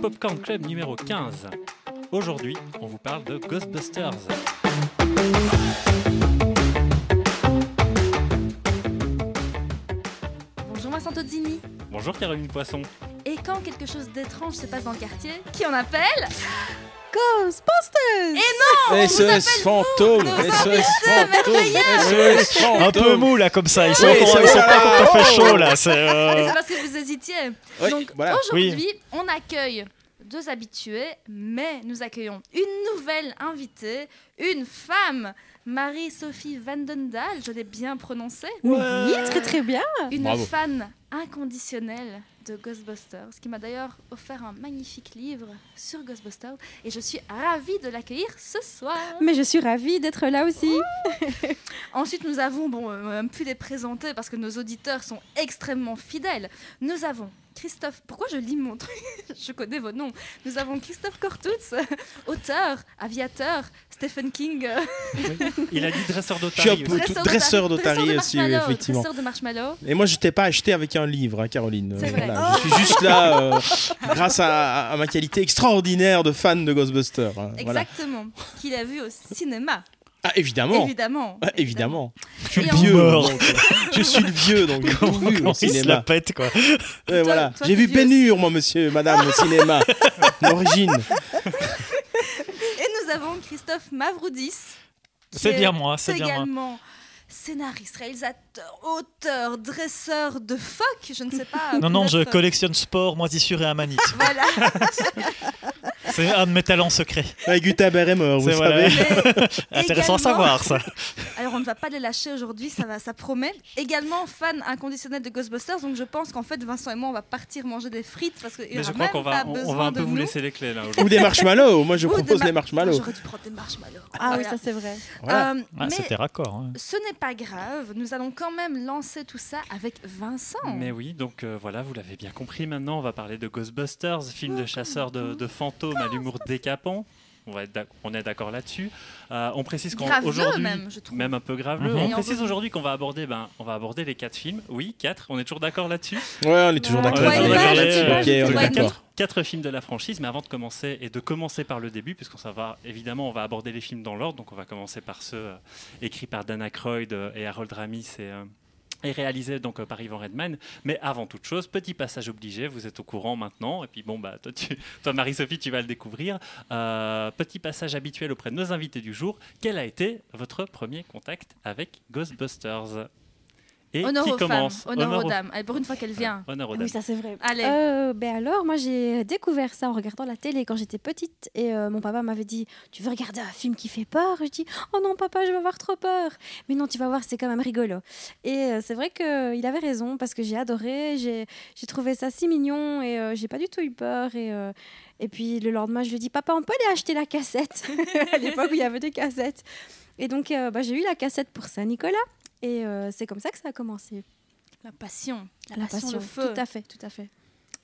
Popcorn Club numéro 15. Aujourd'hui, on vous parle de Ghostbusters. Bonjour Vincent Tozzini. Bonjour Caroline Poisson. Et quand quelque chose d'étrange se passe dans le quartier, qui on appelle Ghostbusters on vous SOS fantôme SOS fantôme SOS fantôme Un peu mou là comme ça, ils sont, Oui, ils sont pas tout à fait chauds là. C'est, Et euh, c'est parce que vous hésitiez. Oui, Donc voilà. aujourd'hui, on accueille deux habitués, mais nous accueillons une nouvelle invitée, une femme, Marie-Sophie Vandendal, je l'ai bien prononcé, Oui, très très bien. une Bravo. fan inconditionnelle de Ghostbusters, qui m'a d'ailleurs offert un magnifique livre sur Ghostbusters, et je suis ravie de l'accueillir ce soir. Mais je suis ravie d'être là aussi. Ensuite, nous avons, bon, on même plus les présenter parce que nos auditeurs sont extrêmement fidèles. Nous avons Christophe. Pourquoi je lis mon truc Je connais vos noms. Nous avons Christophe Cortutz, auteur, aviateur, Stephen King, Il a dit dresseur Je suis un d'Otari. peu aussi. tout- dresseur d'Otari de aussi, effectivement. Dresseur de marshmallow. Et moi, je t'ai pas acheté avec un livre, hein, Caroline. Vrai. voilà. Je suis juste là euh, grâce à, à ma qualité extraordinaire de fan de Ghostbusters. hein, voilà. Exactement. Qu'il a vu au cinéma. Ah, évidemment. Évidemment. Ah, évidemment. Je suis le vieux. Donc, je suis le vieux, donc j'ai tout vu au se la cinéma. pètent quoi. Ouais, voilà. toi, J'ai vu vieux Ben Hur, moi, monsieur, madame, au cinéma. L'origine. Et nous avons Christophe Mavroudis. C'est est bien moi, c'est bien moi. également scénariste, réalisateur, auteur, dresseur de phoques, je ne sais pas. Non, non, je collectionne sport, moisissure et amanite. Voilà. C'est un de mes talents secrets. Ouais, Gutenberg est mort, vous C'est voilà. savez. Intéressant à savoir ça. Alors on ne va pas les lâcher aujourd'hui, ça va, ça promet. Également fan inconditionnel de Ghostbusters, donc je pense qu'en fait Vincent et moi on va partir manger des frites parce qu'il y Mais aura je crois même qu'on va, on, va un peu vous nous. laisser les clés là Ou des marshmallows. Moi, je Ou des propose les marshmallows. J'aurais dû prendre des marshmallows. Ah oui, ça c'est vrai. Voilà. Euh, Ah, mais C'était raccord. hein. ce n'est pas grave, nous allons quand même lancer tout ça avec Vincent. Mais oui, donc euh, voilà, vous l'avez bien compris maintenant, on va parler de Ghostbusters, film de chasseurs de, de fantômes à l'humour décapant. On, va être d'ac- on est d'accord là-dessus. Euh, on précise qu'aujourd'hui, même, je trouve. même un peu graveleux. Mhm. On précise aujourd'hui qu'on va aborder, ben, on va aborder les quatre films. Oui, quatre. On est toujours d'accord là-dessus? Ouais, on est toujours Ouais, d'accord. ouais, on est ouais, d'accord ouais, là-dessus. ouais, Ok, ouais, on est ouais, d'accord. Quatre, quatre films de la franchise, mais avant de commencer et de commencer par le début, puisqu'on va évidemment, on va aborder les films dans l'ordre. Donc on va commencer par ceux euh, écrits par Dana Aykroyd euh, et Harold Ramis et, euh, et réalisés donc euh, par Ivan Redman. Mais avant toute chose, petit passage obligé. Vous êtes au courant maintenant. Et puis bon bah toi, toi Marie-Sophie, tu vas le découvrir. Euh, petit passage habituel auprès de nos invités du jour. Quel a été votre premier contact avec Ghostbusters? Et Honneur qui aux femmes, honneur aux aux- dames. Allez, pour une fois qu'elle vient. Honneur aux Ah dames. oui, ça c'est vrai. Allez. Euh, ben alors, moi j'ai découvert ça en regardant la télé quand j'étais petite et euh, mon papa m'avait dit Tu veux regarder un film qui fait peur? Je dis Oh non, papa, je vais avoir trop peur. Mais non, tu vas voir, c'est quand même rigolo. Et euh, c'est vrai qu'il avait raison parce que j'ai adoré, j'ai j'ai trouvé ça si mignon et euh, j'ai pas du tout eu peur. Et, euh, et puis le lendemain, je lui dis Papa, on peut aller acheter la cassette? À l'époque où il y avait des cassettes. Et donc, euh, bah, j'ai eu la cassette pour Saint-Nicolas. Et euh, c'est comme ça que ça a commencé. La passion. La, La passion, passion, le feu. tout à fait, tout à fait.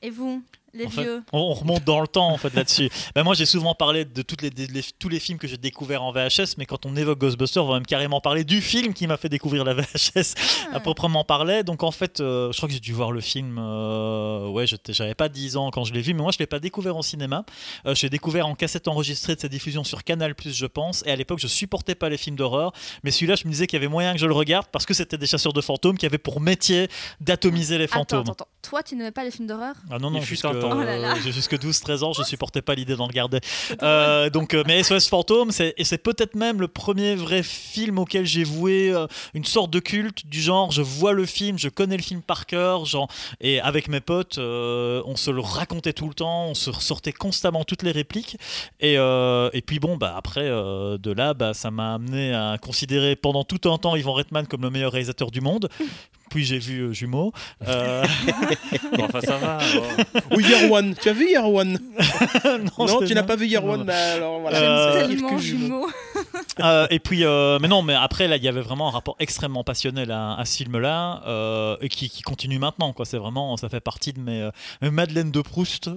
Et vous, les En vieux On, on remonte dans le temps en fait là-dessus. Ben, moi j'ai souvent parlé de toutes les, les- tous les films que j'ai découverts en VHS, mais quand on évoque Ghostbusters, on va même carrément parler du film qui m'a fait découvrir la VHS Ah. à proprement parler. Donc en fait, euh, je crois que j'ai dû voir le film. euh, ouais, j'avais pas 10 ans quand je l'ai vu, mais moi je l'ai pas découvert au cinéma. Euh, je l'ai découvert en cassette enregistrée de sa diffusion sur Canal je pense. Et à l'époque, je supportais pas les films d'horreur, mais celui-là, je me disais qu'il y avait moyen que je le regarde parce que c'était des chasseurs de fantômes qui avaient pour métier d'atomiser les Attends, fantômes. attends, attends. Toi, tu n'aimais pas les films d'horreur? Ah non, non, Temps. Oh là. j'ai jusque 12-13 ans, je supportais pas l'idée d'en regarder. Euh, donc, euh, mais SOS Fantôme, c'est, et c'est peut-être même le premier vrai film auquel j'ai voué euh, une sorte de culte du genre, je vois le film, je connais le film par cœur, genre, et avec mes potes, euh, on se le racontait tout le temps, on se ressortait constamment toutes les répliques. Et, euh, et puis bon, bah, après, euh, de là, bah, ça m'a amené à considérer pendant tout un temps Ivan Reitman comme le meilleur réalisateur du monde. Puis j'ai vu euh, Jumeaux. Euh, Bon, enfin ça va. bon. Ou Year One. Tu as vu Year One non, tu n'as pas vu Year One bah, alors voilà. Euh, Tellement jumeaux. Euh, et puis, euh, mais non, mais après, là, il y avait vraiment un rapport extrêmement passionnel à, à ce film-là, euh, et qui, qui continue maintenant, quoi. C'est vraiment, ça fait partie de mes, mes Madeleine de Proust.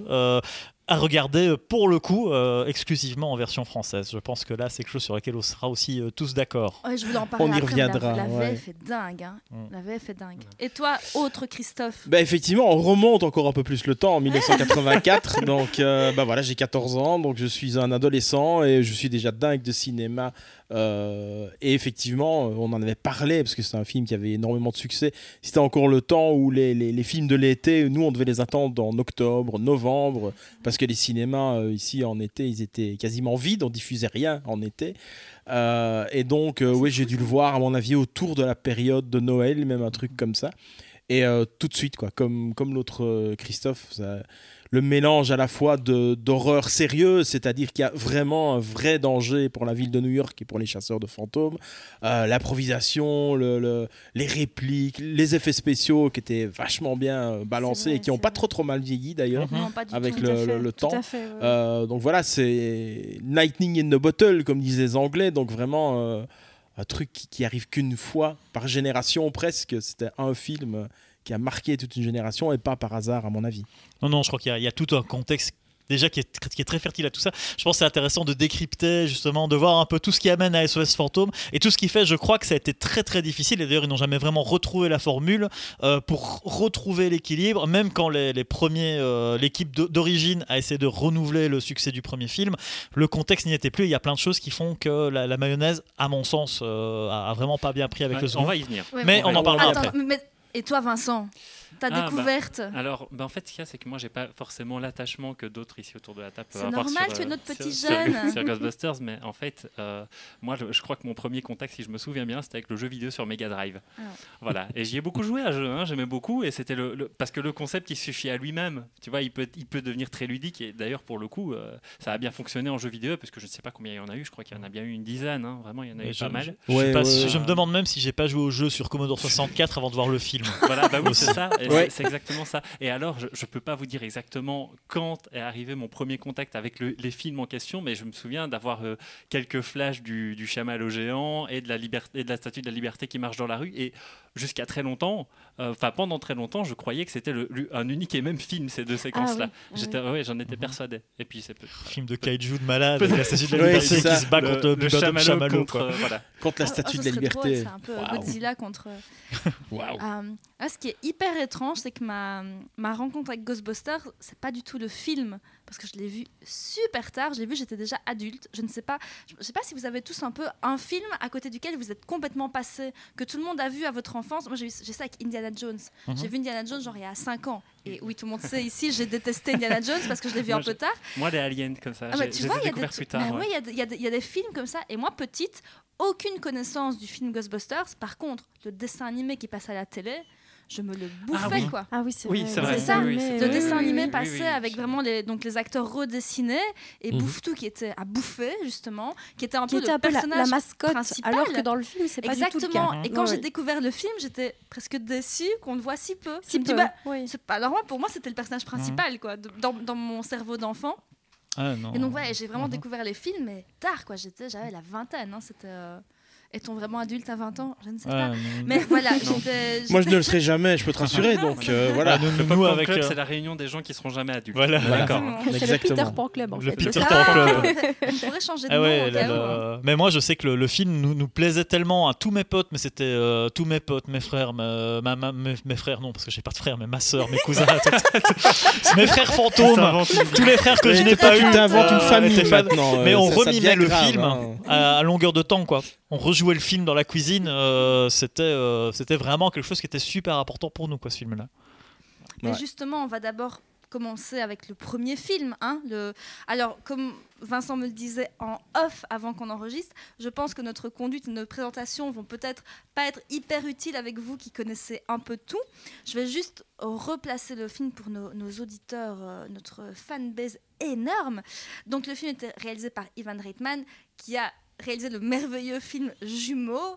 À regarder euh, pour le coup euh, exclusivement en version française. Je pense que là, c'est quelque chose sur lequel on sera aussi euh, tous d'accord. Ouais, je voulais en parler On y après, mais la- reviendra, La, ouais. VF est dingue. hein. Mm. La VF est dingue. Et toi, autre Christophe Bah effectivement, on remonte encore un peu plus le temps en 1984. donc euh, bah voilà, j'ai 14 ans, donc je suis un adolescent et je suis déjà dingue de cinéma. Euh, et effectivement, on en avait parlé parce que c'est un film qui avait énormément de succès. C'était encore le temps où les, les- films de l'été, nous on devait les attendre en octobre, novembre, parce que les cinémas euh, ici en été, ils étaient quasiment vides, on diffusait rien en été. Euh, et donc, euh, oui, j'ai dû le voir à mon avis autour de la période de Noël, même un truc comme ça. Et euh, tout de suite, quoi, comme, comme l'autre euh, Christophe, ça- le mélange à la fois d'horreur sérieuse, c'est-à-dire qu'il y a vraiment un vrai danger pour la ville de New York et pour les chasseurs de fantômes, euh, l'improvisation, le- le- les répliques, les effets spéciaux qui étaient vachement bien euh, balancés vrai, et qui n'ont pas trop trop mal vieilli d'ailleurs. Avec tout. Tout à le- fait, le tout temps. à fait, ouais. Euh, donc voilà, c'est Lightning in the Bottle, comme disent les Anglais. Donc vraiment euh, un truc qui, qui arrive qu'une fois par génération presque. C'était un film qui a marqué toute une génération et pas par hasard à mon avis. Non, non, je crois qu'il y a- il y, a tout un contexte déjà qui est, tr- qui est très fertile à tout ça. Je pense que c'est intéressant de décrypter, justement, de voir un peu tout ce qui amène à SOS Fantôme et tout ce qui fait, je crois que ça a été très très difficile et d'ailleurs ils n'ont jamais vraiment retrouvé la formule euh, pour retrouver l'équilibre, même quand les, les premiers, euh, l'équipe d'o- d'origine a essayé de renouveler le succès du premier film, le contexte n'y était plus. Il y a plein de choses qui font que la, la mayonnaise, à mon sens, euh, a, vraiment pas bien pris avec Ouais, le on second. va y venir. Ouais, Mais on en parlera après. mais- et toi, Vincent? Ta Ah, bah, découverte Alors, bah, en fait, ce qu'il y a, c'est que moi, j'ai pas forcément l'attachement que d'autres ici autour de la table peuvent C'est avoir normal, sur, tu es euh, notre petit sur- jeune. sur, sur Ghostbusters, mais en fait, euh, moi, je, je crois que mon premier contact, si je me souviens bien, c'était avec le jeu vidéo sur Mega Drive. Ah. Voilà, et j'y ai beaucoup joué à ce jeu, hein, j'aimais beaucoup, et c'était le, le- parce que le concept, il suffit à lui-même. Tu vois, il peut, il peut devenir très ludique, et d'ailleurs, pour le coup, euh, ça a bien fonctionné en jeu vidéo, parce que je ne sais pas combien il y en a eu. Je crois qu'il y en a bien eu une dizaine. hein, vraiment, il y en a eu je, pas mal. je- je suis Ouais, pas ouais, sûr- ouais. je me demande même si j'ai pas joué au jeu sur Commodore 64 avant de voir le film. Voilà, bah oui, c'est ça. Ouais. c'est- exactement ça. Et alors, je ne peux pas vous dire exactement quand est arrivé mon premier contact avec le- les films en question, mais je me souviens d'avoir euh, quelques flashs du, du chamallow géant et de, la liberté, et de la statue de la liberté qui marche dans la rue. Et jusqu'à très longtemps, euh, enfin pendant très longtemps, je croyais que c'était le- le- un unique et même film, ces deux séquences-là. Ah oui, ouais, J'en étais persuadé. Et puis c'est film de kaiju de malade, avec la statue de la liberté qui se bat Le- contre le Bebop chamallow Chamallow, contre, quoi. euh, voilà. Contre la Ah, statue ça de la liberté. C'est un peu Waouh. Godzilla contre. Waouh. Euh, ah, ce qui est hyper étrange, c'est que ma, ma rencontre avec Ghostbusters, c'est pas du tout le film, parce que je l'ai vu super tard. Je l'ai vu, j'étais déjà adulte. Je ne sais pas, je sais pas si vous avez tous un peu un film à côté duquel vous êtes complètement passé, que tout le monde a vu à votre enfance. Moi, j'ai ça avec Indiana Jones. Mhm. J'ai vu Indiana Jones genre il y a 5 ans. Et oui, tout le monde sait ici, j'ai détesté Indiana Jones parce que je l'ai vu Moi, un peu je- tard. Moi, les aliens comme ça, Ah bah, tu vois, il y des ouais. des- des- y a des films comme ça. Et moi, petite, aucune connaissance du film Ghostbusters. Par contre, le dessin animé qui passe à la télé, je me le bouffais, oui. quoi. Ah oui, c'est Oui, vrai. c'est dessin Oui, Le dessin animé passait avec vraiment les, donc les acteurs redessinés et Mhm. Bouffetou qui était à bouffer, justement, qui était un Qui peu était le un peu la, personnage la mascotte, principal. alors que dans le film, c'est pas du tout le Exactement. cas. Et quand Ouais, j'ai ouais. découvert le film, j'étais presque déçue qu'on le voit si peu. Si peu, bah, oui. c'est pas- alors moi, pour moi, c'était le personnage principal, quoi, de- dans, dans mon cerveau d'enfant. Ah, non. Et donc, ouais, j'ai vraiment Mhm. découvert les films, mais tard, quoi. J'étais, j'avais la vingtaine. Hein, c'était. euh, Est-on vraiment adulte à 20 ans? Je ne sais Ouais, pas. non. Mais voilà, j'étais. Moi, je ne le serai jamais, je peux te rassurer. Donc euh, voilà. Ah, nous, Le Popcorn avec Club, euh, c'est la réunion des gens qui seront jamais adultes. Voilà. D'accord. Exactement. C'est le. Peter Pan Club, en Le fait. Peter Pan. Club. On pourrait changer de Ah nom. ouais, là, mais moi je sais que le, le film nous, nous plaisait tellement à tous mes potes, mais c'était euh, tous mes potes, mes frères, ma, ma- ma- mes, mes frères non parce que j'ai pas de frères, mais ma soeur, mes cousins, c'est mes frères fantômes, tous les frères que je n'ai tu pas eu. t'inventes une euh, famille maintenant. Mais euh, on devient le film hein. à, à longueur de temps quoi. On rejouait le film dans la cuisine, euh, c'était euh, c'était vraiment quelque chose qui était super important pour nous quoi ce film là. Mais Ouais. justement, on va d'abord commencer avec le premier film. Hein, le... Alors, comme Vincent me le disait en off avant qu'on enregistre, je pense que notre conduite et notre présentation vont peut-être pas être hyper utiles avec vous qui connaissez un peu tout. Je vais juste replacer le film pour nos, nos auditeurs, euh, notre fanbase énorme. Donc, le film était réalisé par Ivan Reitman qui a réalisé le merveilleux film Jumeaux,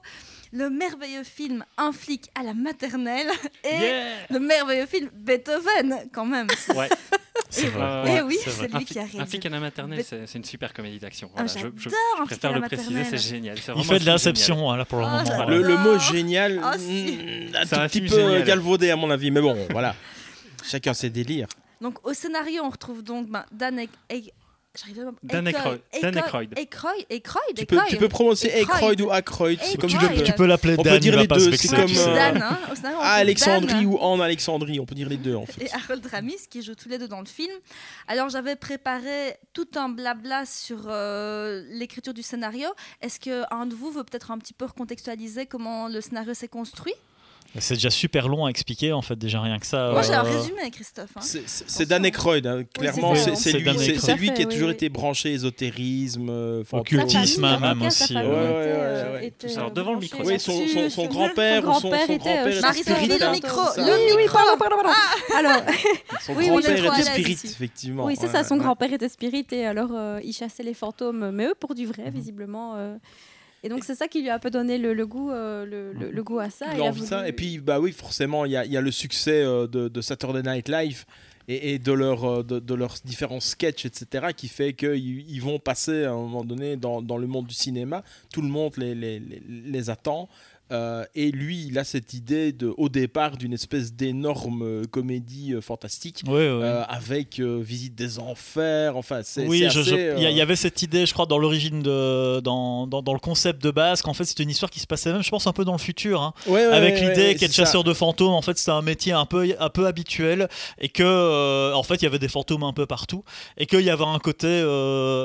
le merveilleux film Un flic à la maternelle et le merveilleux film Beethoven, quand même. Ouais. C'est vrai. Eh oui, c'est c'est vrai. Un, lui qui a flic- un flic à la maternelle, c'est une super comédie d'action. Ah, Voilà, je, J'adore je Un flic à préfère le préciser, c'est génial. c'est Il fait de l'inception hein, là pour le Ah, moment. Le, le mot Ah. génial, Ah, si. mm, un C'est tout un petit peu génial. galvaudé à mon avis, mais bon, voilà. Chacun ses délires. Donc au scénario, on retrouve donc ben, Dan j'arrive même- Dan Aykroyd. Dan Aykroyd. Aykroyd. Aykroyd. Tu peux, tu peux prononcer Aykroyd ou Aykroyd, c'est comme tu veux. Tu peux l'appeler On Dan, peut dire les deux, c'est comme, euh, Dan, hein. Au scénario, on À trouve Alexandrie Dan ou en Alexandrie, on peut dire les deux en fait. et Harold Ramis qui jouent tous les deux dans le film. Alors j'avais préparé tout un blabla sur euh, l'écriture du scénario. Est-ce que un de vous veut peut-être un petit peu recontextualiser comment le scénario s'est construit? C'est déjà super long à expliquer en fait, déjà rien que ça. Moi j'ai un euh, résumé, Christophe. hein. C'est- Dan Aykroyd, hein. clairement, c'est lui, lui qui a toujours oui, été branché ésotérisme, euh. Occultisme, même aussi. Alors, euh, devant le micro. Oui, son- là-dessus. son- son grand-père ou son- grand-père était Marie-Sophie, spirit, le micro, le micro. pardon, pardon, pardon. Alors, Son grand-père était spirit, ici. effectivement. oui, c'est ça, son grand-père était spirit et alors il chassait les fantômes, mais eux pour du Mhm. vrai, visiblement. Et donc c'est ça qui lui a un peu donné le, le goût, euh, le, le- le goût à ça. Envie de ça. voulu- Et puis, bah oui, forcément, il y a, il y a le succès euh, de, de Saturday Night Live et, et de, leur, euh, de, de leurs différents sketchs, etc., qui fait qu'ils ils vont passer à un moment donné dans, dans le monde du cinéma. Tout le monde les, les, les, les attend. Euh, et lui, il a cette idée de, au départ d'une espèce d'énorme euh, comédie euh, fantastique euh, avec visite des enfers. Enfin, c'est Oui, il y, avait cette idée, je crois, dans l'origine de, dans, dans, dans le concept de base, qu'en fait c'était une histoire qui se passait même, je pense, un peu dans le futur, hein, ouais, ouais, avec ouais, l'idée qu'être chasseur de fantômes, en fait, c'était un métier un peu, un peu habituel, et que, en fait, il y avait des fantômes un peu partout, et qu'il y avait un côté,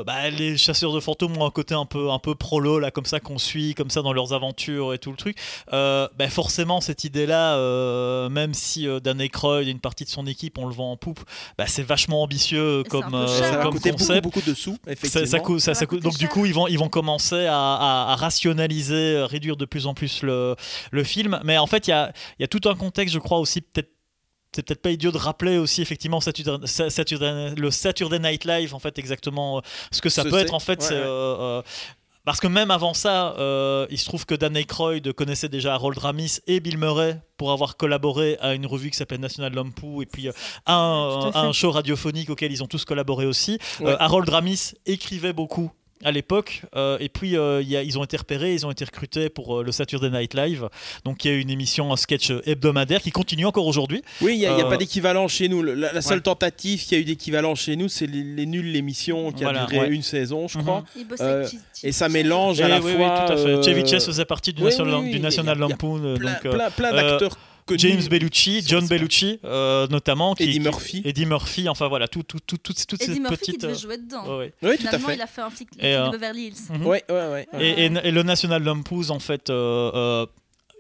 bah, les chasseurs de fantômes ont un côté un peu, un peu prolo, là, comme ça qu'on suit, comme ça dans leurs aventures et tout le truc. Euh, bah, forcément, cette idée-là, euh, même si euh, Dan Aykroyd et une partie de son équipe, on le vend en poupe, bah, c'est vachement ambitieux comme, euh, Ça va comme coûter beaucoup, concept. beaucoup de sous, effectivement. ça coûte, ça, Ça ça va coûte- coûter donc du coup ils vont ils vont commencer à, à- à rationaliser, réduire de plus en plus le, le film. Mais en fait il y a, il y a tout un contexte, je crois aussi peut-être. C'est peut-être pas idiot de rappeler aussi effectivement Saturday- Sa- Saturday- le Saturday Night Live en fait exactement ce que ça Ce peut être en fait. Ouais, c'est, ouais. euh, euh, parce que même avant ça, euh, il se trouve que Dan Aykroyd connaissait déjà Harold Ramis et Bill Murray pour avoir collaboré à une revue qui s'appelle National Lampoon et puis euh, un, à un show radiophonique auquel ils ont tous collaboré aussi. Ouais. Euh, Harold Ramis écrivait beaucoup à l'époque euh, et puis euh, y a- ils ont été repérés ils ont été recrutés pour euh, le Saturday Night Live donc il y a une émission un sketch hebdomadaire qui continue encore aujourd'hui Oui, il n'y a, y a Euh, pas d'équivalent chez nous. La, la seule Ouais. tentative qu'il y a eu d'équivalent chez nous, c'est les, les nuls l'émission qui Voilà, a duré ouais. une saison, je Mhm. crois. Il bossait Euh, Et ça mélange Eh à la oui, oui, fois. tout à fait euh, Chevy Chase faisait partie du oui, National, oui, oui, du il y a- National y a Lampoon euh, plein, donc, euh, plein, plein euh, d'acteurs James Bellucci, John Bellucci euh, notamment qui, Eddie qui- Murphy. Eddie Murphy enfin voilà tout, tout, tout, toutes toutes Eddie ces Murphy qui petites devait euh, jouer dedans. ouais. Oui, tout à Finalement, fait. il a fait un flic euh, de Beverly Hills. Mhm. Ouais, ouais, ouais. Et, et- et le National Lampoon, en fait, euh, euh,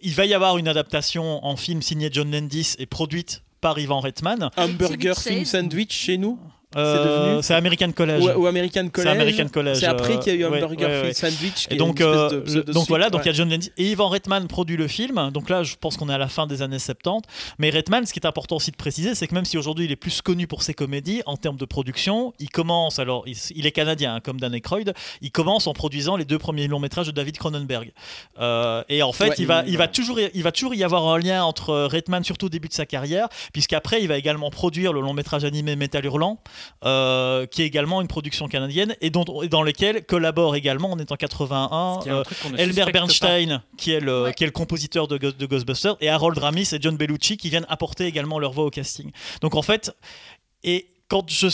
il va y avoir une adaptation en film signée John Landis et produite par Ivan Reitman. Hamburger Film. Sandwich chez nous Euh, c'est American College. ou, ou American College. American College, C'est après qu'il y a eu euh, ouais, Hamburger ouais, ouais. Sandwich. qui Et donc, euh, de voilà, donc il y a John Landis et Ivan Reitman produit le film. Donc là, je pense qu'on est à la fin des années 70. Mais Reitman, ce qui est important aussi de préciser, c'est que même si aujourd'hui il est plus connu pour ses comédies, en termes de production, il commence, alors il, il est canadien hein, comme Dan Aykroyd, il commence en produisant les deux premiers longs métrages de David Cronenberg. Euh, et en fait, il, va, il toujours, y- il va toujours y avoir un lien entre Reitman, surtout au début de sa carrière, puisqu'après il va également produire le long métrage animé Métal Hurlant, euh, qui est également une production canadienne et, dont, et dans lequel collabore également, on est en 81, Ce qui est euh, ne Elmer Bernstein, qui est, le, Ouais. qui est le compositeur de, Ghost- de Ghostbusters, et Harold Ramis et John Bellucci qui viennent apporter également leur voix au casting. Donc en fait, et quand je.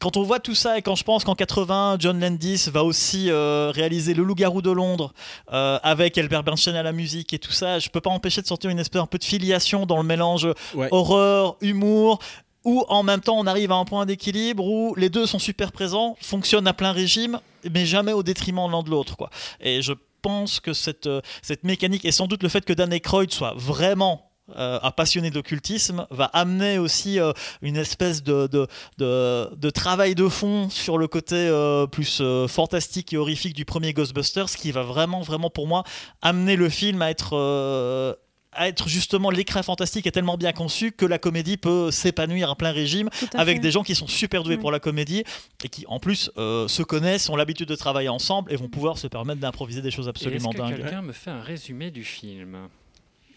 Quand on voit tout ça et quand je pense qu'en 80, John Landis va aussi euh, réaliser Le Loup-garou de Londres euh, avec Elmer Bernstein à la musique et tout ça, je peux pas empêcher de sentir une espèce un peu de filiation dans le mélange Ouais. horreur, humour, où en même temps on arrive à un point d'équilibre où les deux sont super présents, fonctionnent à plein régime, mais jamais au détriment l'un de l'autre. quoi. Et je pense que cette, euh, cette mécanique, et sans doute le fait que Dan Aykroyd soit vraiment euh, un passionné d'occultisme, va amener aussi euh, une espèce de, de, de, travail de fond sur le côté plus fantastique et horrifique du premier Ghostbusters, qui va vraiment, vraiment pour moi amener le film à être... à être justement l'écran fantastique est tellement bien conçu que la comédie peut s'épanouir à plein régime à avec fait. des gens qui sont super doués Oui. pour la comédie et qui en plus euh, se connaissent, ont l'habitude de travailler ensemble et vont pouvoir se permettre d'improviser des choses absolument que dingues. quelqu'un me fait un résumé du film?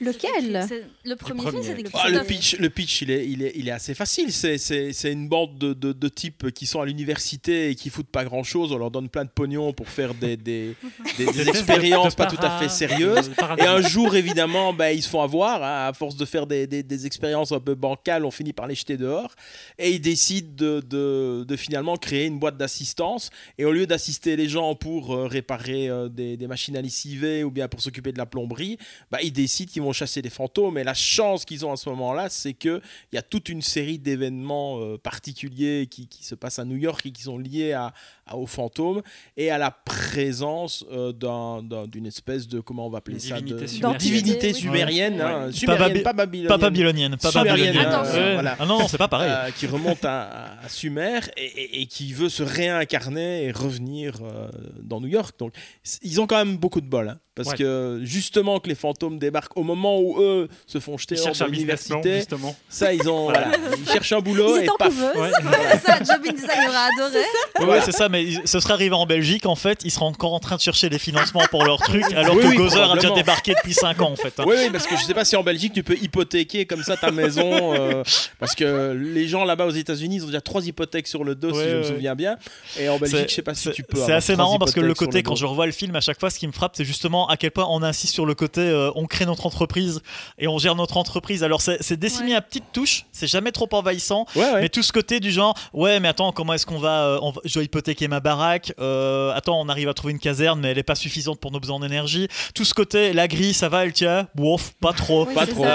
Lequel Le premier, premier. film, c'est des Ah, le pitch, le pitch, il est, il est, il est assez facile. C'est, c'est, c'est une bande de, de, de types qui sont à l'université et qui foutent pas grand chose. On leur donne plein de pognon pour faire des, des, des- expériences pas tout à fait sérieuses. Et un jour, évidemment, bah, ils se font avoir. hein, à force de faire des, des- des expériences un peu bancales, on finit par les jeter dehors. Et ils décident de, de- de finalement créer une boîte d'assistance. Et au lieu d'assister les gens pour euh, réparer euh, des, des machines à lessiver ou bien pour s'occuper de la plomberie, bah, ils décident qu'ils vont chasser des fantômes. Et la chance qu'ils ont à ce moment-là, c'est qu'il y a toute une série d'événements euh, particuliers qui, qui se passent à New York et qui sont liés à, à- aux fantômes et à la présence euh, d'un- d'un- d'une espèce de, comment on va appeler ça, de, divinité de sumérienne. divinité Oui. sumérienne, hein, Ouais. sumérienne, Pas pas babylonienne. Pas babylonienne, pas Sumérienne, babylonienne. Attention. Ouais. voilà. Ah non, non, c'est pas pareil. Euh, qui remonte à, à Sumer et, et- et qui veut se réincarner et revenir euh, dans New York. Donc, ils ont quand même beaucoup de bol. hein, parce Ouais. que justement que les fantômes débarquent au moment où eux se font jeter Ils hors de l'université, justement. ça, ils ont. voilà, ils cherchent un boulot Ils et paf. couveuse. Ouais. Voilà, ça, Job in Design aura adoré. Ouais, Voilà. c'est ça, mais ce serait arrivé en Belgique en fait. Ils seraient encore en train de chercher les financements pour leur truc, alors Oui, que oui, Gozer a déjà débarqué depuis 5 ans en fait. hein. Oui, oui, parce que je sais pas si en Belgique tu peux hypothéquer comme ça ta maison. euh, parce que les gens là-bas aux États-Unis, ils ont déjà trois hypothèques sur le dos, si Ouais, je me souviens bien. Et en Belgique, je sais pas si tu peux. C'est assez marrant parce que le côté, quand je revois le film, à chaque fois, ce qui me frappe, c'est justement à quel point on insiste sur le côté euh, on crée notre entreprise et on gère notre entreprise. Alors, c'est Ouais. à petites touches, c'est jamais trop envahissant, Ouais, ouais. mais tout ce côté du genre ouais, mais attends, comment est-ce qu'on va, euh, on va- Je dois hypothéquer ma baraque, euh, attends, on arrive à trouver une caserne, mais elle est pas suffisante pour nos besoins d'énergie. Tout ce côté, la grille, ça va, elle tient Bouf, pas trop. Oui, Pas trop.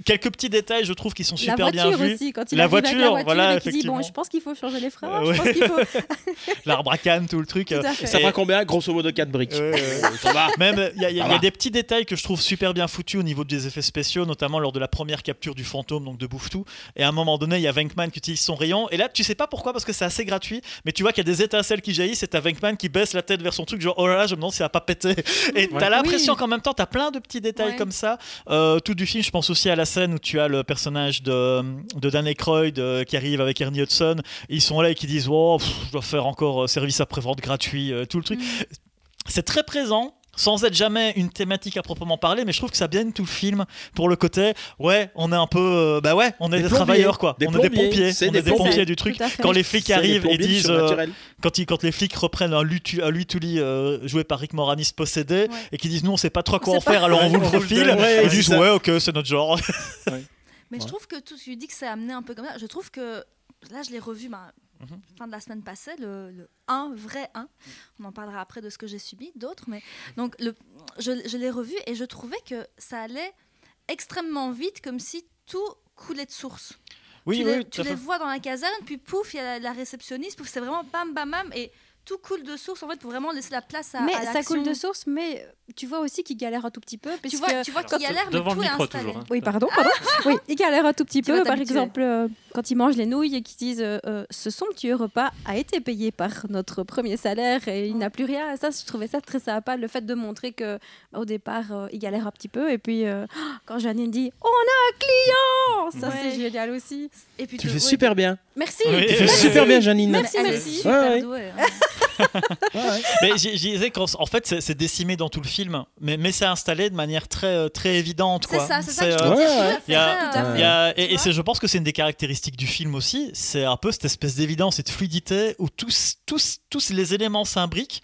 Euh, quelques petits détails, je trouve, qui sont La super bien voiture vus. aussi, quand il La voiture, la voiture voilà, et qu'il dit bon, je pense qu'il faut changer les freins, Euh, je pense qu'il faut. L'arbre à canne, tout le truc. Tout euh, fait. Ça Et- fera combien Grosso modo 4 briques. Ouais, ouais. Ça va. Même, il y, a- y y des petits détails que je trouve super bien foutus au niveau des effets spéciaux, notamment lors de la première capture du fantôme, donc de Bouffetou. Et à un moment donné, il y a Venkman qui utilise son rayon. Et là, tu sais pas pourquoi, parce que c'est assez gratuit, mais tu vois qu'il y a des étincelles qui jaillissent et t'as Venkman qui baisse la tête vers son truc, genre oh là là, je me demande si ça va pas péter. Et t'as Ouais. l'impression Oui. qu'en même temps, t'as plein de petits détails Ouais. comme ça. Euh, tout du film, je pense aussi à la scène où tu as le personnage de, de Dan Aykroyd euh, qui arrive avec Ernie Hudson. Ils sont là et qui disent oh, pff, je dois faire encore euh, service après-vente gratuit, euh, tout le truc. C'est très présent. Sans être jamais une thématique à proprement parler, mais je trouve que ça bien tout le film pour le côté. Ouais, on est un peu, euh, bah ouais, on est Des travailleurs quoi. des on est des pompiers, c'est on des est des pompiers du truc. Quand les flics arrivent et disent, euh, quand, ils, quand les flics reprennent un lui, tu- un lit euh, joué par Rick Moranis possédé Ouais. et qui disent nous on sait pas trop quoi en faire alors on vous le profile. Ouais, ils disent ouais ok c'est notre genre Mais je trouve que tout, tu dis que c'est amené un peu comme ça. Je trouve que là, je l'ai revu Mhm. fin de la semaine passée, le, le 1, vrai 1. On en parlera après de ce que j'ai subi, d'autres. Mais donc, le, je, je l'ai revu et je trouvais que ça allait extrêmement vite, comme si tout coulait de source. oui tu oui les, tu les vois dans la caserne, puis pouf, il y a la, la réceptionniste, pouf, c'est vraiment bam, bam, bam, et tout coule de source en fait pour vraiment laisser la place à, Mais à ça coule de source, mais tu vois aussi qu'il galère un tout petit peu. Tu vois, tu vois qu'il y a l'air, mais tout est installé. toujours. hein. Oui, pardon, pardon. oui, il galère un tout petit Tu peu. Par exemple, euh, quand ils mangent les nouilles et qu'ils disent euh, euh, ce somptueux repas a été payé par notre premier salaire et il n'a plus rien. Ça, je trouvais ça très sympa, le fait de montrer que au départ, euh, il galère un petit peu. Et puis, euh, quand Janine dit on a un client, ça Ouais. c'est génial aussi. Et puis Tu fais ouais, super bien. Merci. Oui. Tu fais super bien, Janine. Merci, est merci. super Ouais, ouais. douée, hein. Ouais, ouais. Mais je, disais qu'en en fait c'est décimé dans tout le film, mais, mais c'est installé de manière très, euh, très évidente. C'est quoi. ça, c'est ça et, je pense que c'est une des caractéristiques du film aussi, c'est un peu cette espèce d'évidence et de fluidité où tous, tous, tous les éléments s'imbriquent.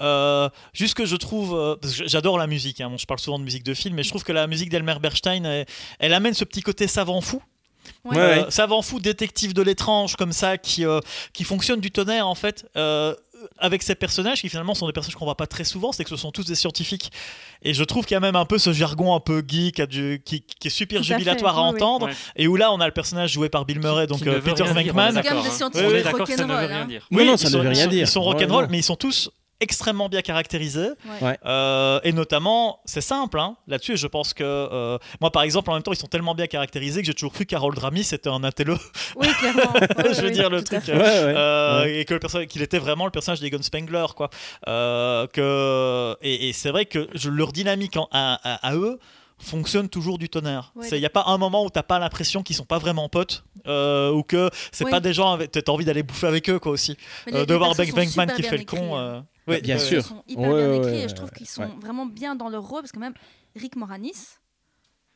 Euh, juste que je trouve, euh, parce que j'adore la musique, hein, bon, je parle souvent de musique de film, mais je trouve que la musique d'Elmer Bernstein, elle, elle amène ce petit côté savant fou. Ouais. Euh, savant fou, détective de l'étrange, comme ça, qui, euh, qui fonctionne du tonnerre en fait. euh, avec ces personnages qui finalement sont des personnages qu'on voit pas très souvent, c'est que ce sont tous des scientifiques. Et je trouve qu'il y a même un peu ce jargon un peu geek à du- qui, qui est super Tout à fait, jubilatoire à oui, entendre. Et où là, on a le personnage joué par Bill Murray, donc euh, Peter dire, on est Venkman. Hein. scientifiques On est d'accord ça ne veut rock'n'roll, rien hein. dire. Non, ça ne sont- veut rien dire. Ils sont rock'n'roll, mais ils sont tous extrêmement bien caractérisés. Ouais. Euh, et notamment, c'est simple hein, là-dessus. et Je pense que euh, moi, par exemple, en même temps, ils sont tellement bien caractérisés que j'ai toujours cru qu'Harold Ramis c'était un intello. Oui, clairement. je veux dire le truc. fait. Ouais, ouais. Euh, Ouais. et que le personnage qu'il était vraiment le personnage d'Egon Spengler quoi Euh, que et, et c'est vrai que je, leur dynamique en- à, à- à eux fonctionne toujours du tonnerre. Ouais. Il n'y a pas un moment où t'as pas l'impression qu'ils sont pas vraiment potes euh, ou que c'est Oui. pas des gens avec t'as envie d'aller bouffer avec eux quoi aussi. Euh, de voir Bank Bankman qui bien fait le con. euh, ouais, Bien ouais, sûr. Ils sont hyper Ouais, bien ouais, écrits ouais, et je trouve qu'ils sont ouais. vraiment bien dans leur rôle parce que même Rick Moranis,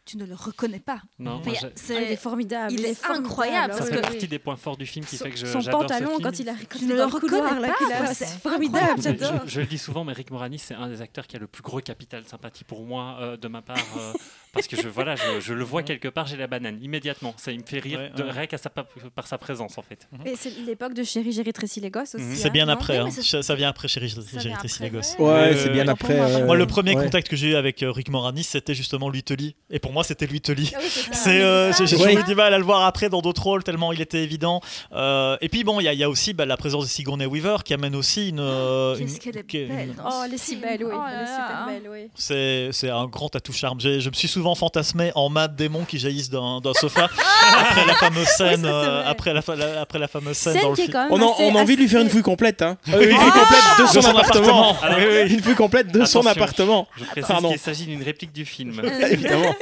tu ne le reconnais pas. Non, Enfin, j'ai- Ah, il est c'est formidable. il est incroyable, ça parce fait que- partie des points forts du film qui son, fait que je- son ce pantalon film. quand il a quand Tu ne le reconnais pas, c'est c'est formidable Je, j'adore je- je le dis souvent, mais Rick Moranis, c'est un des acteurs qui a le plus gros capital de sympathie pour moi, euh, de ma part, euh, parce que je, voilà, je, je le vois quelque part, j'ai la banane, immédiatement. Ça, il me fait rire Ouais, de, ouais. rien qu'à sa, pa- par sa présence, en fait. et c'est l'époque de Chéri j'ai rétréci les gosses aussi Mhm. C'est hein, bien après, hein. ça, ça vient après Ça j'ai rétréci les gosses. ouais. Ouais, Euh, c'est bien après. pour moi. euh, Moi, le premier ouais. contact que j'ai eu avec euh, Rick Moranis, c'était justement Louis Tully. Et pour moi, c'était Louis Tully. Ah c'est mais euh, j'ai eu du mal à le voir après dans d'autres rôles tellement il était évident. Euh, et puis bon, il y, a- il y a aussi bah, la présence de Sigourney Weaver qui amène aussi une. Qu'est-ce une- qu'elle est qui- belle dans Oh, ce elle est si film. belle, oui. Oh oui. C'est, c'est un grand atout charme. Je me suis souvent fantasmé en Matt Damon qui jaillissent d'un, d'un sofa après la fameuse scène, ça, c'est euh, après, la, la- après la fameuse scène, Scène dans le film. On, a, assez- on a envie de lui faire une fouille complète. Hein. Euh, une fouille complète de son, De son appartement. appartement. Ah, oui, oui. Une fouille complète de son appartement. Je précise qu'il s'agit d'une réplique du film. Évidemment.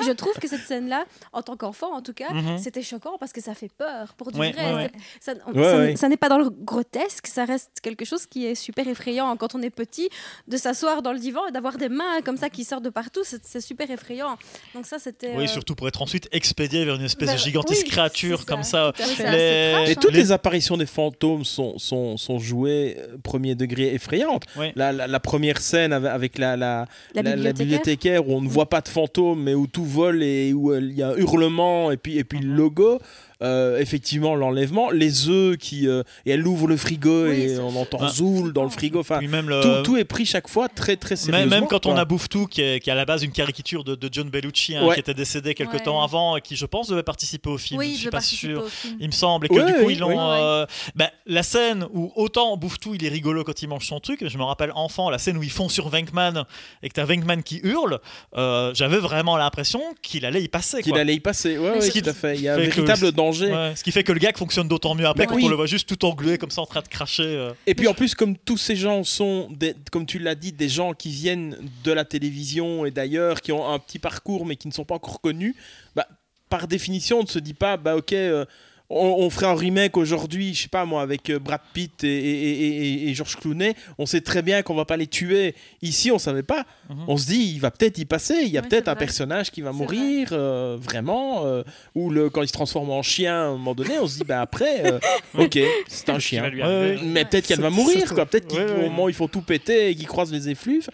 je trouve que cette scène-là, en tant qu'enfant en tout cas, Mhm. c'était choquant parce que ça fait peur pour du Ouais, vrai. ouais, ouais. C'est- Ça, on- Ouais, ça- ouais. ça n'est pas dans le grotesque, ça reste quelque chose qui est super effrayant quand on est petit, de s'asseoir dans le divan et d'avoir des mains comme ça qui sortent de partout, c'est super effrayant. Donc ça, c'était. Oui, euh, surtout pour être ensuite expédié vers une espèce bah, de gigantesque oui, créature comme ça. Les- trash, Et toutes Les- les apparitions des fantômes sont, sont, sont jouées euh, premier degré effrayantes. La, la- la première scène avec, avec la, la, La bibliothécaire. bibliothécaire où on ne voit pas de fantômes mais où tout vole et où euh, il y a un hurlement et puis, et puis le logo. Euh, effectivement, l'enlèvement, les œufs qui. euh, et elle ouvre le frigo Oui, et on entend Ah. Zoul dans le frigo. Enfin, Puis même le, tout, tout est pris chaque fois très très sérieusement. même quand on a Bouffe-Tout, qui est, qui est à la base une caricature de, de John Bellucci, hein, Ouais. qui était décédé quelques Ouais. temps avant, et qui, je pense, devait participer au film. Oui, je suis pas sûr. Il me semble, et que Ouais, du coup, oui, ils l'ont. oui. euh, bah, la scène où autant Bouffe-Tout, il est rigolo quand il mange son truc, je me rappelle enfant, la scène où ils font sur Venkman et que t'as Venkman qui hurle, euh, j'avais vraiment l'impression qu'il allait y passer. Qu'il allait y passer. Ouais, tout à fait. Il y a un véritable danger. Ouais, ce qui fait que le gag fonctionne d'autant mieux après Bah quand oui. on le voit juste tout englué comme ça en train de cracher. euh. Et puis en plus, comme tous ces gens sont, des, comme tu l'as dit, des gens qui viennent de la télévision et d'ailleurs, qui ont un petit parcours mais qui ne sont pas encore connus, bah, par définition, on ne se dit pas, bah ok, euh, on, on ferait un remake aujourd'hui, je sais pas moi, avec euh, Brad Pitt et, et, et- et- et George Clooney. On sait très bien qu'on va pas les tuer. Ici, on savait pas. Mhm. On se dit, il va peut-être y passer. Il y a Oui, peut-être un vrai. personnage qui va mourir, euh, vraiment. euh, ou le, quand il se transforme en chien, à un moment donné, on se dit, bah après, euh, ok, c'est un chien. Mais peut-être qu'elle va mourir, quoi. Peut-être qu'au Ouais, ouais. moment où ils font tout péter et qu'ils croisent les effluves.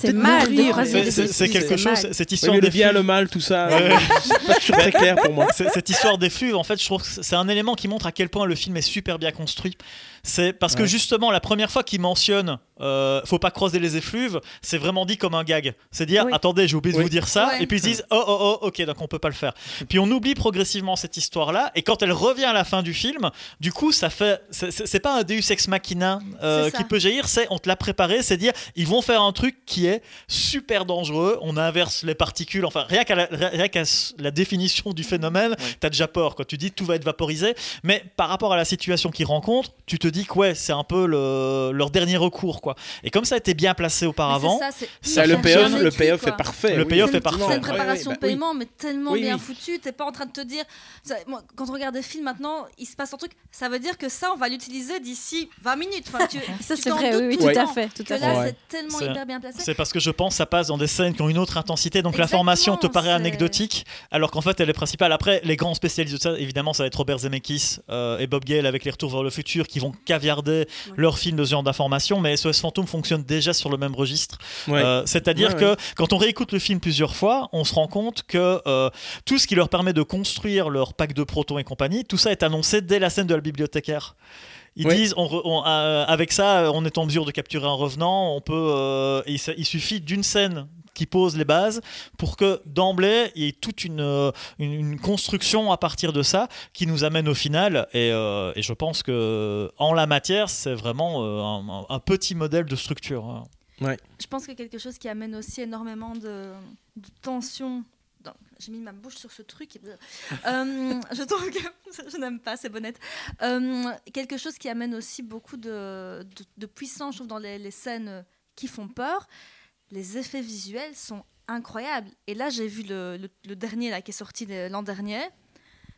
C'est mal de mourir. croiser C'est- quelque chose, cette Oui, histoire le des bien, flux- le mal, tout ça, Ouais. euh, c'est pas toujours très clair pour moi. Cette histoire des flux, en fait, je trouve que c'est un élément qui montre à quel point le film est super bien construit. C'est parce que justement, la première fois qu'il mentionne euh, faut pas croiser les effluves, c'est vraiment dit comme un gag. C'est dire Oui. attendez, j'ai oublié de Oui. vous dire ça, Ouais. et puis ils disent oh oh oh, ok, donc on peut pas le faire. Puis on oublie progressivement cette histoire-là, et quand elle revient à la fin du film, du coup, ça fait c'est- pas un Deus ex machina euh, qui peut jaillir, c'est on te l'a préparé, c'est dire ils vont faire un truc qui est super dangereux, on inverse les particules, enfin rien qu'à la, rien qu'à la définition du phénomène, t'as déjà peur quand tu dis tout va être vaporisé, mais par rapport à la situation qu'ils rencontrent, tu te dis que ouais, c'est un peu le- leur dernier recours quoi. Et comme ça a été bien placé auparavant, ça, c'est ça, le payoff, le payoff est parfait. Le payoff est parfait. C'est une Ouais, ouais, préparation bah oui. paiement, mais tellement Oui, bien oui. foutue. T'es pas en train de te dire. ça- moi, quand on regarde des films maintenant, il se passe un truc. Ça veut dire que ça, on va l'utiliser d'ici 20 minutes. Enfin, tu, Ça, tu c'est vrai, oui, tout à fait. Tout Que à là, fait. Ouais. c'est tellement C'est- hyper bien placé. C'est parce que je pense que ça passe dans des scènes qui ont une autre intensité, donc la formation te paraît anecdotique, alors qu'en fait elle est principale. Après, les grands spécialistes de ça, évidemment, ça va être Robert Zemeckis euh, et Bob Gale avec les Retours vers le futur qui vont caviarder Ouais. leur film de ce genre d'information, mais SOS Fantôme fonctionne déjà sur le même registre. Ouais. Euh, C'est-à-dire Ouais, que quand on réécoute le film plusieurs fois, on se rend compte que euh, tout ce qui leur permet de construire leur pack de protons et compagnie, tout ça est annoncé dès la scène de la bibliothécaire. Ils disent, on re- on- euh, avec ça, on est en mesure de capturer un revenant. On peut, euh, il suffit d'une scène qui pose les bases pour que d'emblée il y ait toute une, euh, une, une construction à partir de ça qui nous amène au final. Et, euh, et je pense que en la matière, c'est vraiment euh, un, un petit modèle de structure. hein. Je pense que quelque chose qui amène aussi énormément de, de tension. J'ai mis ma bouche sur ce truc. Euh, je trouve que je n'aime pas ces bonnettes. Euh, quelque chose qui amène aussi beaucoup de, de, de puissance, je trouve, dans les, les scènes qui font peur. Les effets visuels sont incroyables. Et là, j'ai vu le, le- le dernier là, qui est sorti l'an dernier.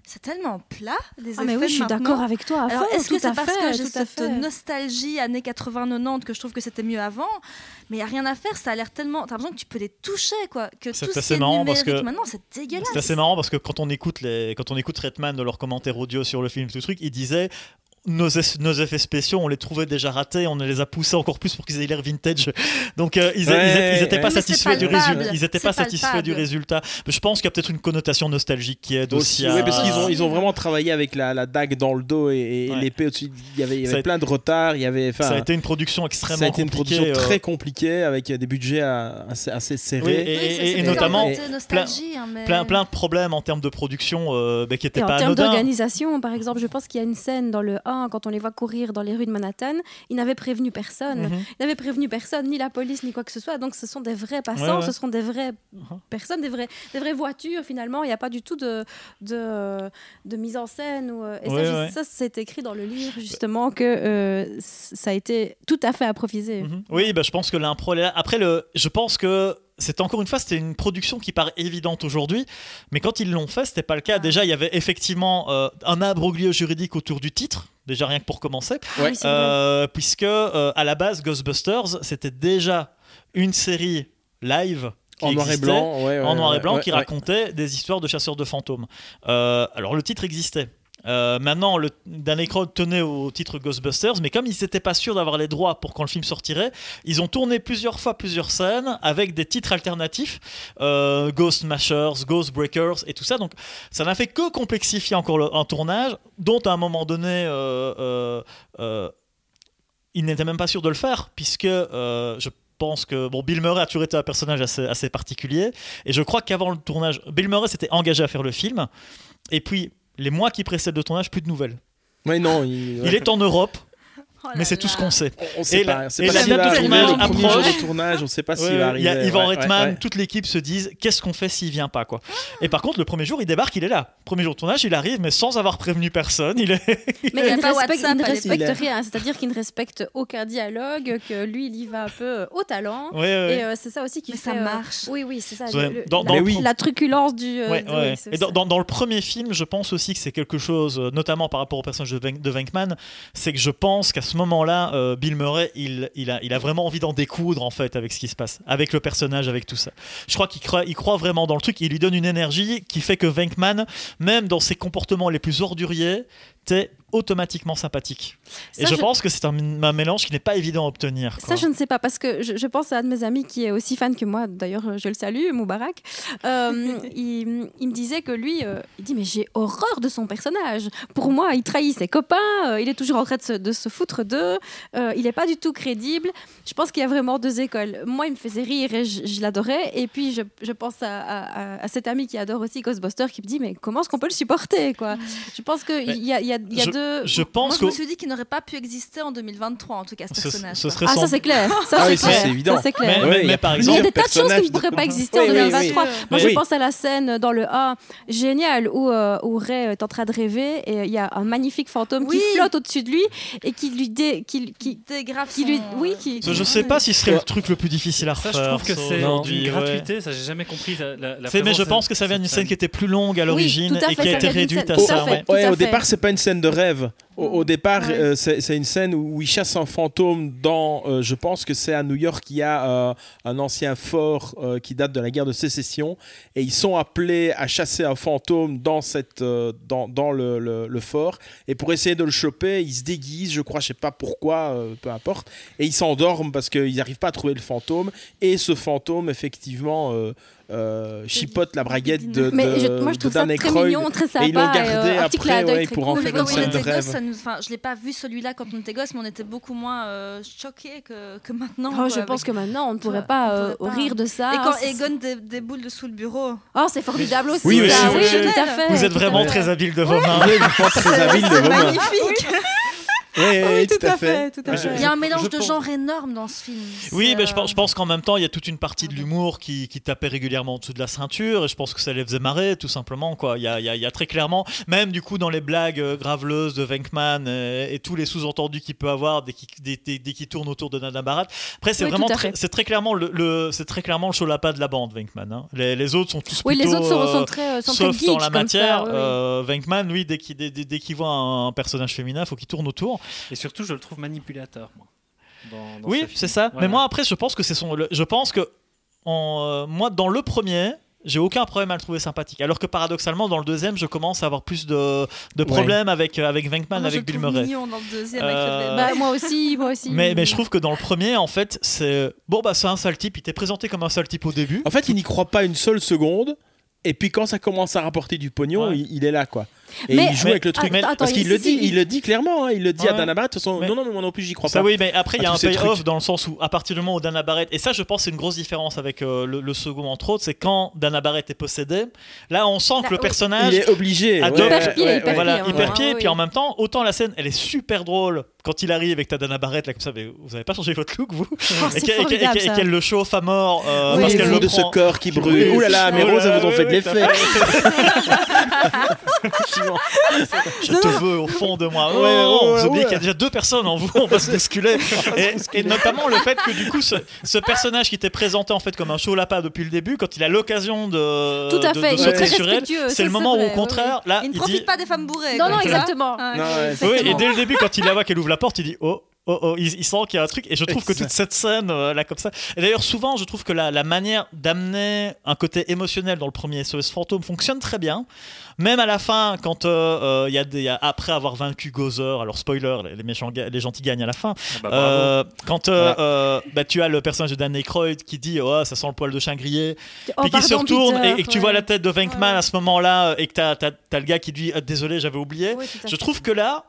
c'est tellement plat des Ah mais effets oui, je suis d'accord avec toi. à Alors, est-ce que c'est parce fait, que j'ai cette fait. nostalgie années 80-90 que je trouve que c'était mieux avant? Mais il n'y a rien à faire, ça a l'air tellement. T'as l'impression que tu peux les toucher, quoi. Que C'est assez marrant parce que maintenant, c'est dégueulasse. C'est assez marrant parce que quand on écoute les, quand on écoute Redman dans leurs commentaires audio sur le film, tout le truc, il disait nos, effets spéciaux, on les trouvait déjà ratés, on les a poussés encore plus pour qu'ils aient l'air vintage. Donc euh, ils, Ouais, n'étaient pas ouais. Satisfaits du résultat. Ils étaient pas satisfaits du résultat. Mais je pense qu'il y a peut-être une connotation nostalgique qui aide aussi. Aussi, à... oui, parce qu'ils ont, ils ont vraiment travaillé avec la, la dague dans le dos et, et Ouais. l'épée au-dessus. Il y avait, il y Ça avait a- plein de retard. Il y avait, Ça a été une production extrêmement ça a été une compliquée, production euh, très compliquée avec des budgets assez, Oui, serrés. et, Oui, notamment hein, mais- plein, plein de problèmes en termes de production euh, bah, qui n'étaient Et en pas termes d'organisation, par exemple, je pense qu'il y a une scène dans le 1, quand on les voit courir dans les rues de Manhattan, ils n'avaient prévenu personne. Mhm. Ils n'avaient prévenu personne, ni la police, ni quoi que ce soit. Donc ce sont des vrais passants, Ouais, ouais. ce sont des vraies Mhm. personnes, des, vrais, des vraies voitures finalement. Il n'y a pas du tout de, de, de mise en scène. Ou, euh, et Ouais, ça, c'est écrit dans le livre justement que euh, ça a été tout à fait improvisé. Mhm. Oui, bah, je pense que l'impro. Après, le, je pense que c'est encore une fois, c'était une production qui paraît évidente aujourd'hui, mais quand ils l'ont fait, c'était pas le cas. Déjà, il y avait effectivement euh, un abroglio juridique autour du titre, déjà rien que pour commencer, Ah. Euh, puisque euh, à la base, Ghostbusters, c'était déjà une série live. qui En noir et existait, blanc, ouais, ouais, en noir et blanc, qui racontait des histoires de chasseurs de fantômes. Euh, alors le titre existait. Euh, maintenant, le Dan Aykroyd tenait au titre Ghostbusters, mais comme ils n'étaient pas sûrs d'avoir les droits pour quand le film sortirait, ils ont tourné plusieurs fois plusieurs scènes avec des titres alternatifs, euh, Ghost Mashers, Ghost Breakers et tout ça. Donc, ça n'a fait que complexifier encore le- un tournage, dont à un moment donné, euh, euh, euh, ils n'étaient même pas sûrs de le faire, puisque je pense que bon, Bill Murray a toujours été un personnage assez particulier, et je crois qu'avant le tournage, Bill Murray s'était engagé à faire le film, et puis les mois qui précèdent le tournage, plus de nouvelles. Ouais, non, il, Il est en Europe, Oh mais c'est tout ce qu'on sait. On ne sait Et pas. et pas la date va de tournage Le premier jour approche. de tournage, on ne sait pas s'il Ouais, va Il y a Ivan ouais, Reitman, ouais, toute l'équipe se disent qu'est-ce qu'on fait s'il vient pas quoi. Et par contre, le premier jour, il débarque, il est là. Premier jour de tournage, il arrive, mais sans avoir prévenu personne. Il est. Mais Il ne pas respecte, WhatsApp il ne à respecte l'époque. rien, c'est-à-dire qu'il ne respecte aucun dialogue, que lui, il y va un peu euh, au talent. Ouais, ouais. Et euh, c'est ça aussi qui fait. ça euh, marche. Oui, oui, c'est ça. Le- dans- la, dans truculence du. Ouais, de- ouais. oui, c'est Et dans, ça. dans- dans le premier film, je pense aussi que c'est quelque chose, notamment par rapport au personnage de Venkman, c'est que je pense qu'à ce moment-là, euh, Bill Murray, il, a, vraiment envie d'en découdre en fait avec ce qui se passe, avec le personnage, avec tout ça. Je crois qu'il croit, croit vraiment dans le truc, il lui donne une énergie qui fait que Venkman, même dans ses comportements les plus orduriers, t'es automatiquement sympathique. Et je, je- pense que c'est un, un mélange qui n'est pas évident à obtenir. Ça, je ne sais pas, parce que je, je pense à un de mes amis qui est aussi fan que moi, d'ailleurs, je le salue, Moubarak. Euh, il, il me disait que lui, euh, il dit Mais j'ai horreur de son personnage. Pour moi, il trahit ses copains, euh, il est toujours en train de se, de se foutre d'eux, euh, il n'est pas du tout crédible. Je pense qu'il y a vraiment deux écoles. Moi, il me faisait rire et je, je l'adorais. Et puis, je, je pense à, à- à- à cet ami qui adore aussi Ghostbusters qui me dit Mais comment est-ce qu'on peut le supporter quoi? Je pense qu'il y a, il y a, il y a je- deux. Je Moi, pense je me suis dit qu'il n'aurait pas pu exister en 2023, en tout cas, ce ce, personnage. ce quoi. serait Ah, sans- ça c'est clair. Ça, Ah c'est oui, ça, clair. évident. Ça, c'est clair. Mais- mais il y a par Mais il y a exemple, des tas de choses qui ne pourraient pas exister Oui, en oui, 2023. oui. Moi, Mais je oui. pense à la scène dans le A, génial, où, euh, où Ray est en train de rêver et il y a un magnifique fantôme Oui. qui flotte au-dessus de lui et qui lui dé, qui, qui, Dégrave qui lui, son- oui, qui, je sais pas si ce serait Ouais. le truc le plus difficile à Ça, refaire. je trouve que c'est ouais. gratuité. Ça, j'ai jamais compris mais je pense que ça vient d'une scène qui était plus longue à l'origine et qui a ça été réduite à ça. au départ, c'est pas une scène de rêve. Au, au départ, Ouais. euh, c'est une scène où il chasse un fantôme dans. euh, je pense que c'est à New York, il y a euh, un ancien fort qui date de la guerre de sécession. Et ils sont appelés à chasser un fantôme dans, cette, dans, dans le, le- le fort. Et pour essayer de le choper, ils se déguisent, je crois, je sais pas pourquoi, peu importe. Et ils s'endorment parce qu'ils n'arrivent pas à trouver le fantôme. Et ce fantôme, effectivement, euh, chipote la braguette de, de, Mais je- moi, je de trouve ça Dan très Aykroyd. mignon, très sympa. Et ils l'ont gardé euh, un petit après, ouais, pour en cool. Faire une scène de rêve. gosse, ça nous... enfin, je l'ai pas vu celui-là quand on était gosse, mais on était beaucoup moins euh, choqués que, que maintenant. Oh, quoi, je avec- pense que maintenant, on ne pourrait vois, pas, on euh, pourrait pas. rire de ça. Et quand Egon dé- déboule dessous le bureau. Oh, c'est formidable aussi, Oui, oui, ça. oui, Oui, oui, tout à fait. Vous êtes vraiment très habile de vos mains. magnifique. Oui, oui, tout, à fait. tout à je- fait. Il y a un je mélange de pense- genres énorme dans ce film. Oui, mais je euh, pense, je pense qu'en même temps, il y a toute une partie de l'humour qui, qui tapait régulièrement en dessous de la ceinture, et je pense que ça les faisait marrer, tout simplement. Quoi. Il, y a, il y a- il y a très clairement, même du coup, dans les blagues euh, graveleuses de Venkman euh, et, tous les sous-entendus qu'il peut avoir dès qu'il dès, dès- dès qu'il tourne autour de Nana Barat. Après, c'est Oui, vraiment très, fait. c'est très clairement le, le- c'est très clairement le cholapa de la bande, Venkman. hein. Les, les autres sont tous Oui, les plutôt, autres sont, euh, sont très, euh, sont très geeks dans la matière, ça, oui, euh, Venkman, oui, dès qu'il dès, dès- voit un, un personnage féminin, faut qu'il tourne autour. Et surtout, je le trouve manipulateur, moi. dans- dans Oui, c'est ça. Voilà. Mais moi, après, je pense que c'est son. le- Je pense que en, euh, moi, dans le premier. J'ai aucun problème à le trouver sympathique. Alors que paradoxalement, dans le deuxième, je commence à avoir plus de, de problèmes avec, euh, avec Venkman, je avec le Bill Murray. mignon dans le deuxième. Euh, avec le- Bah, moi aussi, moi aussi. Mais, mais je trouve que dans le premier, en fait, c'est. Bon, bah, c'est un sale type. Il t'est présenté comme un sale type au début. En fait, il n'y croit pas une seule seconde. Et puis quand ça commence à rapporter du pognon, Ouais. il, il est là quoi. Et Mais- il joue mais- avec le truc. Attends, Parce qu'il le dit, il le dit clairement. hein, il le dit à. Dana Barrett. De toute façon, Mais- non, non, mais moi non plus, j'y crois Ça pas. oui, mais après il y a un payoff dans le sens où à partir du moment où Dana Barrett et ça je pense c'est une grosse différence avec euh, le, le second entre autres, c'est quand Dana Barrett est possédé, là on sent Là, que le oui. personnage Il est obligé. Ah, ouais, hyper ouais, voilà, et puis en même temps, autant la scène, elle est super drôle quand il arrive avec ta Dana Barrett, là, comme ça, mais vous avez pas changé votre look, vous Oh, Et qu'elle- le chauffe à mort euh, Oui, parce qu'elle le de ce corps qui brûle. Oui, Ouh là là, mes roses, elles vous ont fait de oui, Je te veux au fond de moi. Ouais, Oh, ouais, vous oubliez ouais. qu'il y a déjà deux personnes en vous, on va se bousculer. et, et notamment le fait que du coup, ce, ce personnage qui était présenté en fait comme un chaud lapin depuis le début, quand il a l'occasion de, Tout à de- fait, de il est sauter sur elle, c'est le moment où au oui, contraire, là, Il ne il profite dit- pas des femmes bourrées. Non, non, exactement. Ouais, Non, ouais, Oui, et dès le début, quand il la voit qu'elle ouvre la porte, il dit oh. Oh, oh, il, il sent qu'il y a un truc et je trouve que toute cette scène euh, là comme ça et d'ailleurs souvent je trouve que la, la manière d'amener un côté émotionnel dans le premier SOS Fantôme fonctionne très bien. Même à la fin quand euh, euh, il y a des il y a- après avoir vaincu Gozer alors spoiler les, les méchants ga- les gentils gagnent à la fin. Ah bah, bravo. euh, quand euh, Voilà. euh, bah, tu as le personnage de Dan Aykroyd qui dit oh ça sent le poil de chien grillé. Oh, puis qui se retourne Peter, et, et que tu vois la tête de Venkman Ouais. à ce moment-là et que t'as as, le gars qui dit Ah, désolé j'avais oublié. Je trouve que là,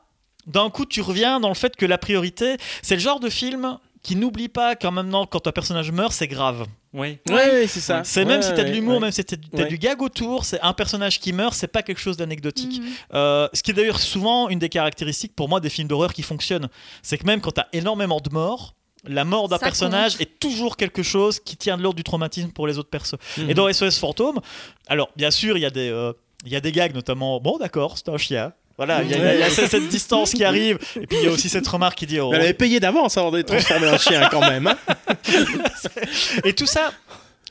d'un coup, tu reviens dans le fait que la priorité, c'est le genre de film qui n'oublie pas qu'en même temps, quand un personnage meurt, c'est grave. Oui. Ouais, ouais, c'est ça. C'est même Ouais, si t'as de l'humour, ouais. même si t'as du gag autour, c'est un personnage qui meurt, c'est pas quelque chose d'anecdotique. Mhm. Euh, ce qui est d'ailleurs souvent une des caractéristiques pour moi des films d'horreur qui fonctionnent, c'est que même quand t'as énormément de morts, la mort d'un Ça personnage compte. est toujours quelque chose qui tient de l'ordre du traumatisme pour les autres persos. Mhm. Et dans SOS Fantôme, alors bien sûr, il y a des euh, il y a des gags notamment. Bon, d'accord, c'est un chien. Voilà, il y a, y cette, distance qui arrive, et puis il y a aussi cette remarque qui dit. oh, Elle avait payé d'avance avant d'être transformée en chien quand même. hein. Et tout ça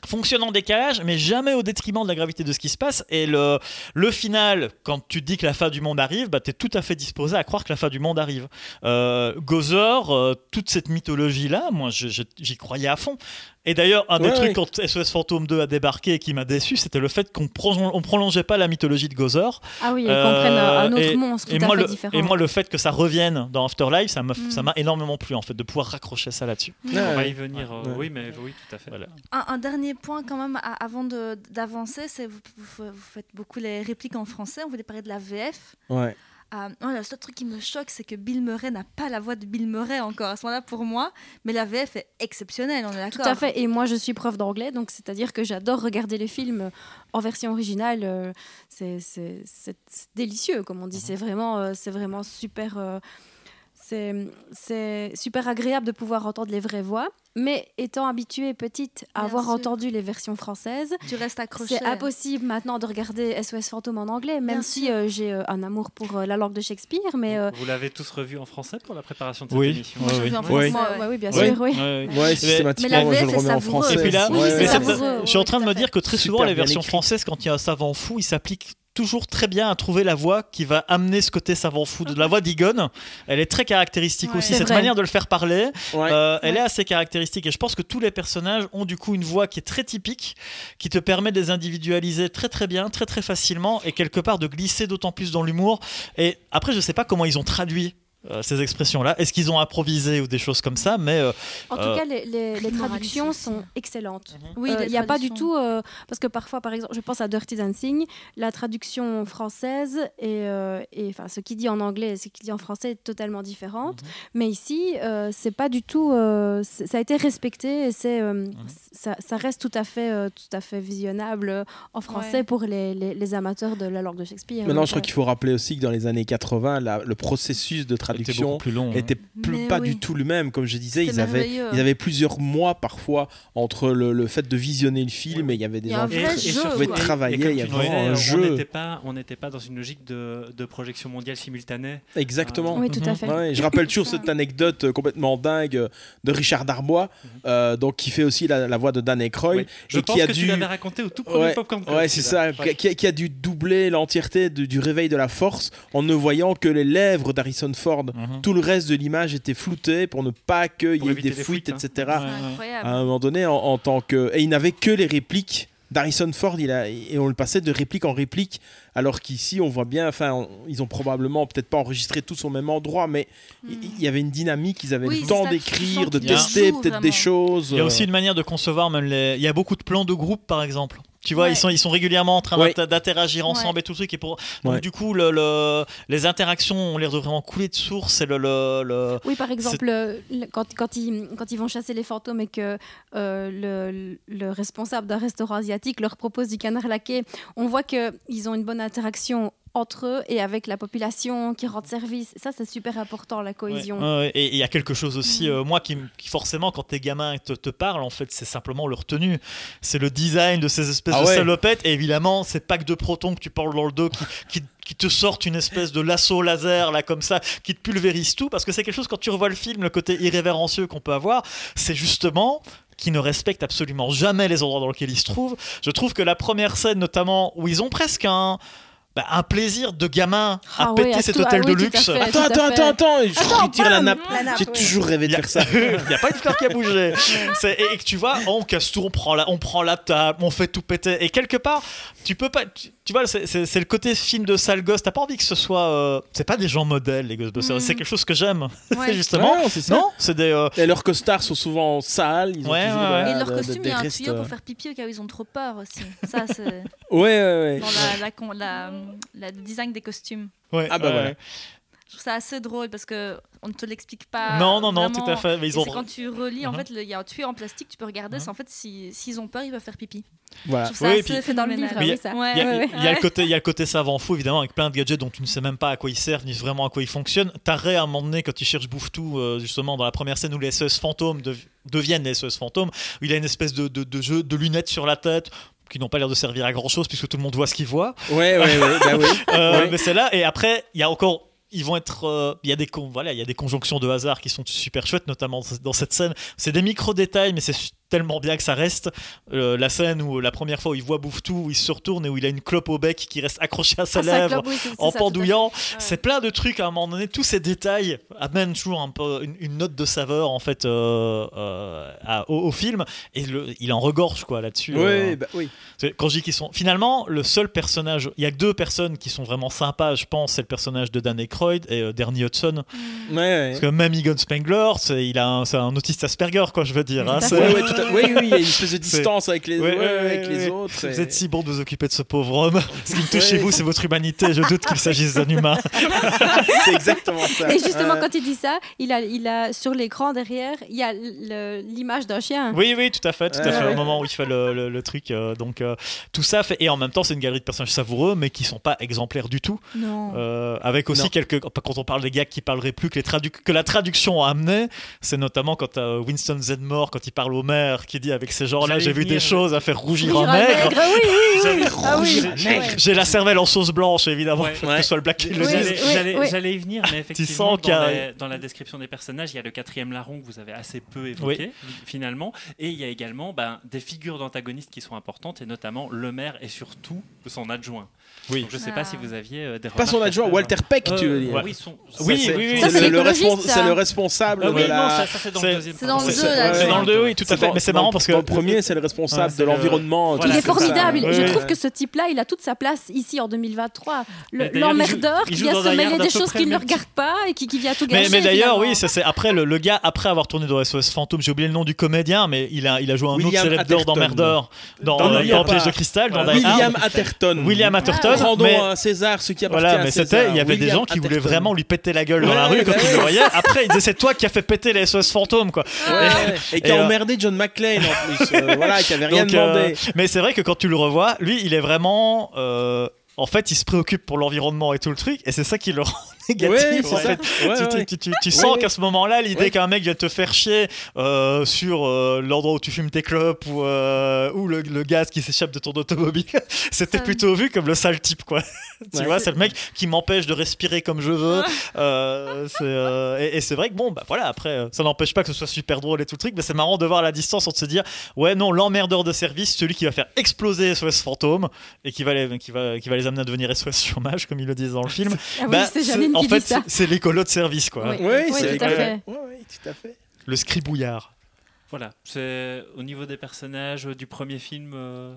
fonctionne en décalage, mais jamais au détriment de la gravité de ce qui se passe. Et le, le final, quand tu te dis que la fin du monde arrive, bah, tu es tout à fait disposé à croire que la fin du monde arrive. Euh, Gozer, euh, toute cette mythologie-là, moi j'y croyais à fond. Et d'ailleurs, un des Ouais, trucs ouais. quand SOS Fantôme 2 a débarqué et qui m'a déçu, c'était le fait qu'on on prolongeait pas la mythologie de Gozer. Ah oui, et qu'on Euh, prenne un un autre et- monstre tout Et à moi, fait le, différent. et moi, le fait que ça revienne dans Afterlife, ça m'a Mm. m'a énormément plu en fait, de pouvoir raccrocher ça là-dessus. On va y venir. euh, Ouais. Oui, mais oui, tout à fait. Voilà. Un, un dernier point quand même avant d'avancer, c'est vous, vous, vous faites beaucoup les répliques en français. On voulait parler de la VF. Ouais. Euh, ouais, le seul truc qui me choque, c'est que Bill Murray n'a pas la voix de Bill Murray encore à ce moment-là pour moi, mais la VF est exceptionnelle, on est Tout d'accord. à fait. Et moi, je suis prof d'anglais, donc c'est-à-dire que j'adore regarder les films en version originale. euh, C'est délicieux, comme on dit. C'est vraiment, euh, c'est vraiment super. euh, c'est c'est super agréable de pouvoir entendre les vraies voix. Mais étant habituée petite à Bien avoir sûr. entendu les versions françaises, Tu restes accroché. c'est impossible maintenant de regarder SOS Fantôme en anglais, même Bien si euh, j'ai euh, un amour pour euh, la langue de Shakespeare. Mais euh, Vous l'avez tous revu en français pour la préparation de cette Oui. émission Moi, en oui. Oui. moi, ouais. ouais, oui, bien sûr, oui. Ouais, ouais. Ouais, systématiquement, Mais la moi, je VF le remets en français. Et puis là, Oui, Ouais, c'est mais ouais. c'est- savoureux, je suis en train de me dire que très Super souvent, les versions françaises, quand il y a un savant fou, ils s'appliquent toujours très bien à trouver la voix qui va amener ce côté savant fou. De la voix d'Egon, elle est très caractéristique Ouais. aussi. Cette vrai. manière de le faire parler, Ouais. euh, elle Ouais. est assez caractéristique. Et je pense que tous les personnages ont du coup une voix qui est très typique, qui te permet de les individualiser très très bien, très très facilement, et quelque part de glisser d'autant plus dans l'humour. Et après, je sais pas comment ils ont traduit. Euh, ces expressions-là, est-ce qu'ils ont improvisé ou des choses comme ça Mais euh, En Euh, tout cas, les, les- traductions sont excellentes. Oui, Euh, les Il n'y a pas du tout, euh, parce que parfois, par exemple, je pense à Dirty Dancing, la traduction française et, euh, et enfin ce qui dit en anglais et ce qui dit en français est totalement différente. Mhm. Mais ici, euh, c'est pas du tout, euh, ça a été respecté et c'est, euh, Mhm. ça, ça reste tout à fait, euh, tout à fait visionnable euh, en français Ouais. pour les, les- les amateurs de la langue de Shakespeare. Maintenant, Donc, je crois euh, qu'il faut rappeler aussi que dans les années 80, la- le processus de traduction traduction beaucoup plus long. hein. était plus- pas oui. du tout le même. Comme je disais, ils avaient, ils avaient plusieurs mois parfois entre le, le fait de visionner le film et il y avait des gens qui pouvaient travailler. Il y a tu vraiment un on jeu. n'était pas, on n'était pas dans une logique de, de projection mondiale simultanée. Exactement. Oui, tout à Mhm. fait. Ouais, je rappelle toujours cette anecdote euh, complètement dingue euh, de Richard Darbois, euh, donc qui fait aussi la, la voix de Dan Aykroyd. Je et pense qui a que dû tu l'avais raconté au tout premier Ouais, Popcorn Ouais, c'est ça, qui, a- dû doubler l'entièreté du réveil de la force en ne voyant que les lèvres d'Harrison Ford. Mhm. Tout le reste de l'image était flouté pour ne pas qu'il y ait des fuites, fuites, hein. etc. À un moment donné, en, en tant que. Et il n'avait que les répliques d'Harrison Ford, il a, et on le passait de réplique en réplique, alors qu'ici, on voit bien, enfin, on- ils ont probablement peut-être pas enregistré tous au même endroit, mais il il y avait une dynamique, ils avaient Oui, le temps d'écrire, de tester peut-être des choses. Il y a euh, aussi une manière de concevoir même les. Il y a beaucoup de plans de groupe, par exemple. Tu vois, Ouais. ils, sont, ils sont régulièrement en train Ouais. d'interagir ensemble Ouais. et tout le truc. Et pour... Donc, Ouais. du coup, le, le- les interactions ont l'air de vraiment couler de source. Et le, le, le- Oui, par exemple, euh, le- quand, quand, ils, quand ils vont chasser les fantômes et que euh, le, le responsable d'un restaurant asiatique leur propose du canard laqué, on voit qu'ils ont une bonne interaction entre eux et avec la population qui rend service. Ça, c'est super important, la cohésion. Ouais, ouais, Et il y a quelque chose aussi, Mm. euh, moi, qui, forcément, quand tes gamins te, te parlent, en fait, c'est simplement leur tenue. C'est le design de ces espèces Ah de ouais. salopettes. Et évidemment, ces packs de protons que tu parles dans le dos qui, qui, qui te sortent une espèce de lasso laser, là, comme ça, qui te pulvérise tout. Parce que c'est quelque chose, quand tu revois le film, le côté irrévérencieux qu'on peut avoir, c'est justement qui ne respecte absolument jamais les endroits dans lesquels ils se trouvent. Je trouve que la première scène, notamment, où ils ont presque un. Bah, un plaisir de gamin à Ah péter à cet tout- hôtel ah de oui, luxe. fait. Attends, attends, attends, attends, je retire la nappe. J'ai oui. toujours rêvé de faire ça. Il n'y a pas une fleur qui a bougé. Et, et que tu vois, on casse tout, on prend, la, on prend la table, on fait tout péter. Et quelque part, tu peux pas. Tu, tu vois, c'est- le côté film de sale gosse. T'as pas envie que ce soit. euh, c'est pas des gens modèles, les Ghostbusters. Mm. C'est quelque chose que j'aime, Ouais. justement. Ouais, non, c'est des. euh, Et leurs costards sont souvent sales. Ils ont Ouais, toujours, ouais, voilà, Et leur costume, il y a un restes, tuyau euh, pour faire pipi au cas où ils ont trop peur aussi. Ça, c'est Ouais, ouais, ouais. dans la, la, design des costumes. ouais, Ah bah ouais. Je trouve ça assez drôle parce que on ne te l'explique pas. Non, non, non, vraiment. tout à fait. Mais ils ont. quand tu relis, en Mhm. fait, il y a un tuyau en plastique, tu peux regarder. C'est en fait, si- s'ils ont peur, ils peuvent faire pipi. Voilà. Je trouve ça Oui, et assez puis- dans le livre. Ouais, Il y, a, ouais, il y a le ouais. côté, il y a le côté savant fou évidemment avec plein de gadgets dont tu ne sais même pas à quoi ils servent ni vraiment à quoi ils fonctionnent. T'arrêtes à un moment donné quand ils cherchent Bouffetou euh, justement dans la première scène où les SES fantômes dev- deviennent les SES fantômes où il a une espèce de, de- de jeu de lunettes sur la tête qui n'ont pas l'air de servir à grand chose puisque tout le monde voit ce qu'il voit. Ouais, ouais, ouais, bah oui. Euh, Ouais. Mais c'est là et après il y a encore ils vont être euh, il y a des con- voilà il y a des conjonctions de hasard qui sont super chouettes notamment dans cette scène. C'est des micro détails mais c'est tellement bien que ça reste Euh, la scène où la première fois où il voit Bouffetou où il se retourne et où il a une clope au bec qui reste accrochée à sa Ah, ça, lèvre oui, en ça, pendouillant c'est plein de trucs à un moment donné tous ces détails amènent toujours un peu une, une note de saveur en fait euh, euh, à- au, au film et le- il en regorge quoi là-dessus euh. Ouais, bah oui. Quand je dis qu'ils sont. Finalement, le seul personnage. Il y a que deux personnes qui sont vraiment sympas, je pense. C'est le personnage de Dan Aykroyd et euh, Bernie Hudson. Ouais, ouais. Parce que même Egon Spengler, c'est il a un, c'est un autiste Asperger, quoi, je veux dire. hein. Tout à C'est- Ouais, ouais, tout à- oui, oui, il y a une espèce de distance avec les, Ouais, ouais, ouais, ouais, ouais, avec les ouais. autres. Vous êtes si bon de vous occuper de ce pauvre homme. Ce qui me touche Ouais. chez vous, c'est votre humanité. Je doute qu'il s'agisse d'un humain. C'est exactement ça. Et justement, Ouais. quand il dit ça, il a, il a sur l'écran derrière, il y a l'image d'un chien. Oui, oui, tout à fait, tout à fait. Au moment où il fait le, le- le truc, euh, donc euh, tout ça fait. Et en même temps, c'est une galerie de personnages savoureux, mais qui sont pas exemplaires du tout. Non. Euh, avec aussi Non. quelques quand on parle des gars qui parleraient plus que les tradu- que la traduction a amené c'est notamment quand Winston Zedmore quand il parle au maire qui dit avec ces gens là J'allais j'ai vu des choses à faire rougir un nègre. j'ai la cervelle en sauce blanche évidemment Ouais. que ce soit le black qui le dise. J'allais y venir, mais effectivement, a- dans la description des personnages, il y a le quatrième larron que vous avez assez peu évoqué, finalement. Et il y a également ben, des figures d'antagonistes qui sont importantes, et notamment le maire et surtout son adjoint. Oui Donc, je ne sais Ah. pas si vous aviez euh, des Pas son adjoint. Walter Peck, tu Euh, veux dire. ouais, oui, son- Oui, oui, oui. Ça, c'est le, respons- responsable Ah de oui, la. non, ça, ça, c'est dans le deuxième. c'est dans le pardon. deux, là, c'est dans le 2 oui tout à fait mais c'est marrant parce que Dans le premier, c'est le responsable de le- l'environnement. Il est formidable. Je trouve que ce type-là, il a toute sa place ici en 2023. Le- Mais d'ailleurs, L'emmerdeur il joue- il qui vient dans se mêler des choses près qui ne regardent pas et qui, vient tout gâcher. mais d'ailleurs, oui, ça c'est après le, gars après avoir tourné dans SOS Fantôme, j'ai oublié le nom du comédien, mais il a joué un autre célèbre d'emmerdeur dans, dans Piège de cristal. William Atherton. William Atherton, Rendons mais- à César ce qui appartient Voilà, mais c'était, il y avait des gens qui voulaient vraiment lui péter la gueule dans la rue quand ils le voyaient. Après, ils disaient c'est toi qui as fait péter les SOS fantômes, quoi. Et qui a euh, emmerdé John McClane en plus. euh, voilà, qui avait rien Donc, euh, demandé. mais c'est vrai que quand tu le revois, lui, il est vraiment. en fait, il se préoccupe pour l'environnement et tout le truc, et c'est ça qui le rend négatif. Ouais, en c'est ça. fait. Ouais, tu, ouais. tu- tu- tu sens Ouais. qu'à ce moment-là, l'idée Ouais. qu'un mec vient te faire chier euh, sur euh, l'endroit où tu fumes tes clopes ou, euh, ou le, le gaz qui s'échappe de ton automobile, c'était plutôt vu comme le sale type, quoi. tu Ouais. vois, c'est le mec qui m'empêche de respirer comme je veux. Euh, euh, et et c'est vrai que bon, bah voilà, après, ça n'empêche pas que ce soit super drôle et tout le truc, mais c'est marrant de voir à la distance, on de se dire, ouais, non, l'emmerdeur de service, celui qui va faire exploser SOS Fantôme et qui va les, qui va, qui va les amener à devenir SOS chômage, comme ils le disent dans le film. Ah oui, Bah, c'est En qui fait, dit ça. c'est- c'est l'écolo de service, quoi. Oui. C'est tout à ouais. fait. Ouais, ouais, tout à fait. Le scribouillard. Voilà, c'est au niveau des personnages euh, du premier film. euh,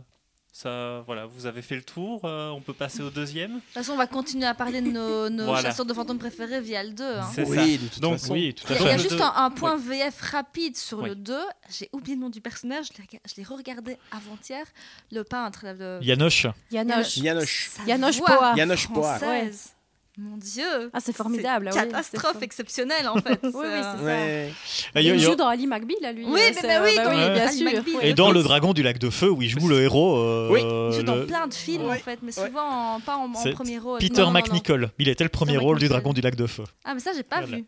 ça, voilà, vous avez fait le tour. euh, on peut passer au deuxième? De toute façon, on va continuer à parler de nos, nos Voilà. chasseurs de fantômes préférés via le 2. hein. C'est ça. Oui, de toute Donc, façon. Oui, tout Il à y a, il y a fait. juste un, un point VF rapide sur Oui. le 2. J'ai oublié le nom du personnage. Je l'ai rega- je l'ai re-regardé avant-hier. Le peintre. Le... Yanoche. Yanoche. Yanoche. Yanoche Poa. Yanoche Poa. Mon Dieu. Ah, c'est formidable. c'est Catastrophe exceptionnelle en fait. Oui, oui, C'est, c'est euh, Ouais. Il joue dans Ali McBeal, là, lui. Oui, euh, mais- c'est, mais oui, bah bien Ali sûr. Et dans Le Dragon du Lac de Feu, où il joue le héros. euh, Oui. Il joue dans le- plein de films en fait, mais Ouais. souvent en- pas en, premier rôle. Peter Non, non, non, non. McNichol. Il était le premier Peter rôle du. Dragon du Lac de Feu. Ah, mais ça, j'ai pas Voilà. vu.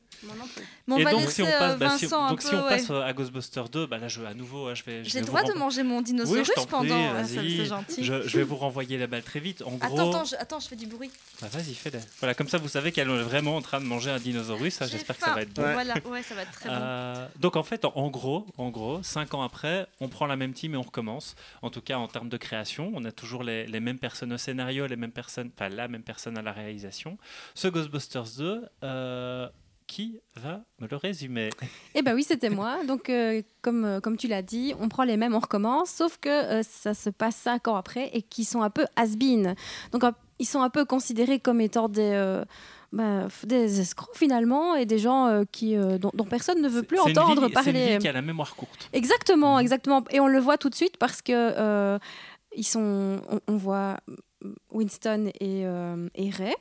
Mais on Et va donc, laisser si on euh, passe, bah, si- donc, peu. si on passe euh, à Ghostbusters 2, bah là, je, à nouveau, je vais. J'ai le droit de manger mon prie, pendant. C'est gentil. Je, je vais vous renvoyer la balle très vite. En Attends, gros, attends, je, attends, je fais du bruit. bah, vas-y, fais-le. Voilà, comme ça, vous savez qu'elle est vraiment en train de manger un J'ai j'espère que ça va être bon. Ouais. Voilà, ouais, ça va être très bon. Euh, donc en fait, en, en gros, en gros, cinq ans après, on prend la même team et on recommence. En tout cas, en termes de création, on a toujours les, les mêmes personnes au scénario, les mêmes personnes, enfin la même personne à la réalisation. Ce Ghostbusters 2, euh, qui va me le résumer Eh ben oui, c'était moi. Donc, euh, comme, euh, comme tu l'as dit, on prend les mêmes, on recommence, sauf que euh, ça se passe cinq ans après et qui sont un peu has-been. Donc, un- ils sont un peu considérés comme étant des, euh, bah, f- des escrocs finalement et des gens euh, qui, euh, dont, dont personne ne veut plus entendre ville- C'est une parler. qui a la mémoire courte. Exactement, exactement. Et on le voit tout de suite parce que euh, ils sont, on, on voit Winston et, et Ray.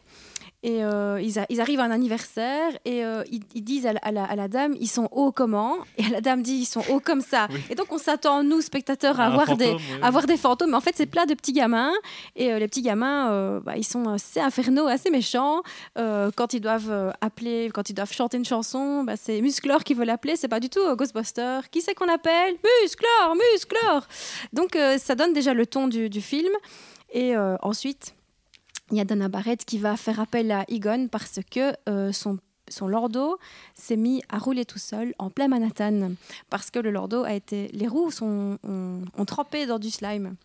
Et euh, ils, a- ils arrivent à un anniversaire et euh, ils, ils disent à la, à la- à la dame ils sont hauts comment? Et la dame dit ils sont hauts comme ça. Oui. Et donc on s'attend, nous, spectateurs, à avoir, des, fantôme, oui. à voir des fantômes. Mais en fait, c'est plein de petits gamins. Et euh, les petits gamins, bah, ils sont assez infernaux, assez méchants. Quand ils doivent appeler, quand ils doivent chanter une chanson, bah, c'est Musclor qui veut l'appeler. C'est pas du tout Ghostbuster. Qui c'est qu'on appelle? Musclor, Musclor. Donc ça donne déjà le ton du, du film. Et ensuite, il y a Dana Barrett qui va faire appel à Egon parce que euh, son lordo s'est mis à rouler tout seul en plein Manhattan parce que le lordo a été les roues sont ont, trempé dans du slime.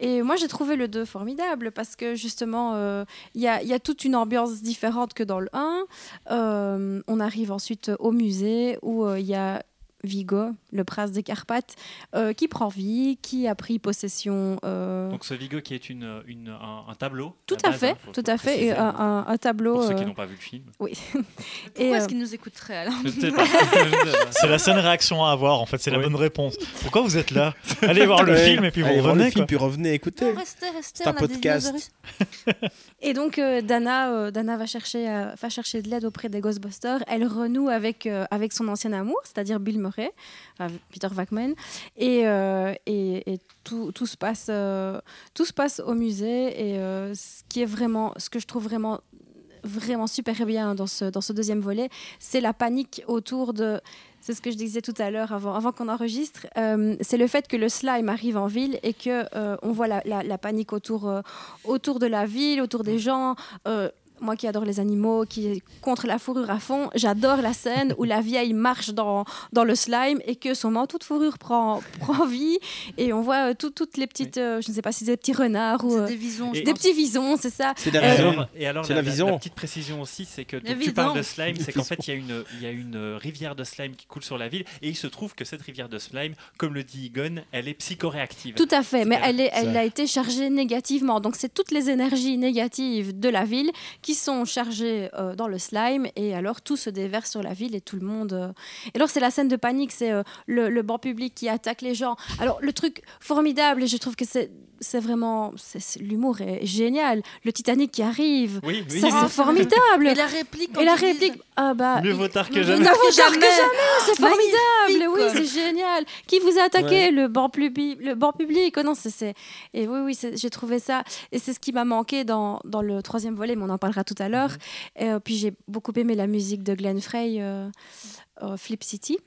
Et moi, j'ai trouvé le 2 formidable parce que justement, euh, il y, a, toute une ambiance différente que dans le 1. Euh, on arrive ensuite au musée où il y a Vigo, le prince des Carpates, euh, qui prend vie, qui a pris possession. euh, Donc ce Vigo qui est une, une- un, un tableau. tout la à base, fait, hein, faut- tout faut à fait, et un, tableau. Pour ceux qui euh, n'ont pas vu le film. oui. Pourquoi et, est-ce euh, qu'ils nous écouteraient alors. C'est la seule réaction à avoir, en fait, c'est la Oui. bonne réponse. Pourquoi vous êtes là? Allez voir le Ouais. film et puis vous Allez voir le revenez. film, puis revenez écouter. Non, restez, restez, C'est un on a des podcast. Et donc euh, Dana, euh, Dana va chercher, euh, va chercher de l'aide auprès des Ghostbusters. Elle renoue avec, euh, avec son ancien amour, c'est-à-dire Bill Murray, Peter Wackman. Et, euh, et, et tout, tout se passe, euh, tout se passe au musée. Et euh, ce qui est vraiment, ce que je trouve vraiment vraiment super bien dans ce, dans ce deuxième volet, c'est la panique autour de... C'est ce que je disais tout à l'heure avant, avant qu'on enregistre. euh, c'est le fait que le slime arrive en ville et que euh, on voit la, la- la panique autour, euh, autour de la ville, autour des gens. Moi qui adore les animaux, qui est contre la fourrure à fond, j'adore la scène où la vieille marche dans, dans le slime et que son manteau de fourrure prend, prend vie. Et on voit euh, tout- toutes les petites, euh, je ne sais pas si c'est des petits renards ou C'est euh, des je des petits visons, c'est ça. C'est la Euh, et alors, la, la la- vision. la petite précision aussi, c'est que donc, tu parles de slime, c'est qu'en fait, il y, a une- il y a une rivière de slime qui coule sur la ville, et il se trouve que cette rivière de slime, comme le dit Egon, elle est psychoréactive. Tout à fait, mais elle, est, elle a été chargée négativement. Donc c'est toutes les énergies négatives de la ville qui qui sont chargés euh, dans le slime et alors tout se déverse sur la ville et tout le monde. euh, Et alors c'est la scène de panique, c'est euh, le, le banc public qui attaque les gens. Alors le truc formidable et je trouve que c'est c'est vraiment l'humour est génial. Le Titanic qui arrive, Oui, oui. ça c'est formidable. Et la réplique. Et la réplique, ah bah Mieux vaut tard que jamais. Mieux vaut tard que jamais. c'est formidable, oui, c'est génial. Qui vous a attaqué Ouais. le banc public, le banc public? Oh non, c'est c'est- et oui, oui, j'ai trouvé ça et c'est ce qui m'a manqué dans, dans le troisième volet, mais on en parlera tout à l'heure. Et, euh, puis j'ai beaucoup aimé la musique de Glenn Frey, euh, euh, Flip City.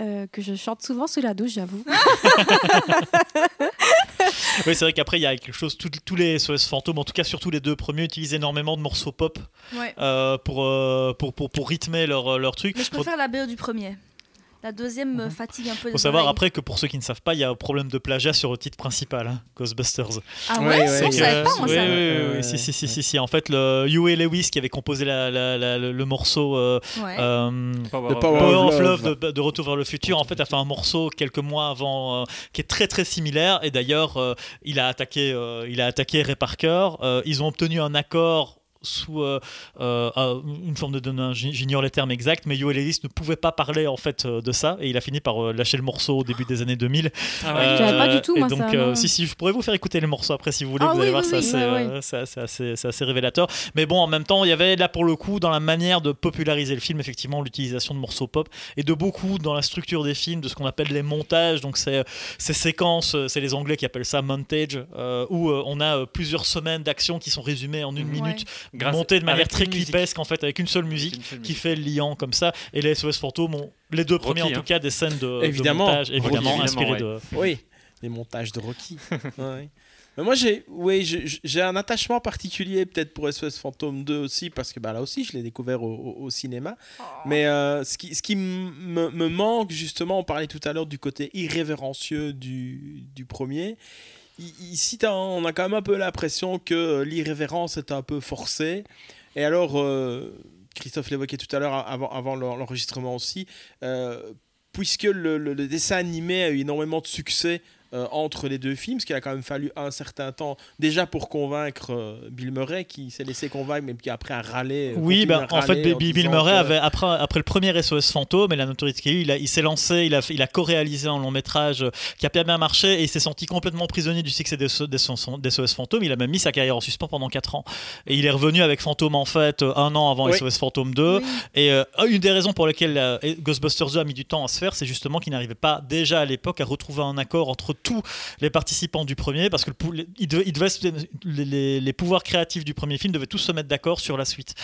euh, que je chante souvent sous la douche, j'avoue. Oui, c'est vrai qu'après, il y a quelque chose, tout- tous les SOS fantômes, en tout cas surtout les deux premiers, utilisent énormément de morceaux pop Ouais. euh, pour, euh, pour, pour, pour rythmer leur, leur truc. Mais je préfère la BO du premier. La deuxième me fatigue un peu. faut les savoir oreilles. après que pour ceux qui ne savent pas, il y a un problème de plagiat sur le titre principal, hein, Ghostbusters. Ah Ouais, ouais, ouais, savais pas, moi, oui, ça. oui, oui, si, si, si, si, si. En fait, le Huey Lewis qui avait composé la- la- la- le, le morceau euh, Ouais. euh, Power of Power Love. Power of of Love Love. de, de Retour vers le futur, en fait, a fait un morceau quelques mois avant euh, qui est très très similaire. Et d'ailleurs, euh, il a attaqué, euh, il a attaqué Ray Parker. Euh, ils ont obtenu un accord sous euh, euh, une forme de donne- j'ignore les termes exacts, mais Yoel Ellis ne pouvait pas parler en fait euh, de ça et il a fini par lâcher le morceau au début des années 2000. Ah ouais. Euh, Je savais pas du tout, et moi, donc, ça, euh, si, si, je pourrais vous faire écouter les morceaux après si vous voulez, Ah vous allez oui, voir, oui, c'est oui, assez, euh, révélateur. Mais bon, en même temps, il y avait là pour le coup, dans la manière de populariser le film, effectivement, l'utilisation de morceaux pop et de beaucoup dans la structure des films, de ce qu'on appelle les montages. Donc, c'est ces séquences, c'est les Anglais qui appellent ça montage, euh, où euh, on a euh, plusieurs semaines d'action qui sont résumées en une minute, Grâce- montées de manière très clipesque, en fait, avec une seule musique Une seule qui musique. fait le liant comme ça. Et les SOS fantômes ont les deux premiers, Rocky, en tout hein. cas, des scènes de, de Évidemment. montage, évidemment, Évidemment, inspirées ouais. de. Oui, les montages de Rocky. Ouais. Mais moi, j'ai oui, j'ai un attachement particulier peut-être pour SOS Phantom 2 aussi, parce que bah, là aussi, je l'ai découvert au, au- au cinéma. Mais euh, ce qui, ce qui me manque, justement, on parlait tout à l'heure du côté irrévérencieux du, du premier. Ici, on a quand même un peu l'impression que l'irrévérence est un peu forcée. Et alors, euh, Christophe l'évoquait tout à l'heure avant, avant l'en- l'enregistrement aussi, euh, puisque le dessin animé a eu énormément de succès euh, entre les deux films, parce qu'il a quand même fallu un certain temps déjà pour convaincre euh, Bill Murray, qui s'est laissé convaincre, mais qui après a râlé. euh, Oui, à en fait, Bill, en Bill disant Murray que- avait après, après le premier SOS Fantôme et la notoriété qu'il a eu, il, a- il s'est lancé, il a, il a co-réalisé un long métrage qui a bien bien marché et il s'est senti complètement prisonnier du succès des, So- des So- des SOS Fantôme. Il a même mis sa carrière en suspens pendant 4 ans et il est revenu avec Fantôme en fait un an avant Oui. SOS Fantôme 2. Oui. Et euh, une des raisons pour lesquelles euh, Ghostbusters 2 a mis du temps à se faire, c'est justement qu'il n'arrivait pas déjà à l'époque à retrouver un accord entre tous les participants du premier, parce que le il devait- il devait se- les, les- les pouvoirs créatifs du premier film devaient tous se mettre d'accord sur la suite.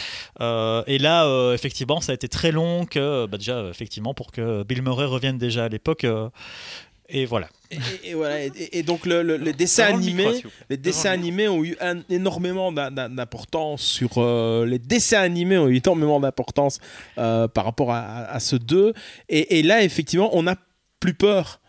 Euh, et là, euh, effectivement, ça a été très long que, bah, déjà, euh, effectivement, pour que Bill Murray revienne déjà à l'époque. euh, et voilà. Et, et- et voilà, et, et donc le, le- les dessins Devant le micro, animés, les dessins animés ont eu un- énormément d'im- d'im- d'importance sur euh, les dessins animés ont eu énormément d'importance euh, par rapport à, à- à ce 2 et, et là effectivement on n'a plus peur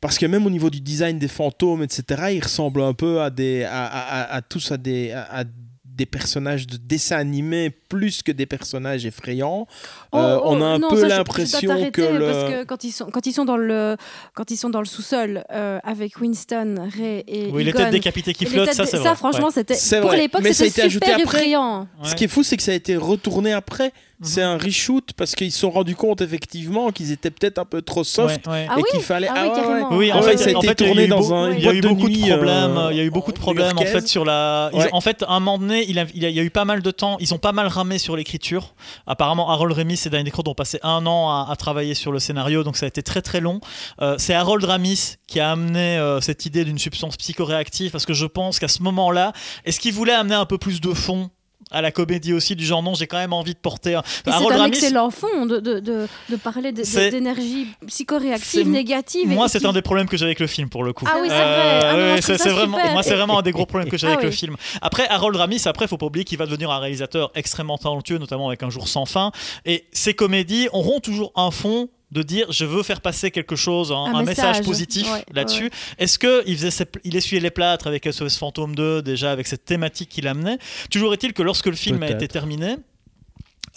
parce que même au niveau du design des fantômes etc ils ressemblent un peu à des à, à- à- à tous à des à- à des personnages de dessins animés plus que des personnages effrayants Euh, Oh, on a oh, un non, peu ça, l'impression que le parce que quand ils sont quand ils sont dans le quand ils sont dans le sous-sol euh, avec Winston, Ray et Oui, les têtes décapitées qui flottent, ça c'est vrai. franchement, c'était pour l'époque, ça a c'était super effrayant. Ouais. Ce qui est fou, c'est que ça a été retourné après. C'est Mhm. un reshoot parce qu'ils se sont rendus compte effectivement qu'ils étaient peut-être un peu trop soft Ouais, ouais. Ah et oui qu'il fallait. Ah oui. Oui, en Ah fait, ça a été fait, il y a tourné eu dans un. il y a eu beaucoup de nuit, problèmes. euh, il y a eu beaucoup de euh, problèmes en fait sur la. En fait, à un moment donné, il, y a- eu pas mal de temps. Ils ont pas mal ramé sur l'écriture. Apparemment, Harold Ramis et Danny Crow ont passé un an à, à travailler sur le scénario, donc ça a été très très long. Euh, c'est Harold Ramis qui a amené euh, cette idée d'une substance psychoréactive parce que je pense qu'à ce moment-là, est-ce qu'il voulait amener un peu plus de fond à la comédie aussi du genre non j'ai quand même envie de porter un... C'est un excellent fond de, de, de, de parler d'énergie psychoréactive, négative. moi c'est qui- un des problèmes que j'ai avec le film pour le coup Ah oui, c'est Euh, vrai. Ah non, c'est ça c'est vraiment, moi, c'est vraiment un des gros problèmes que j'ai Ah avec le oui. film. Après, Harold Ramis, après, faut pas oublier qu'il va devenir un réalisateur extrêmement talentueux, notamment avec Un jour sans fin. Et ces comédies auront toujours un fond de dire je veux faire passer quelque chose, un, Un un message. message. positif Ouais, là-dessus. ouais. Est-ce que il faisait ses- il essuyait les plâtres avec SOS Fantôme 2 déjà avec cette thématique qu'il amenait Toujours est-il que lorsque le film a été terminé.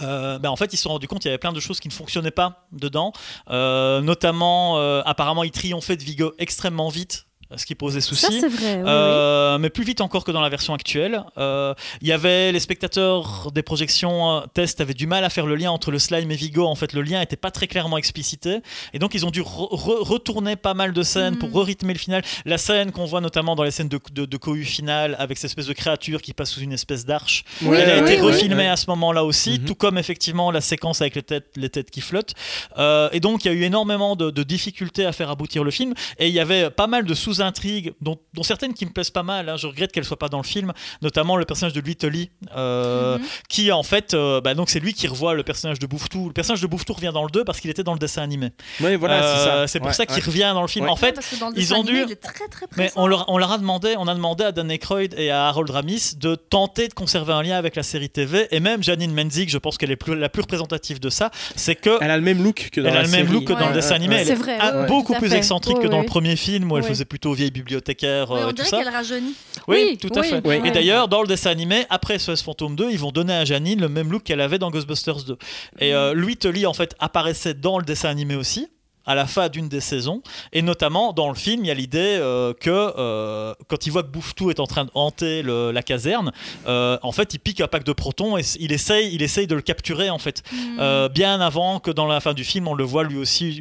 euh, ben, en fait, ils se sont rendus compte qu'il y avait plein de choses qui ne fonctionnaient pas dedans. Euh, notamment, euh, apparemment, il triomphait de Vigo extrêmement vite. Ce qui posait Ça, souci. c'est vrai. oui, oui. Euh, mais plus vite encore que dans la version actuelle. Euh, Il y avait les spectateurs des projections euh, test avaient du mal à faire le lien entre le slime et Vigo. En fait, le lien n'était pas très clairement explicité, et donc ils ont dû re- re- retourner pas mal de scènes pour Mhm. re-rythmer le final. La scène qu'on voit notamment dans les scènes de, de, de cohue finale avec cette espèce de créature qui passe sous une espèce d'arche. Elle a oui, été oui. refilmée à ce moment-là aussi, Mhm. tout comme effectivement la séquence avec les têtes, les têtes qui flottent. Euh, et donc il y a eu énormément de, de difficultés à faire aboutir le film. Et il y avait pas mal de sous-intrigues, dont, dont certaines qui me plaisent pas mal. hein. Je regrette qu'elles soient pas dans le film, notamment le personnage de Louis Tully, euh, Mhm. qui en fait, euh, bah, donc c'est lui qui revoit le personnage de Bouffetou. Le personnage de Bouffetou revient dans le 2 parce qu'il était dans le dessin animé. Oui, voilà, c'est Euh, ça. c'est pour Ouais, ça qu'il ouais. revient dans le film. Ouais. En fait, parce que dans le ils ont animé, dû- il est très très mais présent. on leur, on leur a demandé, on a demandé à Dan Aykroyd et à Harold Ramis de tenter de conserver un lien avec la série TV. Et même Janine Menzik, je pense qu'elle est plus, la plus représentative de ça, c'est que Elle a le même look que dans elle la a le même série. look que dans le dessin animé. Elle C'est est vrai, beaucoup plus excentrique Ouais, que dans le premier film où elle faisait plutôt vieille bibliothécaire Ouais, euh, on tout dirait ça. qu'elle rajeunit. Oui, Oui, tout à oui, fait. oui. Et d'ailleurs, dans le dessin animé, après SOS Phantom 2, ils vont donner à Janine le même look qu'elle avait dans Ghostbusters 2. Et euh, Louis Tully, en fait, apparaissait dans le dessin animé aussi à la fin d'une des saisons et notamment dans le film il y a l'idée euh, que euh, quand il voit que Bouffetou est en train de hanter le- la caserne euh, en fait il pique un pack de protons et il essaye, il essaye de le capturer en fait Hmm. Bien avant que dans la fin du film on le voit lui aussi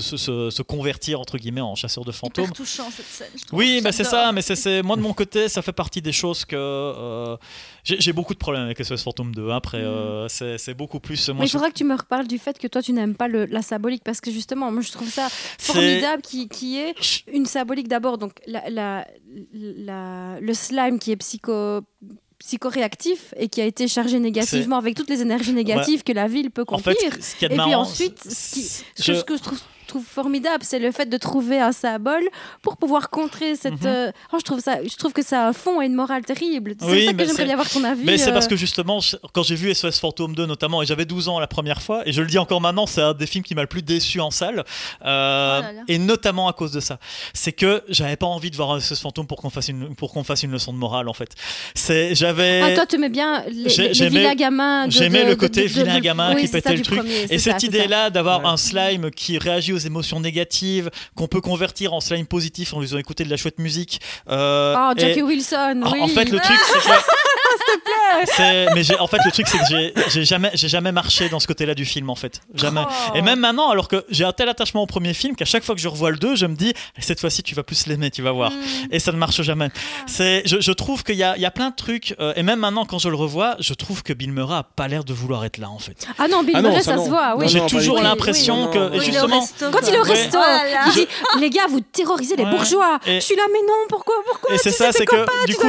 se, se- se convertir entre guillemets en chasseur de fantômes Hyper touchant cette scène. oui, bah c'est J'adore. ça, mais c'est- c'est moi de mon côté, ça fait partie des choses que j'ai beaucoup de problèmes avec SOS Phantom 2. hein, Après, Mm. euh, c'est c'est beaucoup plus. Moi, Mais il je- faudra que tu me reparles du fait que toi, tu n'aimes pas le- la symbolique parce que justement, moi, je trouve ça formidable qui, qui est une symbolique d'abord. Donc, la, la- la- le slime qui est psycho psychoréactif et qui a été chargé négativement avec toutes les énergies négatives que la ville peut En fait, contenir. ce a de Et puis marrant, ensuite, ce qui- je- ce que je trouve, trouve formidable, c'est le fait de trouver un symbole pour pouvoir contrer cette. Mhm. euh, oh, je trouve ça, je trouve que ça a un fond et une morale terrible. C'est Oui, ça que j'aimerais bien avoir ton avis. Mais c'est euh, parce que justement, quand j'ai vu SOS Phantom 2 notamment, et j'avais 12 ans la première fois, et je le dis encore maintenant, c'est un des films qui m'a le plus déçu en salle, euh, Oh là là. et notamment à cause de ça. C'est que j'avais pas envie de voir un SOS Fantôme pour qu'on fasse une pour qu'on fasse une leçon de morale en fait. C'est j'avais Ah, toi, tu aimais bien les, vilains gamins. j'aimais le côté de- de- vilain de- gamin oui, qui pétait ça, le truc. premier, Et cette c'est ça. idée-là d'avoir Ouais. un slime qui réagit aux émotions négatives, qu'on peut convertir en slime positif en lui faisant écouter de la chouette musique. euh, Oh, et- Jackie Wilson, en- oui. En fait, le truc, c'est que. C'est- Mais j'ai- en fait, le truc, c'est que j'ai- jamais, j'ai jamais marché dans ce côté-là du film, en fait. Jamais. Oh. Et même maintenant, alors que j'ai un tel attachement au premier film qu'à chaque fois que je revois le 2, je me dis, cette fois-ci, tu vas plus l'aimer, tu vas voir. Hmm. Et ça ne marche jamais. C'est, je, je trouve qu'il y a, il y a plein de trucs, euh, et même maintenant, quand je le revois, je trouve que Bill Murray a pas l'air de vouloir être là, en fait. Ah non, Bill Ah non, Murray, ça se voit. Oui. J'ai toujours l'impression Oui, que, et justement, resto, Quand il est au resto, là. il dit Les gars, vous terrorisez les bourgeois. Et- Je suis là, mais non, pourquoi, pourquoi Et c'est ça, c'est que du coup,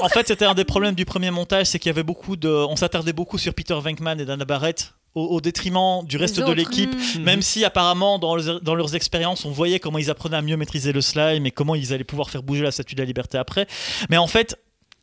en fait, c'était un des problèmes du premier montage, c'est qu'il y avait beaucoup de, on s'attardait beaucoup sur Peter Venkman et Dana Barrett au, détriment du reste de l'équipe. Mhm. Même si apparemment dans leurs, dans leurs expériences, on voyait comment ils apprenaient à mieux maîtriser le slime et comment ils allaient pouvoir faire bouger la statue de la liberté après. Mais en fait,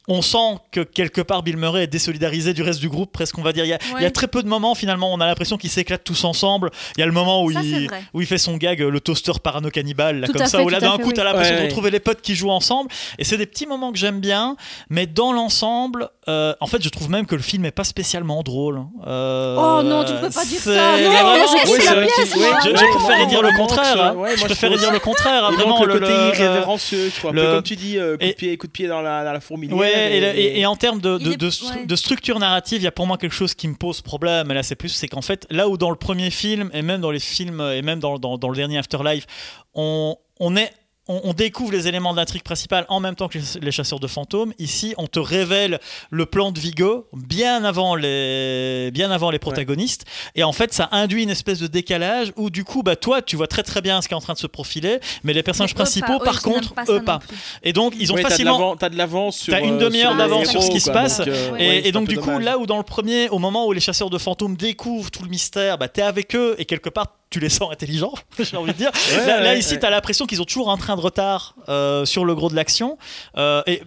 on sent que quelque part Bill Murray est désolidarisé du reste du groupe, presque on va dire. Il y a, il y a Ouais. très peu de moments finalement, on a l'impression qu'ils s'éclatent tous ensemble. Il y a le moment où, Ça, il, vrai. où il fait son gag, euh, le toaster parano-cannibale, là, Tout comme ça, fait, où là d'un coup oui. t'as l'impression Ouais, de ouais. retrouver les potes qui jouent ensemble. Et c'est des petits moments que j'aime bien, mais dans l'ensemble, euh, en fait je trouve même que le film est pas spécialement drôle. Euh, Oh non, tu peux pas dire ça. Non, vraiment, je Oui, vrai je, préférais dire le contraire. hein. je préférais dire le contraire. hein, Il vraiment le côté irrévérencieux. Un peu comme tu dis, coup, de pied, coup de pied dans la, dans la fourmilière. Et, le- et- et en termes de, Il de, est- de stru- ouais. de structure narrative, il y a pour moi quelque chose qui me pose problème. Et là, c'est plus, c'est qu'en fait, là où dans le premier film, et même dans les films, et même dans, dans, dans le dernier Afterlife, on, on est. On, on découvre les éléments de l'intrigue principale en même temps que les, les chasseurs de fantômes. Ici, on te révèle le plan de Vigo bien avant les, bien avant les protagonistes. Et en fait, ça induit une espèce de décalage où, du coup, bah, toi, tu vois très très bien ce qui est en train de se profiler, mais les personnages Mais principaux, pas. par contre, eux pas. Et donc, ils ont facilement. T'as de l'avance sur. T'as une euh, demi-heure d'avance sur ce qui se quoi. passe. Donc, euh, Et, ouais, et c'est donc du coup, dommage. là où dans le premier, au moment où les chasseurs de fantômes découvrent tout le mystère, bah, t'es avec eux et quelque part tu les sens intelligents, j'ai envie de dire. Ouais, là, ici, ouais. t'as l'impression qu'ils ont toujours un train de retard euh, sur le gros de l'action. Euh, et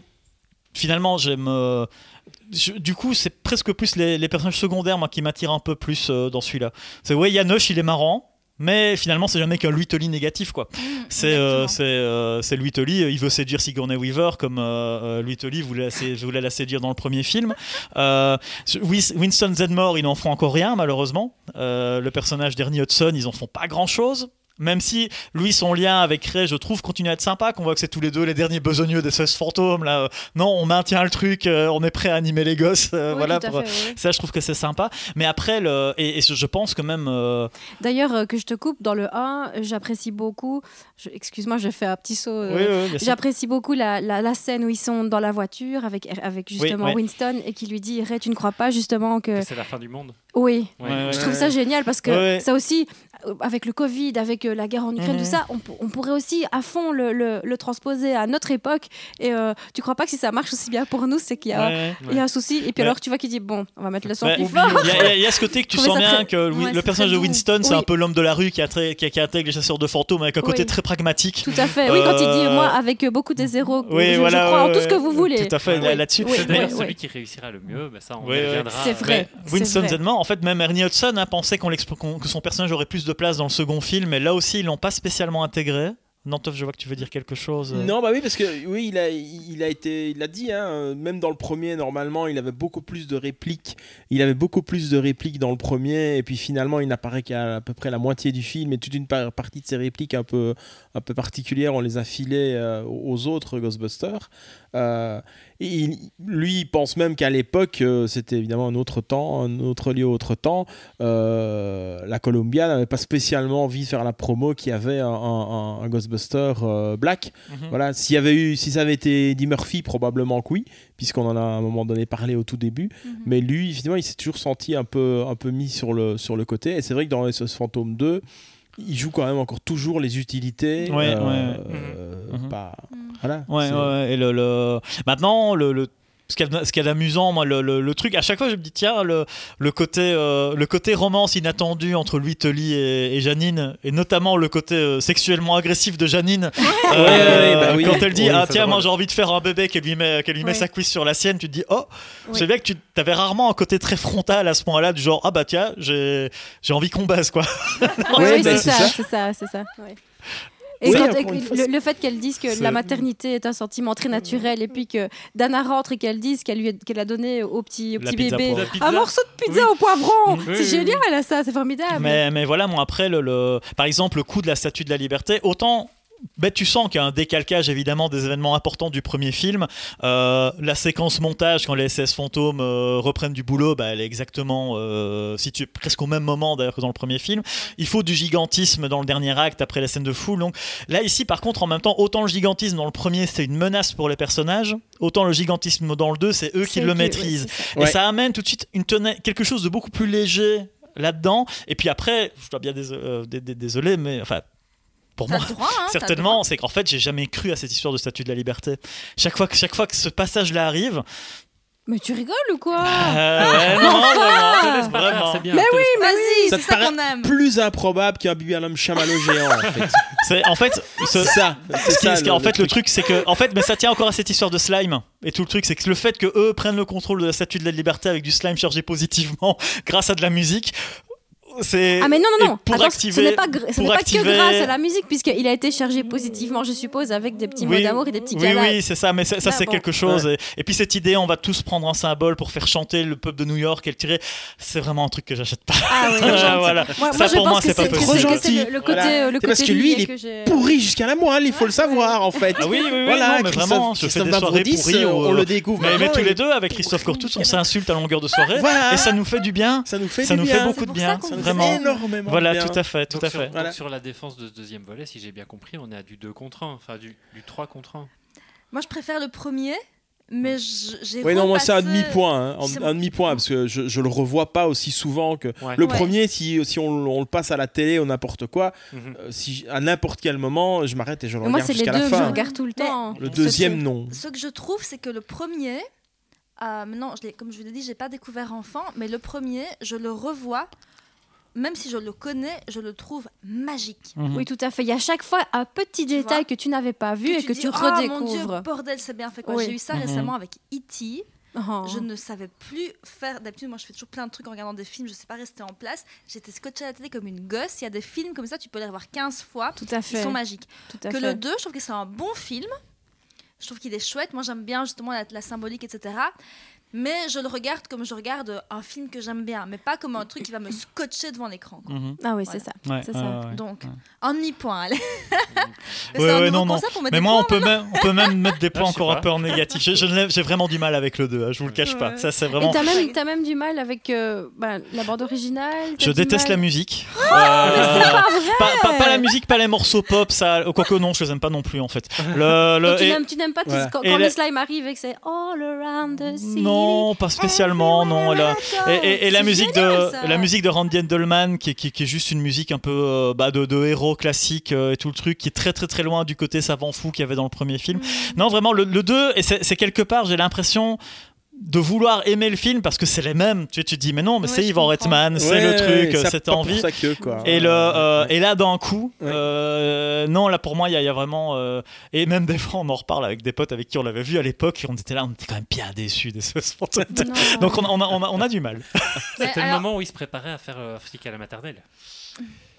finalement, j'aime. euh, du coup, c'est presque plus les, les personnages secondaires moi, qui m'attirent un peu plus dans celui-là. C'est ouais, Yanoche, il est marrant. Mais finalement, c'est jamais qu'un Louis Tully négatif, quoi. Hmm, C'est euh, c'est euh, Louis Tully, il veut séduire Sigourney Weaver comme euh, euh, Louis Tully voulait, voulait la séduire dans le premier film. Euh, Winston Zedmore, ils n'en font encore rien malheureusement. Euh, le personnage d'Ernie Hudson, ils en font pas grand chose. Même si lui, son lien avec Ray, je trouve, continue à être sympa, qu'on voit que c'est tous les deux les derniers besogneux des SOS fantômes. Là. Euh, Non, on maintient le truc, euh, on est prêt à animer les gosses. euh, Oui, voilà, pour- fait, oui. Ça, je trouve que c'est sympa. Mais après, le... et, et je pense que même. euh, D'ailleurs, que je te coupe, dans le 1, j'apprécie beaucoup. je- Excuse-moi, je fais un petit saut. euh, oui, oui, bien sûr. J'apprécie beaucoup la, la- la scène où ils sont dans la voiture avec, avec justement. Winston et qui lui dit Ray, tu ne crois pas justement que. Que C'est la fin du monde. Oui, Ouais. Ouais, ouais. je trouve ça génial parce que Ouais, ouais. ça aussi, avec le Covid, avec euh, la guerre en Ukraine, Mhm. tout ça, on, pour- on pourrait aussi à fond le, le- le transposer à notre époque. Et euh, tu crois pas que si ça marche aussi bien pour nous, c'est qu'il y a. Ouais, ouais. Il y a un souci, et puis Ouais. alors tu vois qu'il dit Bon, on va mettre le son Ouais. plus Il fort. y, a- il y a- il y a ce côté que tu sens bien très- que le personnage de. Winston, c'est Oui. un peu l'homme de la rue qui, a très- qui, qui intègre les chasseurs de fantômes avec un côté Oui. très pragmatique. Tout à fait. Oui, quand il dit Euh, Moi, avec euh, beaucoup de zéros, Oui, je, crois en ouais, tout ce que vous voulez. Tout à fait, là-dessus. D'ailleurs celui qui réussira le mieux, mais ça on reviendra. C'est vrai. Winston. Zedman, en fait, même Ernie Hudson pensait que son personnage aurait plus de place dans le second film, mais là aussi, ils l'ont pas spécialement intégré. Nantoff, je vois que tu veux dire quelque chose. euh. Non, bah oui, parce que oui, il a, il a été, il a dit, hein, même dans le premier, normalement, il avait beaucoup plus de répliques. Il avait beaucoup plus de répliques dans le premier, et puis finalement, il n'apparaît qu'à à peu près la moitié du film, et toute une par- partie de ses répliques un peu, un peu particulières, on les a filées euh, aux autres Ghostbusters. Euh, il- lui, il pense même qu'à l'époque, euh, c'était évidemment un autre temps, un autre lieu, autre temps. Euh, la Columbia n'avait pas spécialement envie de faire la promo qui avait un, un- un Ghostbuster Black. Mhm. Voilà, s'il y avait eu, si ça avait été Eddie Murphy, probablement que oui, puisqu'on en a à un moment donné parlé au tout début. Mhm. Mais lui, finalement, il s'est toujours senti un peu, un peu mis sur le, sur le côté. Et c'est vrai que dans SOS Phantom 2, il joue quand même encore toujours les utilités. Ouais, euh, ouais. euh, Mhm. pas-. Voilà. Ouais. Et le, le- Maintenant, le, le- ce qu'il y qu'il y a d'amusant, moi, le, le- le truc, à chaque fois, je me dis, tiens, le, le, côté, euh, le côté romance inattendu entre Louis Tully et, et Janine, et notamment le côté euh, sexuellement agressif de Janine, euh, Ouais, ouais, bah oui. quand elle dit, Oui, ah tiens, moi j'ai envie de faire un bébé, qu'elle lui met, qu'elle lui met sa cuisse sur la sienne, tu te dis, oh, c'est bien que tu avais rarement un côté très frontal à ce moment-là, du genre, ah bah tiens, j'ai j'ai envie qu'on baise, quoi. Oui, Ouais, oui, bah, c'est ça. c'est ça, c'est ça. Et Oui, quand- le, fait qu'elle dise que la maternité est un sentiment très naturel et puis que Dana rentre et qu'elle dise qu'elle lui a, qu'elle a donné au petit, au petit bébé un morceau de pizza Oui. au poivron. C'est Oui, oui, génial, ça, c'est formidable. Mais, mais voilà, moi, après, le, le- par exemple, le coup de la statue de la liberté, autant. Ben, tu sens qu'il y a un décalcage évidemment des événements importants du premier film. Euh, la séquence montage quand les SS fantômes euh, reprennent du boulot, bah, elle est exactement euh, située presque au même moment d'ailleurs que dans le premier film. Il faut du gigantisme dans le dernier acte après la scène de foule. Donc là ici par contre en même temps autant le gigantisme dans le premier c'est une menace pour les personnages, autant le gigantisme dans le 2 c'est eux qui le maîtrisent. Et Ouais. ça amène tout de suite une quelque chose de beaucoup plus léger là-dedans. Et puis après, je dois bien dés- euh, dé- dé- désolé, mais enfin. Pour moi, le droit, hein, le certainement, c'est qu'en fait, j'ai jamais cru à cette histoire de statut de la liberté. Chaque fois que, chaque fois que ce passage-là arrive, Mais tu rigoles ou quoi euh, ouais, non, faire, vraiment. c'est bien. Mais laisse- Vas-y, Ça c'est te ça paraît qu'on aime. Plus improbable qu'un homme chamallow géant, en fait. C'est en fait, ce- ça. c'est ce qui, ça, ce qui- en fait, le truc, c'est que, en fait, mais ça tient encore à cette histoire de slime. Et tout le truc, c'est que le fait que eux prennent le contrôle de la statue de la liberté avec du slime chargé positivement grâce à de la musique, c'est Ah mais non non non. pour Attends, activer, ce n'est pas, gr- ce pour n'est pas activer- que grâce à la musique puisqu'il a été chargé positivement, je suppose, avec des petits mots d'amour et des petits Oui, câlins. oui, c'est ça, mais ça, ça, Là, c'est bon. quelque chose. Et, et puis cette idée, on va tous prendre un symbole pour faire chanter le peuple de New York et le tirer, c'est vraiment un truc que j'achète pas. Ah oui, Ah, voilà. Moi, Ça, moi, pour moi, c'est pas possible. Trop le, le côté, gentil. euh, le C'est côté parce que lui, il j'ai- Pourri jusqu'à la moelle, il faut le savoir, en fait. Ah oui, oui, oui, Voilà, mais vraiment, je fais des soirées pourries où, on euh, le découvre. Mais, tous les deux, avec Christophe Cortous, on s'insulte à longueur de soirée Voilà. et ça nous fait du bien. Ça nous fait Ça nous fait beaucoup de bien, vraiment. énormément Voilà, bien. tout à fait, tout Donc à sur, fait. donc Voilà. sur la défense de ce deuxième volet, si j'ai bien compris, on est à du 2 contre 1, enfin du, du 3 contre 1. Moi, je préfère le premier, mais j'ai Oui, non, moi c'est un demi-point. hein, un demi-point, parce que je, je le revois pas aussi souvent que. Ouais. Le Ouais. premier, si, si on, on le passe à la télé ou n'importe quoi, Mhm. euh, si, à n'importe quel moment, je m'arrête et je le Mais Moi, regarde c'est les jusqu'à deux la que je fin. regarde tout le Mais- temps. Le deuxième, non. Ce que je trouve, c'est que le premier, euh, non, je l'ai- comme je vous l'ai dit, j'ai pas découvert enfant, mais le premier, je le revois, même si je le connais, je le trouve magique. Mhm. Oui, tout à fait. Il y a à chaque fois un petit Tu détail que tu n'avais pas vu et que dis, tu oh, mon Dieu, redécouvres. bordel, c'est bien fait quoi. Oui. J'ai eu ça Mhm. récemment avec E.T. Oh. Je ne savais plus faire. D'habitude, moi, je fais toujours plein de trucs en regardant des films. Je sais pas rester en place. J'étais scotchée à la télé comme une gosse. Il y a des films comme ça, tu peux les revoir 15 fois. Tout à Ils fait. sont magiques. Tout à que fait. le 2, je trouve que c'est un bon film. Je trouve qu'il est chouette. Moi, j'aime bien justement la, la symbolique, etc. Mais je le regarde comme je regarde un film que j'aime bien, mais pas comme un truc qui va me scotcher devant l'écran. quoi. Mhm. Ah oui, Voilà. c'est ça. Ouais, C'est ouais. Donc, ouais. un demi-point. allez. Mais Ouais, c'est un non, non. Mais des moi, on points, peut, même, on peut même mettre des Ah, points encore un peu en négatif. Je- je J'ai vraiment du mal avec le 2, je vous le cache pas. Ça, c'est Et vraiment. t'as même, t'as même du mal avec euh, bah, la bande originale Je déteste la musique. C'est pas vrai pas, pas- pas la musique, pas les morceaux pop, ça. Quoique non, je les aime pas non plus en fait. Le, le- Donc, tu et- n'aimes- tu n'aimes pas quand, Et le- slime arrive et que c'est all around the city. Non, pas spécialement, non. la-. Et, la musique génial, de ça. la musique de Randy Endelman qui, est- qui- qui est juste une musique un peu euh, bah, de, de héros classique euh, et tout le truc qui est très très très loin du côté savant fou qu'il y avait dans le premier film. Mm. Non, vraiment le, le 2 et c'est quelque part j'ai l'impression de vouloir aimer le film parce que c'est les mêmes. Tu, tu te dis mais non mais Ouais, c'est comprends. Reitman, c'est Ouais, le truc, cette envie. ça que, quoi. Et, le, euh, et là, d'un coup, Ouais. euh, non, là pour moi, il y, a- il y a vraiment. euh, et même des fois, on en reparle avec des potes avec qui on l'avait vu à l'époque et on était là, on était quand même bien déçus des. Donc on a, on, a, on, a, on a du mal. C'était le moment où il se préparait à faire euh, Afrique à la maternelle.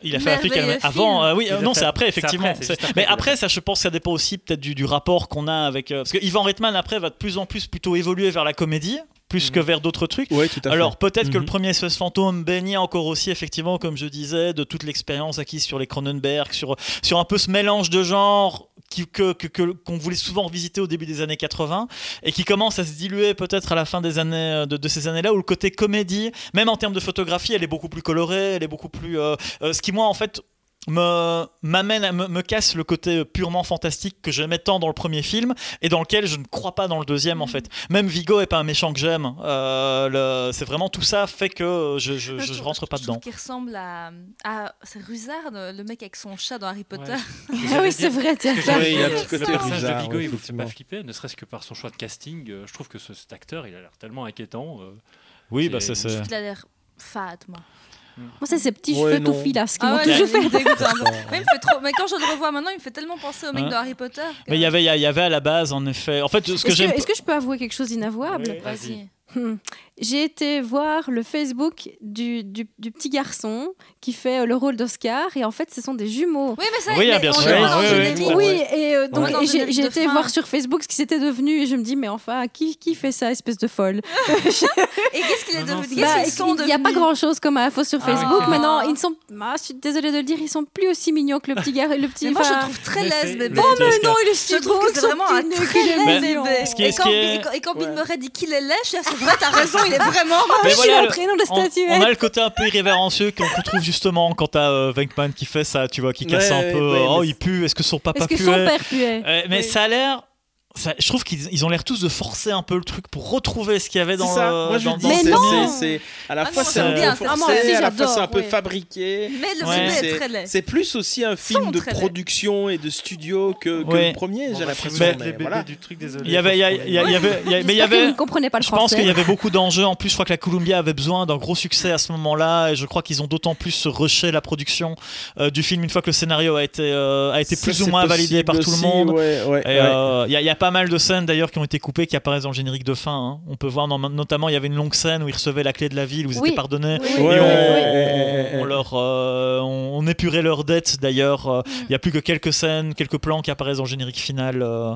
Il a fait Afrique Merveilleux avant. euh, oui, euh, non, c'est après, effectivement. après, après mais après, ça, je pense que ça dépend aussi peut-être du, du rapport qu'on a avec. euh, parce que Ivan Reitman, après, va de plus en plus plutôt évoluer vers la comédie, plus Mhm. que vers d'autres trucs. Ouais, tout à fait. Alors peut-être que le Mhm. premier SOS Fantôme baignait encore aussi effectivement, comme je disais, de toute l'expérience acquise sur les Cronenberg, sur, sur un peu ce mélange de genres qui- que qu'on voulait souvent visiter au début des années 80 et qui commence à se diluer peut-être à la fin des années euh, de, de ces années-là où le côté comédie, même en termes de photographie, elle est beaucoup plus colorée, elle est beaucoup plus. euh, euh, ce qui moi en fait me m'amène me, me casse le côté purement fantastique que j'aimais tant dans le premier film et dans lequel je ne crois pas dans le deuxième en fait même Vigo est pas un méchant que j'aime Euh, c'est vraiment tout ça fait que je, je, rentre pas dedans qu'il ressemble à, à c'est Ruzard, le mec avec son chat dans Harry Potter. Ouais. Ah oui, c'est vrai, tiens. Ouais, il a un petit côté le personnage de Vigo, il vous fait pas flipper, ne serait-ce que par son choix de casting. Euh, Je trouve que ce- cet acteur, il a l'air tellement inquiétant. euh. oui bah c'est qu'il a l'air fade, moi. Moi, c'est ces petits Ouais, cheveux non. tout filasses qui Ah m'ont ouais, toujours fait. Mais, il me fait trop... mais quand je le revois maintenant, il me fait tellement penser au mec Hein de Harry Potter. que- mais il y avait il y avait à la base en effet en fait ce que Est-ce j'aime que, est-ce que je peux avouer quelque chose d'inavouable? Vas-y. Hmm. J'ai été voir le Facebook du, du, du petit garçon qui fait euh, le rôle d'Oscar et en fait ce sont des jumeaux. Oui, mais ça, Oui, mais bien sûr. Oui, oui, oui. Oui, et euh, donc Ouais. J'ai été fin. voir sur Facebook ce qui s'était devenu et je me dis mais enfin qui, qui fait ça espèce de folle? Et qu'est-ce qu'il est devenu? Bah, Qu'est-ce qu'ils sont Il n'y a pas grand chose comme info sur Ah. Facebook maintenant ils ne sont ah, je suis désolée de le dire ils sont plus aussi mignons que le petit gars le petit Mais moi, je trouve très Mais laisse, bébé. mais Oh mais Oscar. non il est Je si trouve beau que c'est vraiment un très laisse bébé. Et quand, Bill m'aurait dit qu'il est lèche, ah, c'est vrai, t'as raison, il est vraiment. Mais je suis voilà, le le- prénom de on, statuette on a le côté un peu irrévérencieux qu'on qu'on trouve justement quand t'as euh, Venkman qui fait ça, tu vois, qui casse Ouais, un ouais, peu. ouais, oh, il pue. Est-ce que son papa est-ce que puait son père puait Euh, mais Oui. ça a l'air. Ça- je trouve qu'ils ils ont l'air tous de forcer un peu le truc pour retrouver ce qu'il y avait dans ça. le. Moi, je dans- le dis, Mais c'est- non. à la Ah fois c'est un peu forcé, aussi, à la fois c'est un peu ouais. fabriqué. Mais le Ouais. est C'est- très laid. C'est plus aussi un film de production et de studio que, que Ouais. le premier, Bon, j'ai bah, si l'impression. mais les bébés voilà. du truc, désolé. Il y avait, il y a- il y a- il y avait, il y a- mais il y avait. ne comprenez pas le Je pense qu'il y avait beaucoup d'enjeux. En plus, je crois que la Columbia avait besoin d'un gros succès à ce moment-là, et je crois qu'ils ont d'autant plus rushé la production euh, du film une fois que le scénario a été a été plus ou moins validé par tout le monde. euh, Il y, a- a pas mal de scènes d'ailleurs qui ont été coupées, qui apparaissent dans le générique de fin. hein. On peut voir non- notamment, il y avait une longue scène où ils recevaient la clé de la ville, où ils Oui. étaient pardonnés. Oui, Et oui, Ouais, on, leur, euh, on, on épurait leurs dettes d'ailleurs. Euh, Il y a plus que quelques scènes, quelques plans qui apparaissent dans le générique final euh,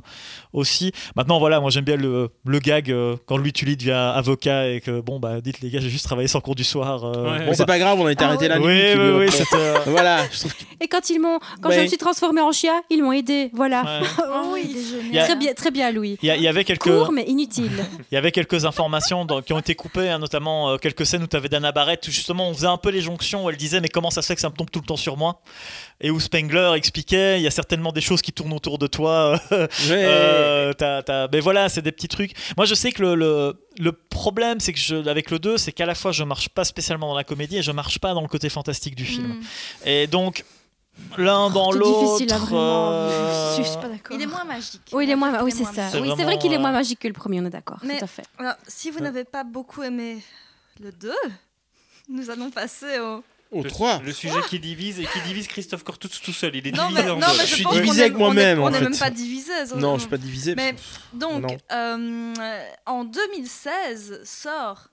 aussi. Maintenant, voilà, moi j'aime bien le, le gag euh, quand lui tu lis devient avocat et que bon bah dites les gars, j'ai juste travaillé sans cours du soir. euh, Ouais. bon, c'est bah, pas grave, on a été Ah arrêté la nuit. oui, oui, oui, euh, Voilà, Et quand ils m'ont, quand je me suis transformée en chien, ils m'ont aidé. Voilà. ouais. Oh oui, Très bien, très bien, Louis. Il y, avait quelques. Court mais inutile. Il y avait quelques informations dans- qui ont été coupées, hein, notamment euh, quelques scènes où tu avais Dana Barrett, où justement on faisait un peu les jonctions, où elle disait mais comment ça se fait que ça me tombe tout le temps sur moi? Et où Spengler expliquait il y a certainement des choses qui tournent autour de toi. euh, euh, Mais voilà, c'est des petits trucs. Moi je sais que le, le, le problème c'est que je, avec le 2, c'est qu'à la fois je marche pas spécialement dans la comédie et je marche pas dans le côté fantastique du film. Mm. Et donc l'un dans C'est l'autre. difficile, là, vraiment. euh, Je suis pas d'accord. Il est moins magique. Oui, il est moins. Il Oui, est c'est ça. magique. C'est Oui, c'est vraiment, vrai qu'il est euh, moins magique que le premier, on est d'accord. Mais- Tout à fait. Alors, si vous n'avez pas beaucoup aimé le 2, nous allons passer au. Au Le- 3. Le sujet qui divise et qui divise Christophe Cortous tout seul. Il est Non, divisé en non, deux. mais Je je suis pense qu'on divisé est- avec moi-même, On en n'est fait. même pas divisé. Non, je suis pas divisé. Mais donc, Non. euh, en 2016 sort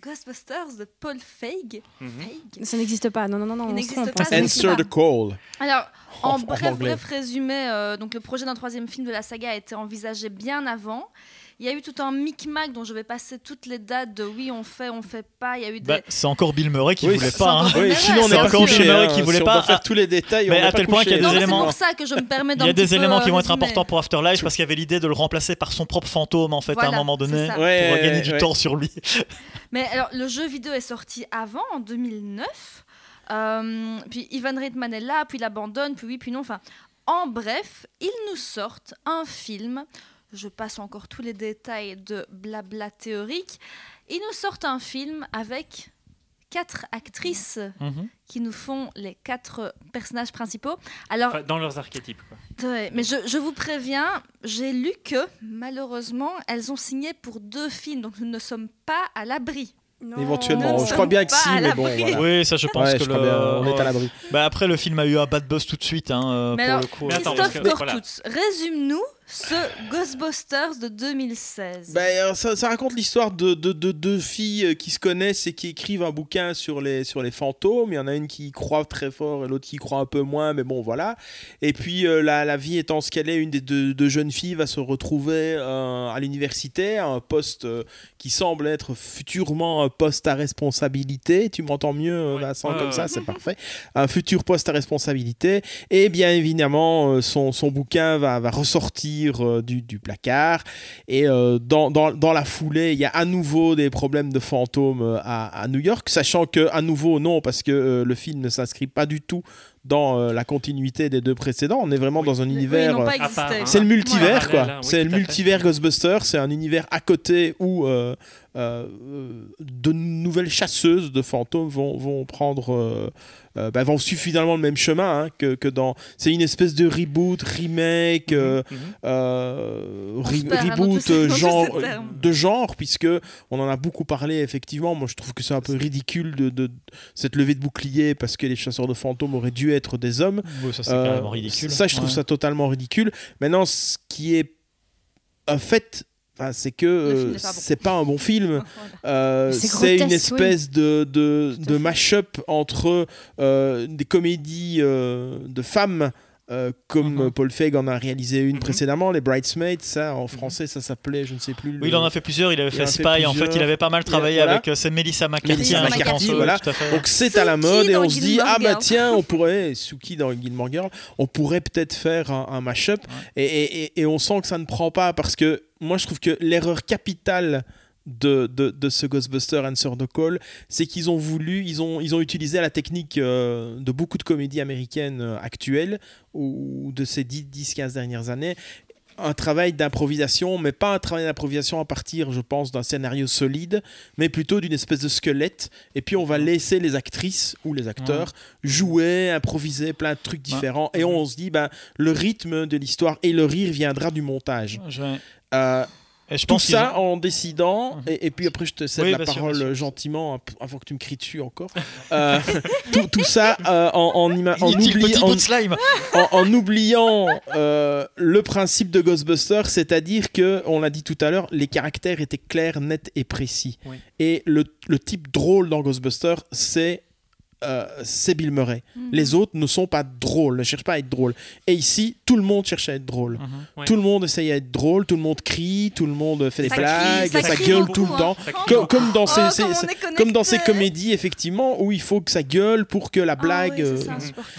Ghostbusters de Paul Feig. Feig? Ça n'existe pas. Non, non, non, non. Il n'existe pas, Answer the call. Alors, en, bref, bref résumé, euh, donc le projet d'un troisième film de la saga a été envisagé bien avant. Il y a eu tout un micmac dont je vais passer toutes les dates de oui, on fait, on fait pas. Il y a eu des. Bah, c'est encore Bill Murray qui Oui, voulait pas. hein. Oui, sinon on pas encore. Bill Murray hein. qui voulait Si pas- faire tous les détails. Mais on à pas tel point qu'il y a des non, mais c'est éléments- pour ça que je me permets d'un Il y a des éléments qui euh, vont être résumer. importants pour Afterlife parce qu'il y avait l'idée de le remplacer par son propre fantôme en fait à un moment donné pour gagner du temps sur lui. Mais alors, le jeu vidéo est sorti avant, en 2009. Euh, puis Ivan Reitman est là, puis il abandonne, puis oui, puis non. Enfin, en bref, ils nous sortent un film. Je passe encore tous les détails de blabla théorique. Ils nous sortent un film avec quatre actrices Mhm. qui nous font les quatre personnages principaux. Alors, Enfin, dans leurs archétypes. quoi. Ouais, mais je, je vous préviens, j'ai lu que malheureusement, elles ont signé pour deux films, donc nous ne sommes pas à l'abri. Éventuellement, je crois bien que si, mais bon, voilà. Oui, ça je pense Ouais, que je le- bien, on est à l'abri. Bah, après le film a eu un bad buzz tout de suite hein, Mais pour alors, le coup. Mais attends, Christophe voilà. Résume-nous ce Ghostbusters de 2016. Ben, euh, ça, ça raconte l'histoire de, de, de deux filles euh, qui se connaissent et qui écrivent un bouquin sur les, sur les fantômes. Il y en a une qui y croit très fort et l'autre qui y croit un peu moins, mais bon, voilà. Et puis, euh, la, la vie étant ce qu'elle est, une des deux, deux jeunes filles va se retrouver euh, à l'université, à un poste euh, qui semble être futurement un poste à responsabilité. Tu m'entends mieux, Oui. Vincent, Ouais, comme ouais. ça, c'est parfait. Un futur poste à responsabilité. Et bien évidemment, euh, son, son bouquin va, va ressortir euh, du, du placard. Et euh, dans, dans, dans la foulée, il y a à nouveau des problèmes de fantômes euh, à, à New York, sachant que à nouveau non, parce que euh, le film ne s'inscrit pas du tout dans euh, la continuité des deux précédents. On est vraiment dans un Oui, univers. euh, c'est le multivers, quoi. oui, c'est le multivers Ghostbusters. C'est un univers à côté où euh, de nouvelles chasseuses de fantômes vont, vont prendre. euh, euh, bah, vont suivre finalement le même chemin hein, que, que dans. C'est une espèce de reboot, remake, euh, Mhm. euh, re- dans reboot euh, genre, de genre, puisque on en a beaucoup parlé effectivement. Moi, je trouve que c'est un peu ridicule de, de cette levée de bouclier parce que les chasseurs de fantômes auraient dû être des hommes. Ça c'est Euh, carrément ridicule. Ça, je trouve Ouais. ça totalement ridicule. Maintenant, ce qui est un fait, enfin, c'est que euh, n'est pas bon. c'est pas un bon film. Euh, C'est une espèce de, mash-up entre euh, des comédies euh, de femmes. Euh, comme Mhm. euh, Paul Feig en a réalisé une Mhm. précédemment, les Bridesmaids, ça en français ça s'appelait, je ne sais plus. Oui, il en a fait plusieurs. Il avait Il fait Spy. En fait, il avait pas mal travaillé voilà. avec. euh, c'est Melissa McCarthy. Melissa hein, McCarthy, oui, voilà. Donc c'est à la mode et on se dit ah bah tiens on pourrait Suki dans Gilmore Girl on pourrait peut-être faire un, un mash-up et, et- et- et on sent que ça ne prend pas parce que moi je trouve que l'erreur capitale de, de, de ce Ghostbuster Answer the Call c'est qu'ils ont voulu ils ont, ils ont utilisé la technique euh, de beaucoup de comédies américaines euh, actuelles ou de ces 10-15 dernières années un travail d'improvisation, mais pas un travail d'improvisation à partir, je pense, d'un scénario solide, mais plutôt d'une espèce de squelette. Et puis on va laisser les actrices ou les acteurs jouer, improviser plein de trucs différents. Et on se dit, ben, le rythme de l'histoire et le rire viendra du montage. Euh, et je tout pense ça en décidant, Mhm. et, et puis après je te cède Oui, la bien parole bien gentiment, ap- avant que tu me cries dessus encore. Euh, tout, tout ça euh, en, en, oubli- oubliant euh, le principe de Ghostbusters, c'est-à-dire que, on l'a dit tout à l'heure, les caractères étaient clairs, nets et précis. Oui. Et le, le type drôle dans Ghostbusters, c'est euh, c'est Bill Murray. Mhm. Les autres ne sont pas drôles, ne cherchent pas à être drôles. Et ici, tout le monde cherche à être drôle. Mhm. Ouais. Tout le monde essaye à être drôle, tout le monde crie, tout le monde fait des Ça blagues, ça gueule beaucoup, tout le hein. temps. Comme, comme dans Oh, ces, comme dans ces comédies, effectivement, où il faut que ça gueule pour que la Ah blague. oui,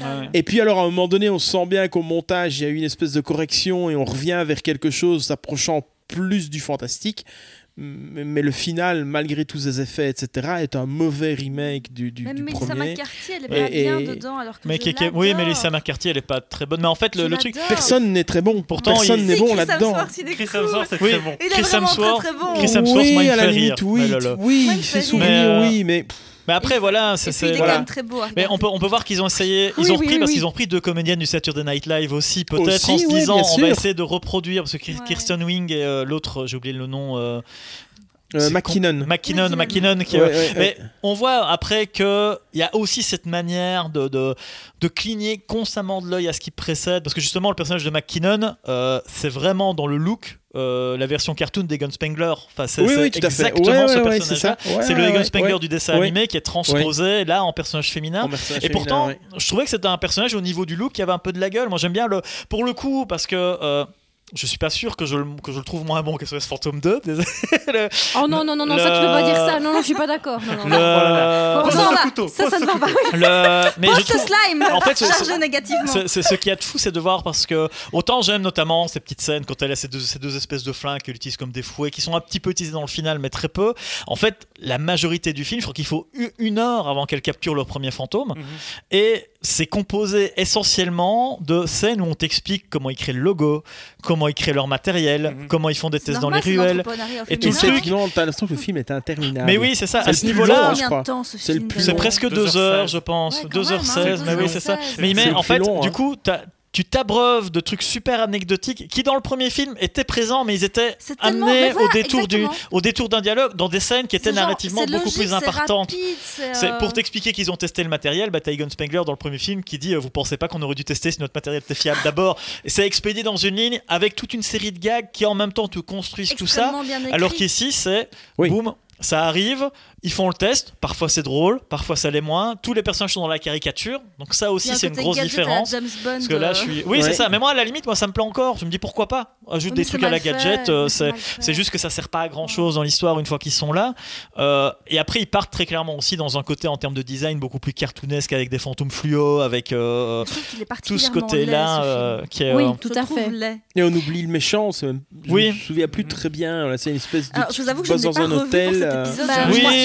euh, et puis alors à un moment donné, on sent bien qu'au montage, il y a eu une espèce de correction et on revient vers quelque chose s'approchant plus du fantastique. Mais mais le final, malgré tous ces effets, etc., est un mauvais remake du, du, Même du Melissa premier. McCarthy, elle est Et- pas bien et- dedans alors que Mais je oui, l'adore. Melissa McCarthy, elle est pas très bonne. Mais en fait, le, le truc. Personne n'est très bon. Pourtant, Personne n'est bon là-dedans. Chris. Hemsworth, c'est Oui. très bon. Chris Hemsworth- très très bon. Chris Hemsworth, oui, à la fait limite, rire. oui, Mais oui, fait sourire, rire. Mais, oui, mais Mais après, voilà, c'est. c'est- il est voilà. quand même très beau. Mais on peut, on peut voir qu'ils ont essayé, ils Oui, ont oui, repris oui, parce oui. qu'ils ont pris deux comédiennes du Saturday Night Live aussi, peut-être en se disant on va essayer de reproduire parce que. Kirsten Wing et euh, l'autre, j'ai oublié le nom, euh, euh, McKinnon. con- McKinnon, McKinnon. McKinnon qui, Ouais, euh, ouais. mais on voit après que il y a aussi cette manière de, de, de cligner constamment de l'œil à ce qui précède parce que justement le personnage de McKinnon euh, c'est vraiment dans le look euh, la version cartoon des Gunspengler enfin c'est Oui, oui, tout à fait. exactement Ouais, ce personnage c'est ça. Ouais, c'est le ouais. du dessin Ouais. animé qui est transposé là en personnage féminin En personnage et féminin, pourtant, ouais. je trouvais que c'était un personnage au niveau du look qui avait un peu de la gueule. Moi, j'aime bien le, pour le coup, parce que euh, je suis pas sûr que je, le- que je le trouve moins bon que SOS Fantôme 2. désolé. Le- Oh non, non, non, non, ça tu peux pas dire ça. Non, non, je suis pas d'accord. Non, non, le-. Bon, Pose ça, couteau, Ça, ce ne va pas. couteau. le- mais je Post trouve- slime En fait, c'est- Chargé négativement. Ce qu'il y a de fou, c'est de voir parce que autant j'aime notamment ces petites scènes quand elle a ces deux, ces deux espèces de flingues qu'elle utilise comme des fouets qui sont un petit peu utilisées dans le final, mais très peu. En fait, la majorité du film, je crois qu'il faut une heure avant qu'elle capture leur premier fantôme. Mhm. Et c'est composé essentiellement de scènes où on t'explique comment ils créent le logo, comment ils créent leur matériel, Mhm. comment ils font des tests dans les ruelles. Et tout le truc- t'as l'impression que le film est interminable. Mais oui, c'est ça. À ce niveau-là, ce C'est le film plus c'est long. presque 2 2h16. heures, je pense. Ouais, quand même, 2h16, hein, mais oui, c'est ça. 2h16. Mais il met, en fait, du hein. coup, t'as- tu t'abreuves de trucs super anecdotiques qui, dans le premier film, étaient présents, mais ils étaient amenés voilà, au, détour du, exactement. au détour d'un dialogue, dans des scènes qui étaient genre- narrativement beaucoup logique, plus importantes. rapide, c'est, C'est euh, pour t'expliquer qu'ils ont testé le matériel, bah, t'as Egon Spengler dans le premier film qui dit euh, Vous pensez pas qu'on aurait dû tester si notre matériel était fiable d'abord? Et c'est expédié dans une ligne avec toute une série de gags qui en même temps te construisent tout ça. extrêmement bien écrit. Alors qu'ici, c'est Oui. boum, ça arrive, ils font le test, parfois c'est drôle, parfois ça l'est moins. Tous les personnages sont dans la caricature, donc ça aussi c'est une grosse gadget à la différence. James Bond, Parce que là, euh, je suis. Oui, c'est Ouais. ça. Mais moi, à la limite, moi, ça me plaît encore. Je me dis pourquoi pas? Ajoute Oui, des trucs c'est à la fait, gadget. euh, c'est c'est juste que ça sert pas à grand chose dans l'histoire une fois qu'ils sont là. Euh, et après, ils partent très clairement aussi dans un côté en termes de design beaucoup plus cartoonesque avec des fantômes fluo, avec euh, tout ce côté-là laid, ce euh, film. qui est. Oui, euh, tout à fait. laid. Et on oublie le méchant, c'est même... je Oui. me souviens plus très bien. C'est une espèce de. Alors, je vous avoue que je pas un revu cet euh, épisode. Bah,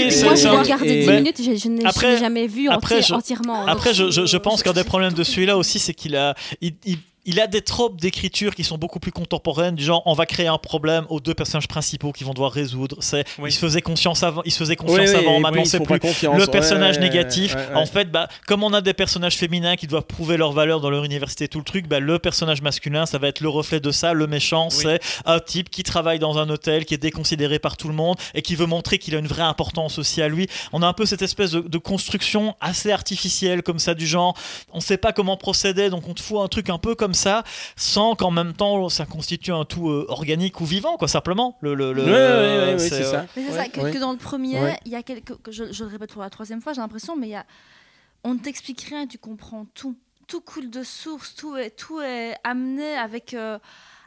Oui, moi, c'est- moi, c'est j'ai un- regardé et- 10 minutes, je, je je Après- n'ai jamais vu après, je- entièrement. Après, je, je- je pense je- qu'un des problèmes de celui-là aussi, c'est qu'il a, il, il- il a des tropes d'écriture qui sont beaucoup plus contemporaines, du genre on va créer un problème aux deux personnages principaux qui vont devoir résoudre. C'est, Oui. il se faisait conscience avant, il se faisait confiance avant, oui, maintenant c'est plus confiance. le personnage Ouais, négatif. ouais, ouais. En fait, bah, comme on a des personnages féminins qui doivent prouver leur valeur dans leur université, tout le truc, bah, le personnage masculin, ça va être le reflet de ça. Le méchant, Oui. c'est un type qui travaille dans un hôtel, qui est déconsidéré par tout le monde et qui veut montrer qu'il a une vraie importance aussi à lui. On a un peu cette espèce de, de construction assez artificielle comme ça, du genre, on sait pas comment procéder, donc on te fout un truc un peu comme ça, sans qu'en même temps ça constitue un tout euh, organique ou vivant, quoi, simplement. Le, le, le- Ouais, ouais, ouais, ouais, c'est, euh, ça. Mais ça, que, dans le premier, il y a quelques. que je, je le répète pour la troisième fois, j'ai l'impression, mais il y a. On ne t'explique rien tu comprends tout. Tout coule de source, tout est, tout est amené avec. euh,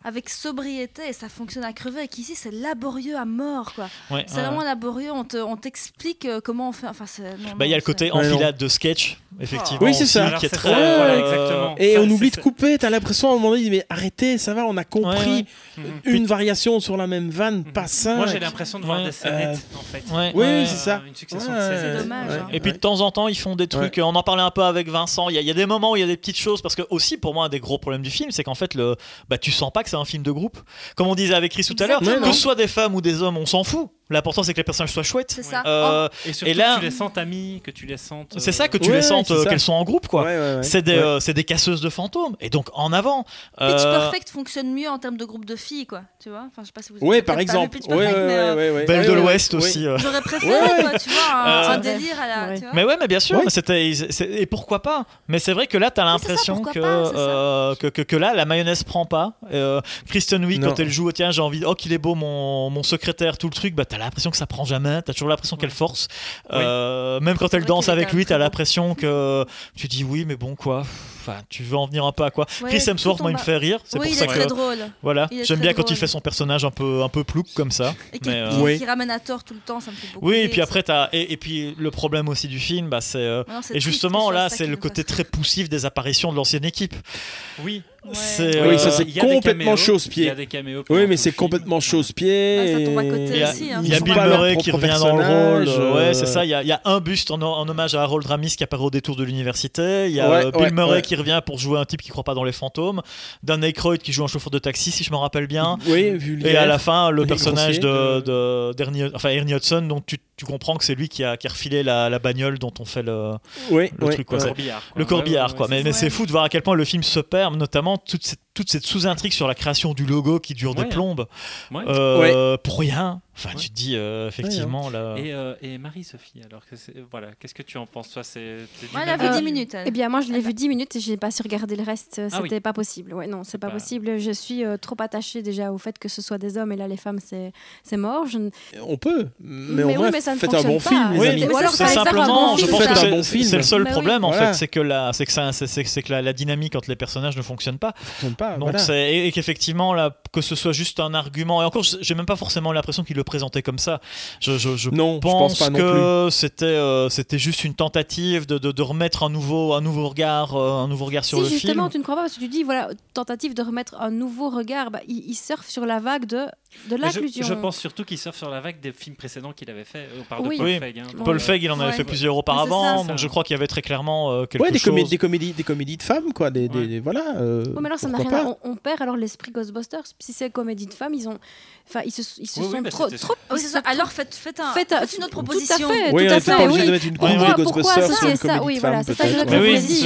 avec sobriété et ça fonctionne à crever et qu'ici c'est laborieux à mort quoi. ouais, C'est vraiment laborieux, on te- on t'explique euh, comment on fait. Enfin, Bah, il y a le côté enfilade de sketch, effectivement. Oui, c'est ça. Qui est très, ça, euh, voilà, exactement. Et Ça, on oublie de couper, t'as l'impression à un moment donné, mais arrêtez, ça va, on a compris Ouais, Mhm. une variation sur la même vanne, pas ça. Moi, j'ai l'impression de voir Ouais. des scénettes, en fait. Ouais, Oui, c'est ça. Une succession Ouais, de C'est dommage, hein. Et puis de temps en temps, ils font des trucs. On en parlait un peu avec Vincent. Il y, a, il y a des moments où il y a des petites choses parce que aussi pour moi un des gros problèmes du film, c'est qu'en fait le, bah tu sens pas que c'est un film de groupe. Comme on disait avec Chris tout à l'heure, que ce soit des femmes ou des hommes, on s'en fout. L'important c'est que les personnages soient chouettes. C'est ça. Euh, Et surtout Et là- que tu les sentes amies, que tu les sentes. c'est euh, ça que tu Ouais, les sentes euh, qu'elles sont en groupe quoi. Ouais, ouais, ouais. C'est des, Ouais. euh, c'est des casseuses de fantômes et donc en avant. Pitch Euh, Perfect fonctionne mieux en termes de groupe de filles, quoi. Tu vois Enfin, je sais pas si vous avez par exemple. Pitch Ouais, ouais, Perfect, mais, euh, ouais, ouais, Belle ouais, de l'Ouest ouais. aussi. euh. J'aurais préféré, Ouais. quoi, tu vois, un, Euh, un délire à la. Ouais. tu vois Mais ouais, mais bien sûr, mais c'était et pourquoi pas? Mais c'est vrai que là, t'as Oui, l'impression que, euh, que, là, la mayonnaise prend pas. Euh, Kristen Wiig, quand elle joue, oh, tiens, j'ai envie, oh qu'il est beau mon, mon secrétaire, tout le truc, bah l'impression que ça prend jamais. T'as toujours l'impression qu'elle force. Euh, même quand elle danse avec lui, t'as l'impression que tu dis oui, mais bon quoi. Enfin, tu veux en venir un peu à quoi Ouais, Chris Hemsworth, moi, il me fait rire. C'est Oui, pour il ça est que très drôle. voilà, j'aime bien quand il fait son personnage un peu un peu plouc comme ça. Et qui, euh, Oui. qui ramène à tort tout le temps, ça me fait beaucoup Oui, et puis après t'as et, et puis le problème aussi du film, bah c'est euh, c'est et justement là, c'est le côté très poussif des apparitions de l'ancienne équipe. Oui. Ouais. C'est Oui, euh, ça, c'est complètement chausse-pied. Il y a des caméos. Oui, mais c'est le complètement chausse-pied. Ah, ça tombe à et- côté Il y a, aussi, hein. il y a Ils Bill Murray qui revient dans le rôle. euh, Ouais, euh, c'est ça. Il y, a, il y a un buste en, en hommage à Harold Ramis qui apparaît au détour de l'université. Il y a Ouais, euh, Bill ouais, Murray ouais. qui revient pour jouer un type qui croit pas dans les fantômes. Dan Aykroyd qui joue un chauffeur de taxi, si je me rappelle bien. Oui, vulgaire. Et à la fin, le personnage de, de, d'Ernie- enfin, Ernie Hudson, donc tu, tu comprends que c'est lui qui a, qui a refilé la, la bagnole dont on fait le, Oui, le ouais, truc, quoi. C'est- corbillard. le corbillard. quoi. mais c'est fou de voir à quel point le film se perd, notamment toute cette, toute cette sous-intrigue sur la création du logo qui dure Ouais, des hein. plombes. Ouais. Euh, Pour rien. Enfin, Ouais. tu te dis, euh, effectivement, là. Et, euh, et Marie-Sophie, alors, que c'est- voilà, qu'est-ce que tu en penses Toi, c'est. t'es du Ouais, elle a même vu avis 10 minutes. elle. Eh bien, moi, je l'ai vu 10 minutes et j'ai pas su regarder le reste. Ah C'était oui. pas possible. Ouais, non, c'est pas Bah. possible. Je suis euh, trop attachée déjà au fait que ce soit des hommes et là, les femmes, c'est c'est mort. Je On peut, mais, oui, mais ça ne faites un bon pas. film, les Oui, amis. Ou alors, c'est simplement, bon je film, pense que c'est bon film. c'est le seul Mais oui. problème en fait, c'est que la, c'est que ça, c'est, que la, la dynamique entre les personnages ne fonctionne pas. Donc voilà. c'est et, et qu'effectivement là, que ce soit juste un argument. Et encore, j'ai même pas forcément l'impression qu'il le présentait comme ça. Je, je, je Non, je pense pense pas non que c'était euh, c'était juste une tentative de, de, de remettre un nouveau un nouveau regard euh, un nouveau regard sur si le justement film. tu ne crois pas parce que tu dis voilà tentative de remettre un nouveau regard, bah, il, il surfe sur la vague de de je, l'inclusion. je pense surtout qu'il surfe sur la vague des films précédents qu'il avait fait. On parle Oui. de Paul Oui. Feig. hein. Bon, Paul euh, Feig, il en avait ouais. fait plusieurs auparavant, ça. donc je crois qu'il y avait très clairement euh, quelque Ouais, des, chose. comé- des comédies, des comédies de femmes, quoi. Des, des- Ouais. des- voilà. euh, mais alors ça n'a rien. à- On, on perd alors l'esprit Ghostbusters. Si c'est comédie de femmes, ils ont, enfin ils se, ils se Oui, oui, sont mais trop, trop. Oui, ça. sont trop- Alors faites, faites, un, Faites, faites une autre Tout à proposition. fait, Oui, tout on à fait. obligé oui. de mettre une Pourquoi- pourquoi sur associer une ça comédie Oui, voilà, c'est ça que je Oui,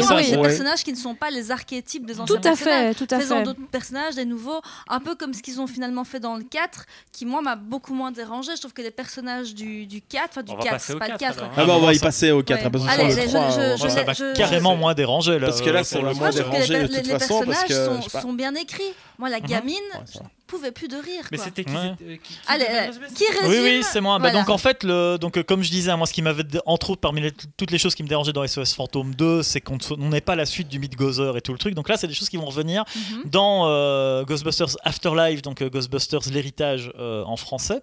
ça, oui. Des Ouais. personnages qui ne sont pas les archétypes des anciens Tout à personnages. fait, tout à Faisant fait. d'autres personnages, des nouveaux, un peu comme ce qu'ils ont finalement fait dans le 4, qui moi m'a beaucoup moins dérangé. Je trouve que les personnages du, du 4, enfin du On va 4, passer c'est pas le 4, 4. alors. Ah bah on va y passer au 4 Ouais. parce que Allez, sur le je- 3, je- on va je- Moi, ça m'a je- carrément moins dérangé là. Parce que là, euh, c'est pour le moins coup. Moi, je trouve que les, dérangé de les- toute les façon, parce personnages sont bien écrits. Moi, la Mhm. gamine, Pouvais plus de rire. Mais c'était qui, Ouais. c'était- qui- qui Allez, euh, résumer qui résume Oui, oui, c'est moi. Bah, donc en fait, le, donc, euh, comme je disais, moi, ce qui m'avait, entre autres, parmi les- toutes les choses qui me dérangeaient dans SOS Fantôme 2, c'est qu'on ne- on n'ait pas la suite du mythe Gozer et tout le truc. Donc là, c'est des choses qui vont revenir Mhm. dans euh, Ghostbusters Afterlife, donc euh, Ghostbusters l'héritage euh, en français,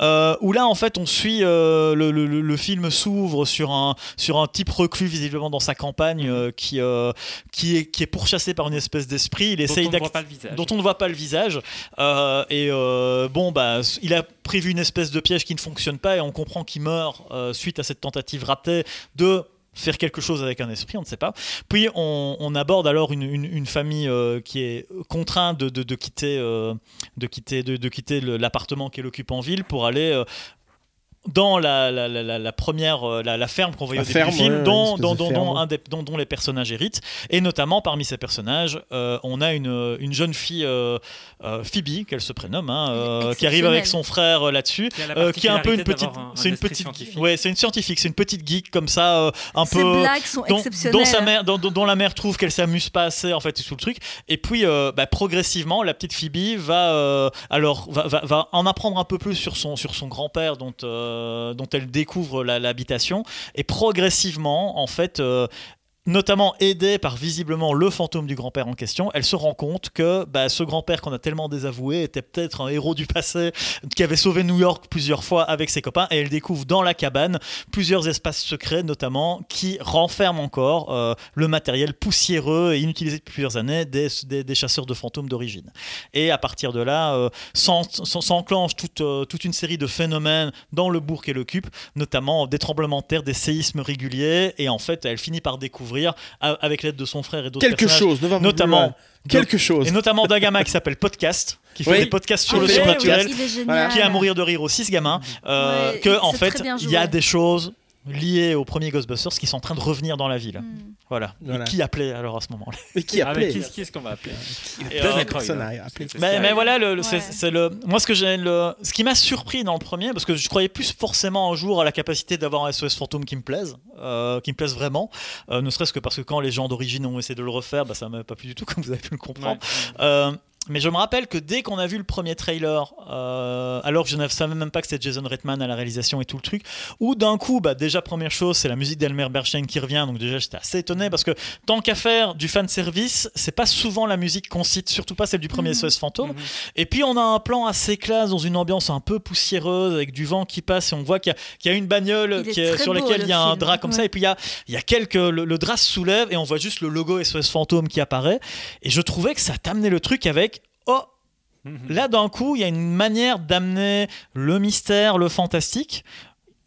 euh, où là, en fait, on suit euh, le, le- le- le film s'ouvre sur un sur un type reclus visiblement dans sa campagne euh, qui euh, qui est qui est pourchassé par une espèce d'esprit. Il dont essaye on ne voit pas le visage. dont on ne voit pas le visage. Euh, et euh, bon, bah, il a prévu une espèce de piège qui ne fonctionne pas et on comprend qu'il meurt euh, suite à cette tentative ratée de faire quelque chose avec un esprit, on ne sait pas. Puis on, aborde alors une, famille euh, qui est contrainte de, quitter, euh, de quitter, de, quitter l'appartement qu'elle occupe en ville pour aller euh, dans la, la, la- la- la première euh, la, la ferme qu'on voyait La au début ferme, du film, ouais, dont, dont, dont- dont un des- dont- dont les personnages héritent. Et notamment parmi ces personnages, euh, on a une, une jeune fille, euh, euh, Phoebe, qu'elle se prénomme, hein, euh, qui arrive avec son frère euh, là-dessus, Qui euh, est un peu une petite, un- c'est une petite, scientifique. ouais, c'est une scientifique, c'est une petite geek comme ça, euh, un Ces peu blagues sont dont, exceptionnelles. dont sa mère, dont, dont- dont la mère trouve qu'elle s'amuse pas assez en fait tout le truc. Et puis euh, bah, progressivement, la petite Phoebe va euh, alors va, va- va en apprendre un peu plus sur son sur son grand-père dont euh, dont elle découvre l'habitation et progressivement en fait. Notamment aidée par visiblement le fantôme du grand-père en question, elle se rend compte que bah, ce grand-père qu'on a tellement désavoué était peut-être un héros du passé qui avait sauvé New York plusieurs fois avec ses copains et elle découvre dans la cabane plusieurs espaces secrets notamment qui renferment encore euh, le matériel poussiéreux et inutilisé depuis plusieurs années des, chasseurs de fantômes d'origine. Et à partir de là, euh, s'en- s'en- s'enclenche euh, toute une série de phénomènes dans le bourg qu'elle occupe, notamment des tremblements de terre, des séismes réguliers, et en fait, elle finit par découvrir, avec l'aide de son frère et d'autres Quelque personnages, chose, plus notamment. Quelque chose. et notamment d'un gamin qui s'appelle Podcast, qui fait Oui. des podcasts sur Ah le oui, surnaturel. Voilà. qui est à mourir de rire aussi, ce gamin, euh, Ouais, que en fait, il y a des choses liées au premier Ghostbusters qui sont en train de revenir dans la ville. Mm. Voilà. Voilà. Et qui appelait alors à ce moment-là? Mais qui a Avec appelé qui, qui est-ce qu'on va appeler? Et, Dan euh, personne appelé. C'est mais, ça. mais voilà, le, le- c'est- Ouais. c'est le. Moi, ce que j'ai le, ce qui m'a surpris dans le premier, parce que je croyais plus forcément un jour à la capacité d'avoir un SOS fantôme qui me plaise, euh, qui me plaise vraiment, euh, ne serait-ce que parce que quand les gens d'origine ont essayé de le refaire, bah, ça m'a pas plu du tout, comme vous avez pu le comprendre. Ouais. Mais je me rappelle que dès qu'on a vu le premier trailer, euh, alors que je ne savais même pas que c'était Jason Reitman à la réalisation et tout le truc, où d'un coup, bah, déjà première chose, c'est la musique d'Elmer Bernstein qui revient, donc déjà j'étais assez étonné parce que tant qu'à faire du fan service, c'est pas souvent la musique qu'on cite, surtout pas celle du premier Mhm. SOS Fantôme. Mhm. Et puis on a un plan assez classe dans une ambiance un peu poussiéreuse avec du vent qui passe et on voit qu'il y, a- qu'il y a une bagnole qui est- sur laquelle le il y a un film. drap comme ça et puis il y a, il y a quelques le, le drap se soulève et on voit juste le logo SOS Fantôme qui apparaît et je trouvais que ça t'amenait le truc avec oh. Là, d'un coup, il y a une manière d'amener le mystère, le fantastique.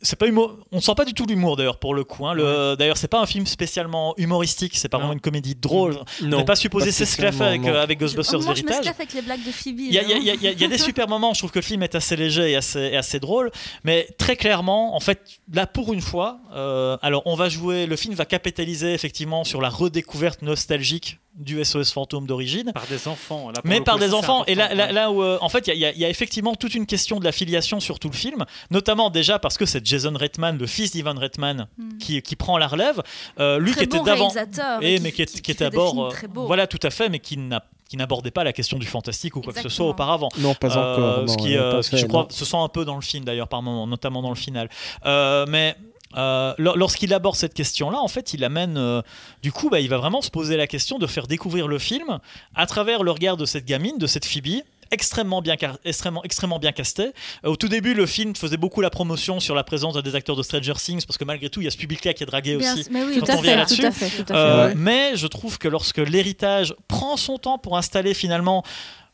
C'est pas humour... On sent pas du tout l'humour d'ailleurs pour le coup. hein. Le... D'ailleurs, c'est pas un film spécialement humoristique. C'est pas Non. vraiment une comédie drôle. On Non. n'est pas supposé s'esclaffer avec, euh, avec Ghostbusters Moi, je Héritage. avec les blagues de Phoebe. Il y, a- y y y des super moments, je trouve que le film est assez léger et assez, et assez drôle, mais très clairement, en fait, là pour une fois, euh, alors on va jouer, le film va capitaliser effectivement sur la redécouverte nostalgique du SOS fantôme d'origine, Par des enfants. là, mais par coup, des enfants. Et là, là, ouais. là où, euh, en fait, il y a- effectivement toute une question de la filiation sur tout le film, notamment déjà parce que c'est Jason Reitman, le fils d'Ivan Reitman, Mm. qui, qui prend la relève. Euh, lui Très qui était bon d'avant. réalisateur, Et mais qui, est- qui- qui qui était films euh, voilà, tout à fait, mais qui n'a qui n'abordait pas la question du fantastique ou quoi que ce soit auparavant. Non, pas Euh, encore. ce qui, euh, pas ce fait, je crois, non. se sent un peu dans le film d'ailleurs par moment, notamment dans le final. Euh, mais euh, lor- lorsqu'il aborde cette question-là, en fait, il amène, euh, du coup, bah, il va vraiment se poser la question de faire découvrir le film à travers le regard de cette gamine, de cette Phoebe, extrêmement bien, extrêmement, extrêmement bien casté. Euh, au tout début, le film faisait beaucoup la promotion sur la présence des acteurs de Stranger Things, parce que malgré tout, il y a ce public-là qui est dragué Bien aussi. sûr, mais oui, Tout Quand à on vient fait, là-dessus, tout à fait, tout à fait. Euh, ouais. Mais je trouve que lorsque l'héritage prend son temps pour installer finalement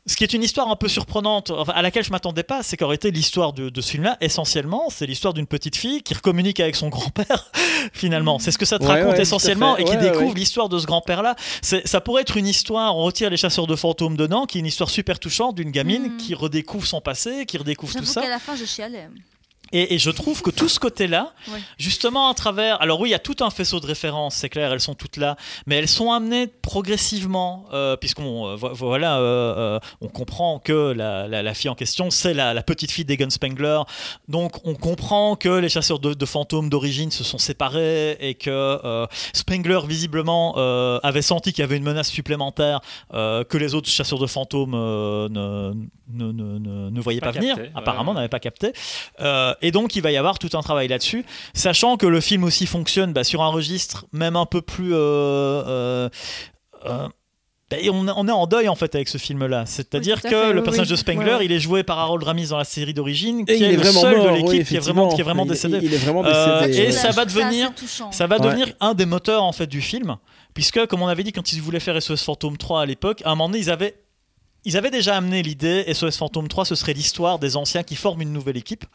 ce qui est une histoire un peu surprenante, enfin, à laquelle je m'attendais pas, c'est qu'en réalité l'histoire de, de ce film-là, essentiellement, c'est l'histoire d'une petite fille qui communique avec son grand-père, finalement. C'est ce que ça te Ouais, raconte ouais, à essentiellement et qui Ouais, découvre ouais. l'histoire de ce grand-père-là. C'est- Ça pourrait être une histoire, on retire les chasseurs de fantômes dedans, qui est une histoire super touchante d'une gamine Mhm. qui redécouvre son passé, qui redécouvre tout J'avoue ça. qu'à la fin, je chialais. Et, et je trouve que tout ce côté-là, justement à travers. Alors oui, il y a tout un faisceau de références, c'est clair, elles sont toutes là, mais elles sont amenées progressivement, euh, puisqu'on euh, vo- voilà, euh, euh, on comprend que la, la- la fille en question, c'est la, la petite fille d'Egan Spengler. Donc on comprend que les chasseurs de, de fantômes d'origine se sont séparés et que euh, Spengler visiblement euh, avait senti qu'il y avait une menace supplémentaire euh, que les autres chasseurs de fantômes euh, ne, ne, ne- ne- ne voyaient pas, Pas venir, capté, apparemment ouais. n'avaient pas capté. Euh, et donc il va y avoir tout un travail là-dessus, sachant que le film aussi fonctionne bah, sur un registre même un peu plus... euh, euh, euh, bah, et on, on est en deuil en fait avec ce film-là. C'est-à-dire Oui, tout à que fait, le oui, personnage oui. de Spengler, Ouais. il est joué par Harold Ramis dans la série d'origine, Et qui il est, est le seul mort, de oui, l'équipe qui est vraiment, qui est vraiment Il- décédé. Il, est vraiment Euh, décédé. et ouais. ça va devenir-. Ça va Ouais. devenir un des moteurs en fait du film, puisque comme on avait dit quand ils voulaient faire SOS Fantôme 3 à l'époque, à un moment donné ils avaient ils avaient déjà amené l'idée SOS Fantôme 3 ce serait l'histoire des anciens qui forment une nouvelle équipe.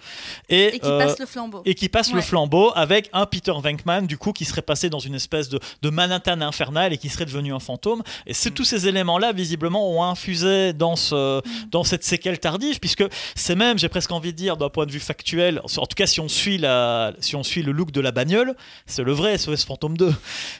Et, Et qui euh, passe le flambeau. et qui passe le flambeau avec un Peter Venkman du coup qui serait passé dans une espèce de, de Manhattan infernal et qui serait devenu un fantôme. Et c'est Mm. tous ces éléments là visiblement ont infusé dans ce dans cette séquelle tardive puisque c'est même j'ai presque envie de dire d'un point de vue factuel en tout cas si on suit la si on suit le look de la bagnole c'est le vrai SOS Fantôme 2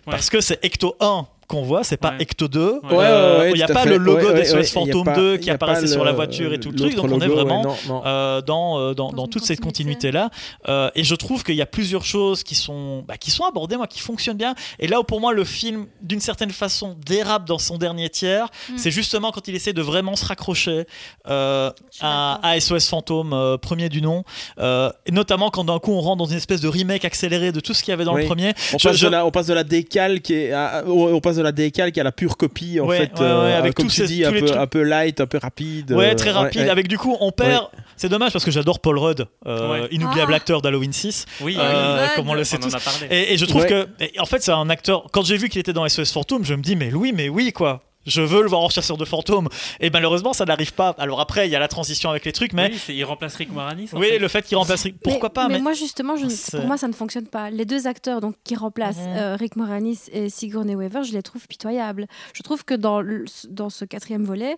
parce que c'est Ecto 1 qu'on voit, c'est pas Ouais. Ecto 2. Ouais, Ouais, ouais, Euh, ouais, il n'y a pas fait. le logo y a Fantôme pas- 2 il qui apparaissait sur la voiture et tout le truc, donc on est vraiment non, non. euh, dans, euh, dans, Dans toute cette continuité. continuité-là. Euh, et je trouve qu'il y a plusieurs choses qui sont, bah, qui sont abordées, moi, qui fonctionnent bien. Et là où pour moi le film, d'une certaine façon, dérape dans son dernier tiers, Mm. c'est justement quand il essaie de vraiment se raccrocher euh, à, SOS Fantôme, euh, premier du nom. Euh, et notamment quand d'un coup on rentre dans une espèce de remake accéléré de tout ce qu'il y avait dans Oui. le premier. On, Je- passe je- De la, on passe de la décalque et à- au- on passe de la décalque à la pure copie en Ouais, fait ouais, ouais, euh, avec comme tu ces- dis tous un peu, un peu light un peu rapide Ouais, euh, très rapide. ouais. Avec du coup, on perd. C'est dommage parce que j'adore Paul Rudd, euh, Ouais. inoubliable Ah. acteur d'Halloween 6. Oui, euh, comme on le sait on tous. en a parlé. Et, et je trouve Ouais. que, et en fait, c'est un acteur. Quand j'ai vu qu'il était dans SOS Fantôme, je me dis, mais oui, mais oui, quoi. Je veux le voir en chasseur de fantômes. Et malheureusement, ça n'arrive pas. Alors après, il y a la transition avec les trucs, mais Oui, il remplace Rick Moranis. oui, fait. le fait qu'il remplace. Rick- Pourquoi mais, pas mais, Mais, moi justement, je, pour moi ça ne fonctionne pas. Les deux acteurs donc qui remplacent Mhm. euh, Rick Moranis et Sigourney Weaver, je les trouve pitoyables. Je trouve que dans le- dans ce quatrième volet,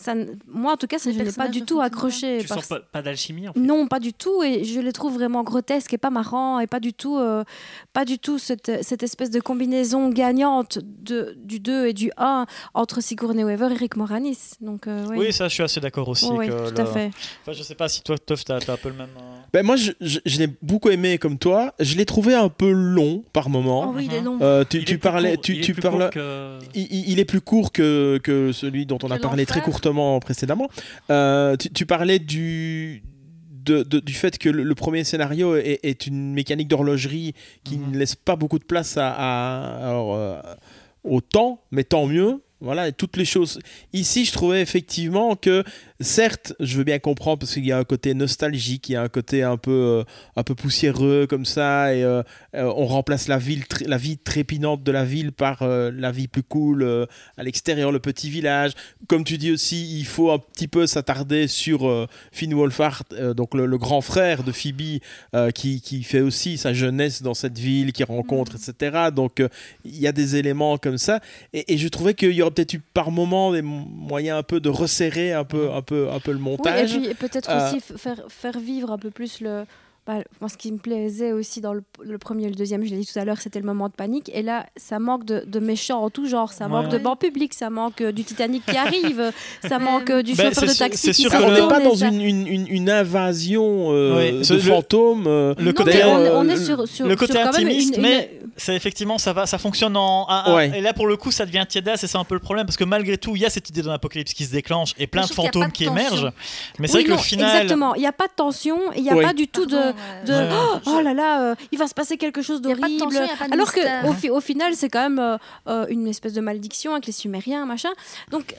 ça, moi en tout cas, ça, Les je n'ai pas du tout accroché. Tu sens parce- pas, pas d'alchimie en fait? Non, pas du tout. Et je les trouve vraiment grotesques et pas marrants et pas du tout, euh, pas du tout cette, cette espèce de combinaison gagnante de, du 2 et du 1 entre Sigourney Weaver et Rick Moranis. Donc, euh, oui. oui, ça, je suis assez d'accord aussi. Oui, que tout à fait. Enfin, je sais pas si toi, Toff, t'as t'as un peu le même. euh, Ben, moi je, je- je l'ai beaucoup aimé comme toi je l'ai trouvé un peu long par Oh moment oui, il est long. Euh, tu, Il est tu parlais court- tu, il parles que- il, est plus court que, que celui dont on a parlé très courtement précédemment. Euh, tu, tu parlais du, de- de- du fait que le, le premier scénario est, est une mécanique d'horlogerie qui Mhm. ne laisse pas beaucoup de place à, à- alors, euh, au temps, mais tant mieux. Voilà, et toutes les choses. Ici, je trouvais effectivement que, certes, je veux bien comprendre parce qu'il y a un côté nostalgique, il y a un côté un peu, euh, un peu poussiéreux comme ça, et euh, euh, on remplace la ville, la vie trépidante de la ville par euh, la vie plus cool à l'extérieur, le petit village. Comme tu dis aussi, il faut un petit peu s'attarder sur Finn Wolfhard, donc le, le grand frère de Phoebe, qui, qui fait aussi sa jeunesse dans cette ville, qui rencontre, etc. Donc il y a des éléments comme ça. Et, et je trouvais qu'il y aurait peut-être eu par moment des mo- moyens un peu de resserrer un peu, un peu, un peu le Oui, et montage. puis peut-être Euh, aussi faire, faire vivre un peu plus le. Bah, moi, ce qui me plaisait aussi dans le, le premier et le deuxième, je l'ai dit tout à l'heure, c'était le moment de panique. Et là, ça manque de, de méchants en tout genre. Ça manque de Ouais. banc public, ça manque euh, du Titanic qui arrive, ça Mais- manque euh, du Ben, chauffeur de taxi c'est qui sûr on n'est pas dans ça- une, une, une- une invasion euh, Oui, de le- fantômes. euh, le côté, on, est- euh, on est le- sur, sur, le côté sur quand même intimiste, une- mais- une- c'est effectivement ça va ça fonctionne en un- et là pour le coup ça devient tiédasse et c'est un peu le problème parce que malgré tout il y a cette idée d'un apocalypse qui se déclenche et plein Mais de fantômes qui émergent mais c'est vrai que le final Exactement, il n'y a pas de tension, il n'y a pas du tout de. De Ouais. oh, oh là là, euh, il va se passer quelque chose d'horrible. Alors que au, fi- au final, c'est quand même euh, euh, une espèce de malédiction avec les Sumériens, machin. Donc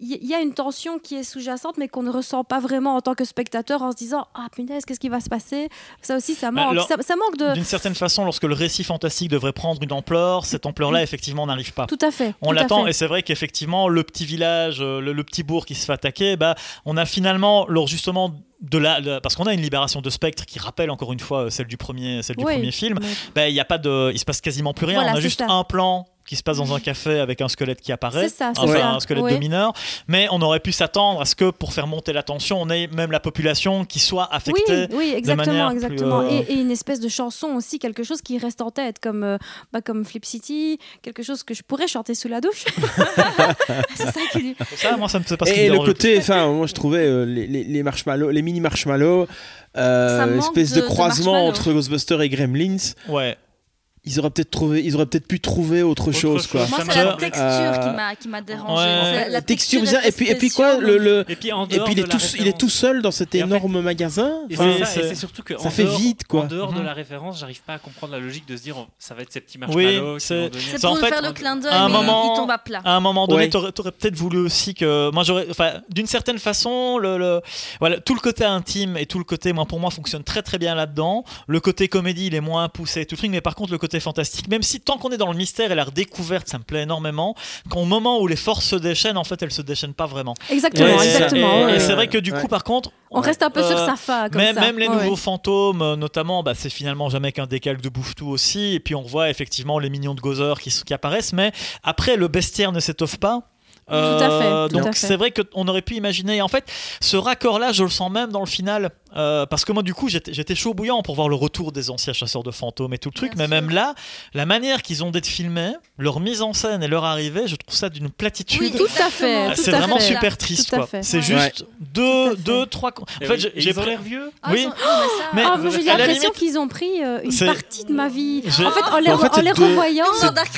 il y a une tension qui est sous-jacente, mais qu'on ne ressent pas vraiment en tant que spectateur, en se disant ah punaise, qu'est-ce qui va se passer? Ça aussi, ça Bah, manque. alors, ça, ça manque de. D'une certaine façon, lorsque le récit fantastique devrait prendre une ampleur, cette ampleur-là, effectivement, n'arrive pas. Tout à fait. On l'attend et c'est vrai qu'effectivement le petit village, le, le petit bourg qui se fait attaquer, bah, on a finalement lors justement de la, de- parce qu'on a une libération de spectre qui rappelle encore une fois euh, celle du premier, celle du Oui, premier film. mais- bah, il y a pas de, il se passe quasiment plus rien. Voilà, on a juste ça. un plan qui se passe dans un café avec un squelette qui apparaît, C'est ça, c'est enfin ça. un squelette Oui. de mineur. Mais on aurait pu s'attendre à ce que pour faire monter la tension, on ait même la population qui soit affectée. Oui, oui, exactement, manière plus, exactement. euh, Et, et une espèce de chanson aussi, quelque chose qui reste en tête, comme, euh, bah, comme Flip City, quelque chose que je pourrais chanter sous la douche. c'est ça qui dit. Ça, moi, ça me fait pas Et me le côté, enfin, moi je trouvais euh, les, les, les marshmallows, les mini marshmallows, euh, espèce de, croisement entre Ghostbusters et Gremlins. Ouais. Ils auraient peut-être trouvé, ils auraient peut-être pu trouver autre, Autre chose, chose. quoi. Moi, c'est la texture Euh, qui m'a qui m'a dérangé. ouais. La texture bizarre. Et puis, et puis quoi, spéciale, le, le- Et puis en et puis il est tout, il est référence- tout seul dans cet Et en fait- énorme magasin. Enfin, c'est ça, c'est- et c'est surtout que ça en fait dehors- vite, quoi. En dehors de Mhm. la référence, j'arrive pas à comprendre la logique de se dire oh, ça va être ces petits Oui, marshmallows. qui c'est- pour en fait, faire le clin d'œil, à un mais moment- il tombe à plat. À un moment donné, Ouais. t'aurais t'aurais peut-être voulu aussi que moi j'aurais, enfin, d'une certaine façon, le, voilà, tout le côté intime et tout le côté, moi pour moi, fonctionne très très bien là-dedans. Le côté comédie, il est moins poussé, et tout le truc, mais par contre le côté fantastique, même si tant qu'on est dans le mystère et la redécouverte, ça me plaît énormément. Qu'au moment où les forces se déchaînent, en fait, elles se déchaînent pas vraiment. Exactement, exactement. Et, ouais. et c'est vrai que du Ouais. coup, par contre, On reste un peu sur euh, sa fa, comme même, ça. même les Ouais, nouveaux ouais. fantômes, euh, notamment, bah, c'est finalement jamais qu'un décalque de Bouffetou aussi. Et puis on voit effectivement les mignons de Gozer qui, apparaissent. Mais après, le bestiaire ne s'étoffe pas. Euh, Tout à fait, tout donc c'est vrai qu'on aurait pu imaginer. En fait, ce raccord-là, je le sens même dans le final. Euh, parce que moi, du coup, j'étais chaud bouillant pour voir le retour des anciens chasseurs de fantômes et tout le truc. Bien mais sûr. même là, la manière qu'ils ont d'être filmés, leur mise en scène et leur arrivée, je trouve ça d'une platitude. Oui, Tout à fait. Ah, c'est vraiment fait. super triste. Quoi. C'est Ouais. juste deux, à fait. deux, trois. En fait, oui, j'ai- pris- l'air vieux. Ah, Oui. sont- oh, mais ça- Mais- Ah, moi, j'ai la l'impression limite- qu'ils ont pris euh, une partie de ma vie. En fait, en les, En fait, en les deux- revoyant,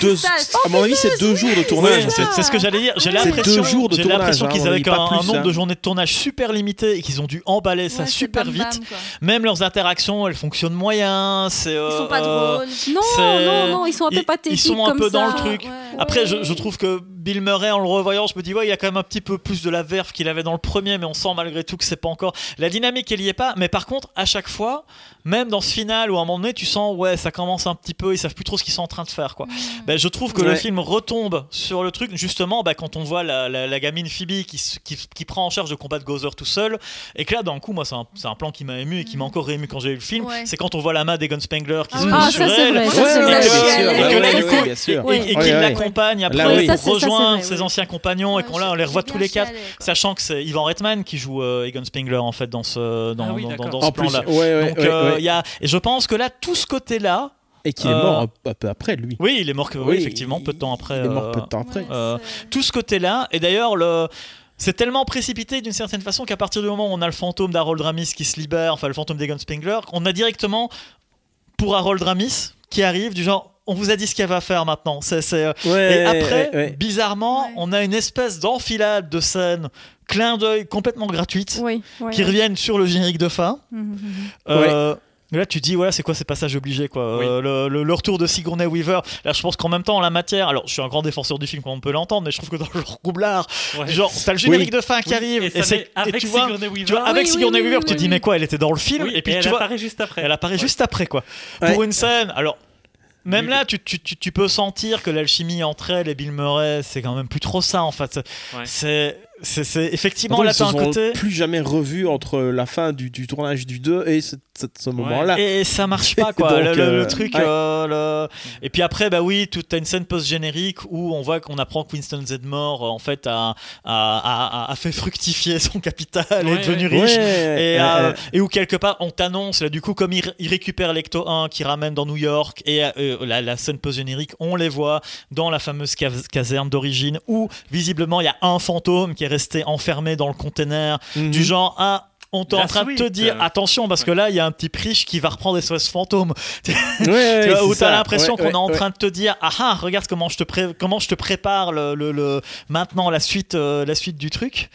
Deux- Crystal. à mon avis, c'est deux jours de tournage. c'est ce que j'allais dire. J'ai l'impression, deux hein, qu'ils avaient un, nombre hein. de journées de tournage super limité et qu'ils ont dû emballer ça Ouais, c'est super bam, vite. bam. Même leurs interactions, elles fonctionnent moyen. C'est. Ils euh, sont pas euh, drôles. non, non, non, ils sont un peu ils- pathétiques Ils sont un comme peu dans le truc. Ouais. Après, je, je trouve que Bill Murray, en le revoyant, je me dis, ouais, il y a quand même un petit peu plus de la verve qu'il avait dans le premier, mais on sent malgré tout que c'est pas encore. La dynamique, elle y est pas. Mais par contre, à chaque fois, même dans ce final où à un moment donné, tu sens, ouais, ça commence un petit peu, ils savent plus trop ce qu'ils sont en train de faire, quoi. Ben, je trouve que le film retombe sur le truc, justement, ben, quand on voit la, la- la gamine Phoebe qui, qui, qui prend en charge de combattre Gozer tout seul, et que là, d'un coup, moi, c'est un, c'est un plan qui m'a ému et qui m'a encore ému quand j'ai vu le film, Ouais. c'est quand on voit la main d'Egon Spengler qui Ah se Ah, sur ça, c'est elle, vrai, ça, Et que là, du coup- et, qu'il l'accompagne après. Ça, vrai, ses oui. anciens compagnons et qu'on là on j'ai- les revoit tous les quatre sachant que c'est Ivan Reitman qui joue euh, Egon Spengler en fait dans ce dans, Ah oui, dans- d'accord. dans ce En plus, plan là ouais, ouais, donc ouais, euh, y a et je pense que là tout ce côté là Et qu'il est euh, mort un, un peu après, lui. oui il est mort que- oui, Oui, effectivement peu de temps après Il est mort euh, peu de temps après. Euh, tout ce côté-là. Et d'ailleurs, le. C'est tellement précipité d'une certaine façon qu'à partir du moment où on a le fantôme d'Harold Ramis qui se libère, enfin le fantôme d'Egon Spengler, on a directement pour Harold Ramis qui arrive du genre on vous a dit ce qu'il y avait à faire maintenant. C'est, c'est, euh, Ouais, et après, ouais, ouais. bizarrement, Ouais. on a une espèce d'enfilade de scènes, clin d'œil complètement gratuite, Oui, ouais, qui ouais. reviennent sur le générique de fin. Mhm, mhm. Euh, mais Là, tu te dis, voilà, c'est quoi ces passages obligés, quoi. Oui. Euh, le, le- le retour de Sigourney Weaver. Là, je pense qu'en même temps, en la matière, alors je suis un grand défenseur du film, comme on peut l'entendre, mais je trouve que dans le roublard, Ouais. genre, t'as le générique de fin qui Oui, arrive, et c'est, et avec tu vois, Sigourney Weaver. tu vois, avec Oui, Sigourney oui, Weaver, oui, tu te dis, mais quoi, elle était dans le film, Oui, et puis elle tu vois, apparaît juste après. elle apparaît Ouais. juste après, quoi. Ouais. Pour une scène, alors. Même là, tu, tu, tu, tu peux sentir que l'alchimie entre elle et Bill Murray, c'est quand même plus trop ça en fait. Ouais. C'est, c'est, effectivement là, ils se t'as un sont côté. plus jamais revus entre la fin du, du tournage du 2 et ce, ce- ce moment-là. Et ça marche pas quoi. Donc, le, le- le euh, truc. ouais. euh, le- Et puis après, bah oui, tu as une scène post-générique où on voit qu'on apprend que Winston Zedmore en fait a, a, a- a fait fructifier son capital et est devenu ouais. riche. Ouais, Et, euh, et où quelque part on t'annonce là du coup comme il, il récupère l'Ecto 1 qui ramène dans New York et euh, la, la scène post-générique on les voit dans la fameuse caserne d'origine où visiblement il y a un fantôme qui est resté enfermé dans le container mhm. du genre ah on est en train de te dire attention parce que là il y a un petit priche qui va reprendre SOS fantôme Ouais, Tu ouais, vois, où t'as l'impression Ouais, qu'on ouais, est en ouais. train de te dire ah ah regarde comment je te pré- comment je te prépare le, le- le- maintenant la suite euh, la suite du truc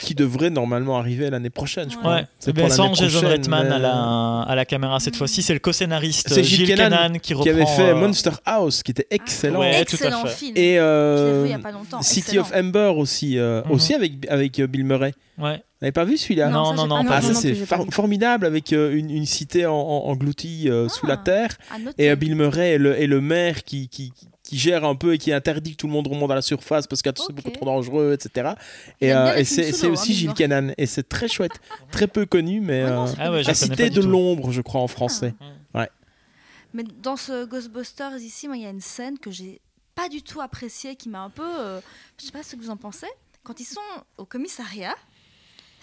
qui devrait normalement arriver l'année prochaine, je crois. ouais C'est mais pour sans Jason prochaine, Reitman à mais- la à la caméra cette fois-ci c'est le co-scénariste C'est Gilles Gilles Kennan qui reprend qui avait fait euh, Monster House, qui était excellent. Ouais, tout à Excellent fait. film. Et euh, vu il y a pas longtemps. City Excellent. of Ember aussi, Mhm. aussi avec, avec Bill Murray. Ouais. Vous n'avez pas vu celui-là Non, non, non, Ah, ça c'est formidable avec euh, une, une cité en, en- engloutie euh, sous la Ah. terre et euh, Bill Murray est le, est le maire qui, qui, qui gère un peu et qui interdit que tout le monde remonte à la surface parce que c'est Ok. beaucoup trop dangereux, etc. Et, euh, et c'est c'est hein, aussi Bill Gilles. Cannan et c'est très chouette, très peu connu, mais Ouais, non, euh, je ah ouais La cité de l'ombre, je crois en français. Mais dans ce Ghostbusters ici, il y a une scène que j'ai pas du tout appréciée, qui m'a un peu. je sais pas ce que vous en pensez. Quand ils sont au commissariat,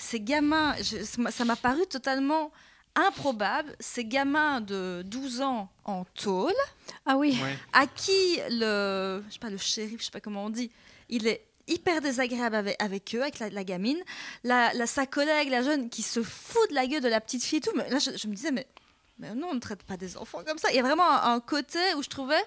ces gamins, je- ça m'a- paru totalement improbable. Ces gamins de 12 ans en tôle, Ah oui. Ouais. à qui le, je sais pas, le shérif, je sais pas comment on dit, il est hyper désagréable avec, avec eux, avec la, la gamine. La, la- sa collègue, la jeune, qui se fout de la gueule de la petite fille et tout. Mais là, je, je me disais, mais, mais non, on ne traite pas des enfants comme ça. Il y a vraiment un, un côté où je trouvais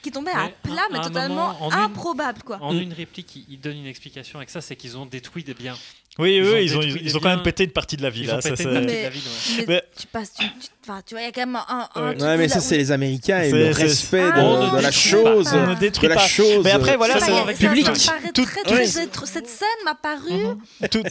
qui tombait à plat, mais totalement moment, en une- improbable, quoi. En Mm. une réplique, il, il donne une explication avec ça, c'est qu'ils ont détruit des biens. Oui Ils ont oui ils ont ils ont quand même pété une partie de la ville Ils ont là, ça, pété c'est- une partie Mais- de la ville, ouais. Mais Mais- tu passes, tu, tu- enfin, tu vois, il y a quand même un, un Ouais. truc Ouais, mais ça la- c'est les Américains et le respect Ah, de, on de ne la chose, pas. on ne de détruit la pas chose. mais après voilà Ça ça- public. Tout- très, cette scène m'a paru Tout-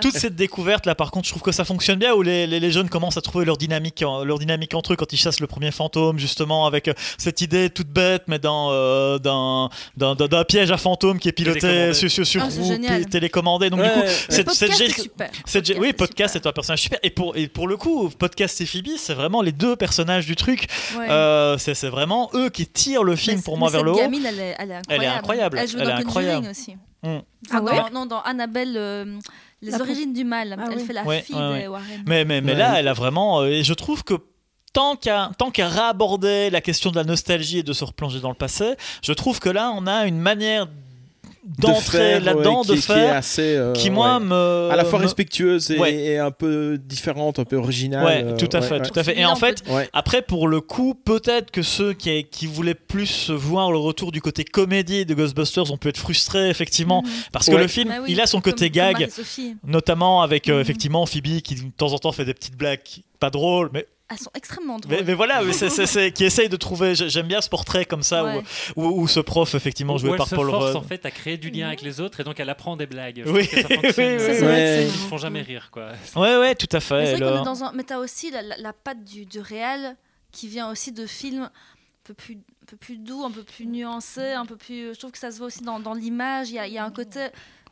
toute, cette découverte là par contre je trouve que ça fonctionne bien où les, les- les jeunes commencent à trouver leur dynamique leur dynamique entre eux quand ils chassent le premier fantôme justement avec euh, cette idée toute bête mais dans euh, d'un piège à fantôme qui est piloté sur, Ah, télécommandé donc du coup cette, podcast est super. cette gé- Podcast oui podcast super. est un personnage super et pour, et pour le coup podcast et Phoebe c'est vraiment les deux personnages du truc Ouais. Euh, c'est c'est vraiment eux qui tirent le film Mais- pour moi vers le cette haut gamine, elle est, elle est incroyable. Elle est incroyable, Elle joue elle dans est incroyable. Aussi. Mm. Ah ouais dans, non, dans Annabelle, euh, les La origines du mal. Ah elle oui. fait la Ouais, fille ouais, Warren. Mais, mais, mais Ouais. là, elle a vraiment. euh, et je trouve que tant qu'à tant qu'à réaborder la question de la nostalgie et de se replonger dans le passé, je trouve que là, on a une manière d'entrer là-dedans, ouais, de qui, qui est faire, assez, euh, qui moi ouais. me. à la fois me- respectueuse et, Ouais. et un peu différente, un peu originale. Ouais, euh, tout à fait, ouais. tout à fait. Et en fait. Après, pour le coup, peut-être que ceux qui, qui voulaient plus voir le retour du côté comédie de Ghostbusters ont pu être frustrés, effectivement, Mhm. parce que le film, Bah oui, il a son côté comme gag, notamment avec euh, Mhm. effectivement Phoebe qui de temps en temps fait des petites blagues pas drôles, mais, Elles sont extrêmement mais, drôles. mais voilà, mais c'est- c'est- c'est- qui essaye de trouver. j'ai- J'aime bien ce portrait comme ça Ouais. où, où, où ce prof, effectivement, Où joué elle par se Paul force Rudd. en fait à créer du lien avec les autres et donc elle apprend des blagues. Je Oui, que ça oui, fonctionne. oui, oui. vrai Ouais. Ils font jamais rire quoi. Ouais, ouais, tout à Mais fait. c'est vrai le- qu'on est dans un. Mais t'as aussi la, la, la patte du, du réel qui vient aussi de films un peu plus, un peu plus doux, un peu plus nuancés, un peu plus. Je trouve que ça se voit aussi dans, dans l'image. Il y a, il y a un côté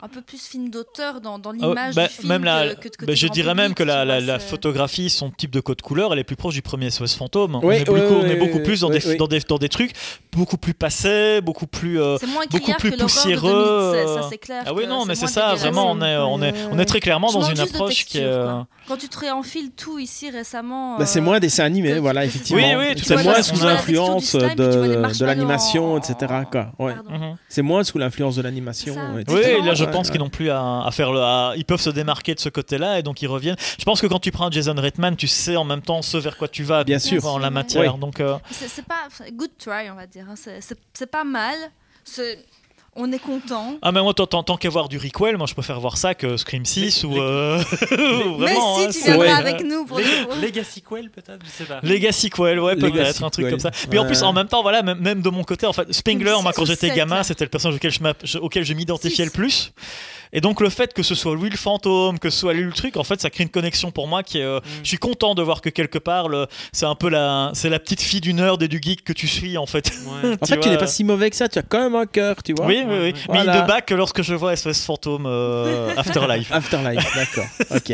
un peu plus film d'auteur dans, dans Ah l'image bah, du film même la, que, que, que bah, je dirais même que la, photographie, son type de code couleur, elle est plus proche du premier SOS fantôme. on Ouais, est, beaucoup, on est beaucoup plus dans, des, dans, des, dans des trucs beaucoup plus passés, beaucoup plus. euh, moins beaucoup plus que l'horreur de poussiéreux, 2016, ça c'est clair. Ah oui, non, mais c'est ça, vraiment, on est, on est, on est très clairement Je dans une approche qui est. euh. Quand tu te réenfiles tout ici récemment. Bah, c'est euh, moins dessin animé, voilà, effectivement. Oui, oui, c'est moins On sous l'influence de, l'animation, en- etc. Quoi. Ouais. Pardon. C'est moins sous l'influence de l'animation. Oui, là je pense qu'ils n'ont plus à, à faire le. à- ils peuvent se démarquer de ce côté-là et donc ils reviennent. Je pense que quand tu prends Jason Reitman, tu sais en même temps ce vers quoi tu vas. Bien sûr. En la matière. Donc, euh, C'est pas. Good try, on va dire. hein. C'est- pas mal. C'est- On est content. Ah, mais moi, tant, tant, tant qu'à voir du requel, moi je préfère voir ça que Scream 6 ou. les- euh, ou Mais vraiment, si hein, tu viendras Ouais. avec nous pour. Legacy Quell peut-être, je sais pas. Legacy Quell, ouais, peut-être, un truc comme ça. Puis en plus, Ouais. en même temps, voilà, même, même de mon côté, en fait, Spengler, moi, quand ou j'étais gamin, c'était le personnage auquel je, auquel m'identifiais le plus. Et donc, le fait que ce soit lui le fantôme, que ce soit lui le truc, en fait, ça crée une connexion pour moi qui est. euh, Je suis content de voir que quelque part, c'est un peu la, c'est la petite fille du nerd et du geek que tu suis, en fait. Ouais. En fait, tu n'es pas si mauvais que ça, tu as quand même un cœur, tu vois. Oui, oui, oui. Ouais. Mais il Voilà. ne bat que lorsque je vois SOS Fantôme euh, Afterlife. Afterlife, d'accord. Ok.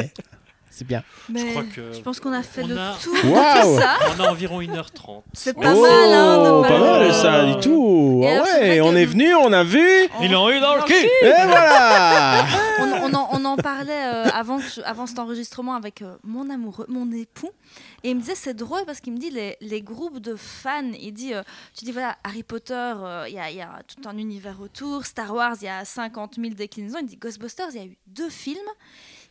C'est bien. Mais crois que je pense qu'on a fait on le a- tour de Waouh. tout ça. On a environ 1h30. C'est pas oh, mal, hein, de pas mal ça du tout. Et Ah alors, ouais, vrai on que- est venu, on a vu. Ils l'ont eu dans le cul Et voilà. on, on en, parlait euh, avant, cet enregistrement avec euh, mon amoureux, mon époux. Et il me disait, c'est drôle parce qu'il me dit, les, groupes de fans, il dit, euh, tu dis, voilà, Harry Potter, euh, il y, y a tout un univers autour. Star Wars, il y a 50 000 déclinaisons. Il dit, Ghostbusters, il y a eu deux films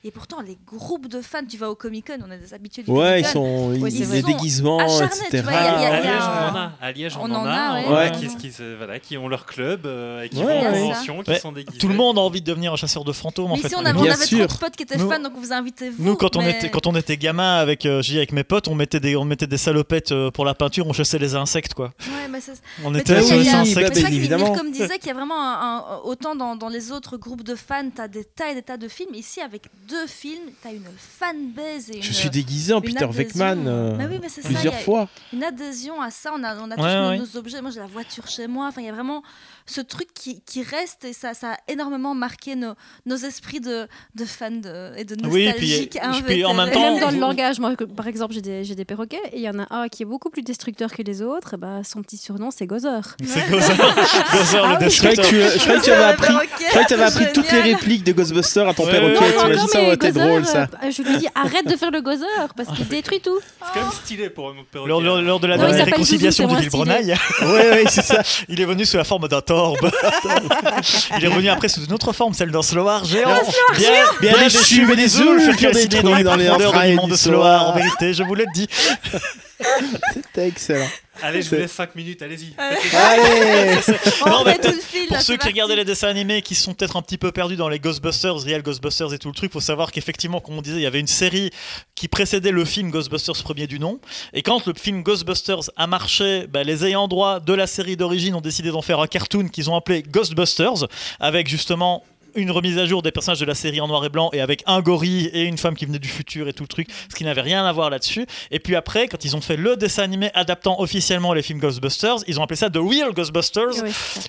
Et pourtant, les groupes de fans, tu vas au Comic Con, on a des habitués du Ouais, ils Comic-Con. sont ils- c'est les déguisements, etc. tu vois, y a- y a- y a- on en a. À Liège, on, on en en a. a, on- ouais. qui, qui voilà, qui ont leur club euh, et qui Ouais, vont en ouais. convention, qui Ouais. sont déguisés. Tout le monde a envie de devenir un chasseur de fantômes en Mais fait. si on avait, on Bien avait sûr. trop de potes qui étaient Nous- fans, donc vous invitez vous. Nous, quand on mais- était quand on était gamin avec euh, avec mes potes, on mettait des on mettait des salopettes euh, pour la peinture, on chassait les insectes quoi. Ouais, mais c'est- On Mais était les a- insectes. évidemment. Mircom disait qu'il y a vraiment autant dans, dans les autres groupes de fans, t'as des tas et des tas de films. Ici, avec deux films, t'as une fanbase et une, Je suis déguisé en Peter. Veckman euh, oui, ça, plusieurs fois. une adhésion à ça. On a, on a tous Ouais, nos, nos objets. Moi, j'ai la voiture chez moi. Enfin, il y a vraiment ce truc qui, qui reste et ça, ça a énormément marqué nos, nos esprits de, de fans de- et de Oui, nostalgiques. puis- puis en même Et temps, même dans le langage, moi, par exemple, j'ai des, des perroquets et il y en a un qui est beaucoup plus destructeur que les autres. et bah, son petit surnom, c'est Gozer. C'est Gozer, Gozer Ah le oui, croyais que destructeur. tu, je croyais que tu avais appris, je croyais que tu avais appris C'est toutes les répliques de Ghostbusters à ton Ouais, perroquet. ouais, Tu ouais. imagines ça aurait été Gozer, drôle ça. euh, je lui dis arrête de faire le Gozer parce qu'il détruit tout. C'est quand même stylé pour un perroquet. Lors, lors- lors de la Non, dernière réconciliation moins Villebrenaille, Ouais, ouais, c'est ça. il est venu sous la forme d'un il est revenu après sous une autre forme, celle d'un sloar géant. bien, Bien déchu, mais des zouls qui ont dans les profondeurs du monde de sloar. sloar. En vérité, je vous l'ai dit. C'était excellent. Allez, je vous laisse 5 minutes, allez-y. Allez On Non, tout le fil. Pour là, ceux qui regardaient les dessins animés et qui sont peut-être un petit peu perdus dans les Ghostbusters, Real Ghostbusters et tout le truc, faut savoir qu'effectivement, comme on disait, il y avait une série qui précédait le film Ghostbusters premier du nom. Et quand le film Ghostbusters a marché, bah, les ayants droit de la série d'origine ont décidé d'en faire un cartoon qu'ils ont appelé Ghostbusters, avec justement une remise à jour des personnages de la série en noir et blanc et avec un gorille et une femme qui venait du futur et tout le truc, ce qui n'avait rien à voir là-dessus. Et puis après, quand ils ont fait le dessin animé adaptant officiellement les films Ghostbusters, ils ont appelé ça The Real Ghostbusters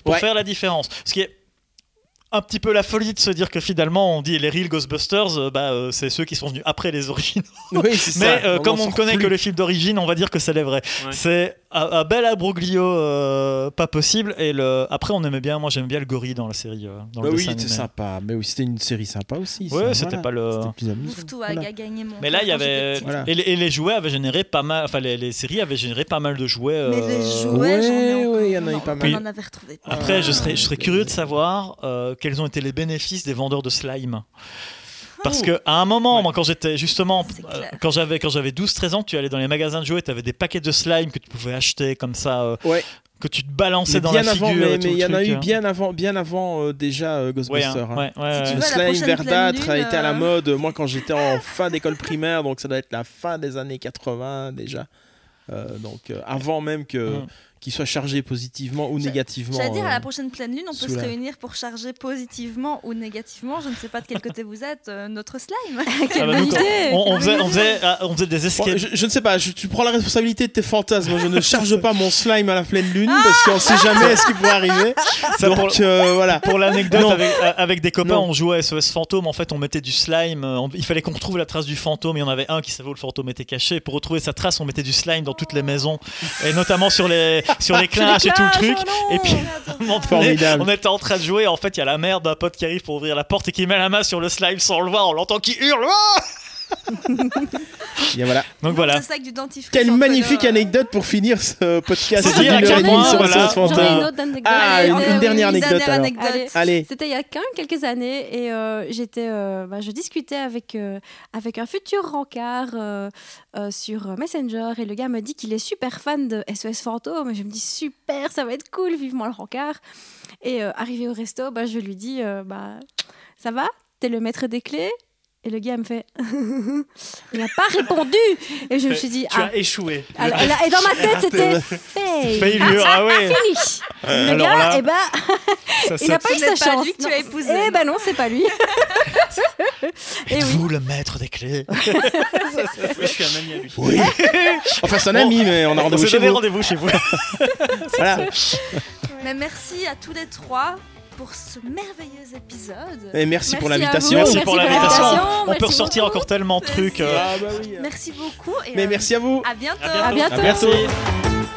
pour Ouais. faire la différence. Ce qui est un petit peu la folie de se dire que finalement on dit les real Ghostbusters, euh, bah, euh, c'est ceux qui sont venus après les. Oui, c'est Mais ça. euh, comme on ne connaît plus. que les films d'origine, on va dire que c'est les vrais. Ouais. C'est un, un bel abroglio euh, pas possible. Et le... après on aimait bien, moi j'aime bien le gorille dans la série. euh, dans Bah le oui, c'était sympa. Mais oui, c'était une série sympa aussi. Ouais, c'était voilà. pas le. C'était plus amusant. Voilà. a gagné mon. Mais là, il y avait. Voilà. et les, et les jouets avaient généré pas mal. Enfin, les, les séries avaient généré pas mal de jouets. Mais euh, les jouets, j'en ai ouais, il y en a eu on pas on mal. en avait retrouvé. Après, je serais, je serais ok. curieux de savoir euh, quels ont été les bénéfices des vendeurs de slime. Parce que à un moment, Ouais. moi, quand j'étais justement, euh, quand j'avais quand j'avais 12-13 ans, tu allais dans les magasins de jouets, tu avais des paquets de slime que tu pouvais acheter comme ça, euh, Ouais. que tu te balançais Mais dans bien la avant, figure. mais il y en a eu hein. bien avant, bien avant euh, déjà euh, Ouais, Ghostbusters. hein, hein. ouais, ouais, Si tu ouais. veux, Le slime verdâtre a été à la mode. Moi, quand j'étais en fin d'école primaire, donc ça doit être la fin des années 80 déjà. Euh, donc euh, avant même que Mm. Qu'il soit chargé positivement ou négativement. J'allais dire, à euh, la prochaine pleine lune, on peut se la- réunir pour charger positivement ou négativement. Je ne sais pas de quel côté vous êtes, euh, notre slime. Ah bah, quand- on, on faisait, on, faisait, ah, on faisait des Bon, escapes. je, je ne sais pas, je- tu prends la responsabilité de tes fantasmes. Je ne charge pas mon slime à la pleine lune Ah parce qu'on sait jamais ce qui pourrait arriver. Ça, donc pour- euh, voilà. Pour l'anecdote, avec, euh, avec des copains, Non. on jouait à SOS Fantôme. En fait, on mettait du slime. euh, on- il fallait qu'on retrouve la trace du fantôme. Il y en avait un qui savait où le fantôme était caché. Pour retrouver sa trace, on mettait du slime dans toutes les maisons. Et notamment sur les, sur les clashs et tout le truc. Et puis, à un moment donné, Formidable. on était en train de jouer. En fait, il y a la mère d'un pote qui arrive pour ouvrir la porte et qui met la main sur le slime sans le voir. On l'entend qui hurle. Et voilà. Donc voilà. C'est ça avec du dentifrice. Quelle magnifique couleur. anecdote pour finir ce podcast. C'est dire à quel point, voilà, SOS J'en ai une Fantôme. autre anecdote. Ah, une, euh, une dernière une anecdote dernière alors. anecdote. Allez. Allez. C'était il y a quand même quelques années et euh, j'étais, euh, bah, je discutais avec, euh, avec un futur rencard euh, euh, sur Messenger et le gars me dit qu'il est super fan de SOS Fantôme et je me dis super, ça va être cool, vivement le rencard. Et euh, arrivé au resto, bah, je lui dis euh, bah, ça va? T'es le maître des clés? Et le gars me fait il n'a pas répondu et je me suis dit Tu ah, as échoué. alors, et, là- et dans ma tête c'était fail Failure, ah ouais. fini le Alors gars là, eh ben, Ça, il n'a pas Ce eu sa pas chance lui que tu as épousé. eh ben non c'est pas lui oui Êtes-vous le maître des clés? Oui, je suis un ami à lui. Oui. Enfin, c'est un ami, mais on a rendez-vous chez vous. rendez-vous chez vous. Voilà. Mais merci à tous les trois pour ce merveilleux épisode. Et merci, pour Merci l'invitation. Merci Merci pour. On peut Merci ressortir beaucoup. encore tellement de trucs. euh, Ah bah oui. Merci beaucoup. Et Mais euh, merci à vous. À bientôt. À bientôt. à bientôt À bientôt.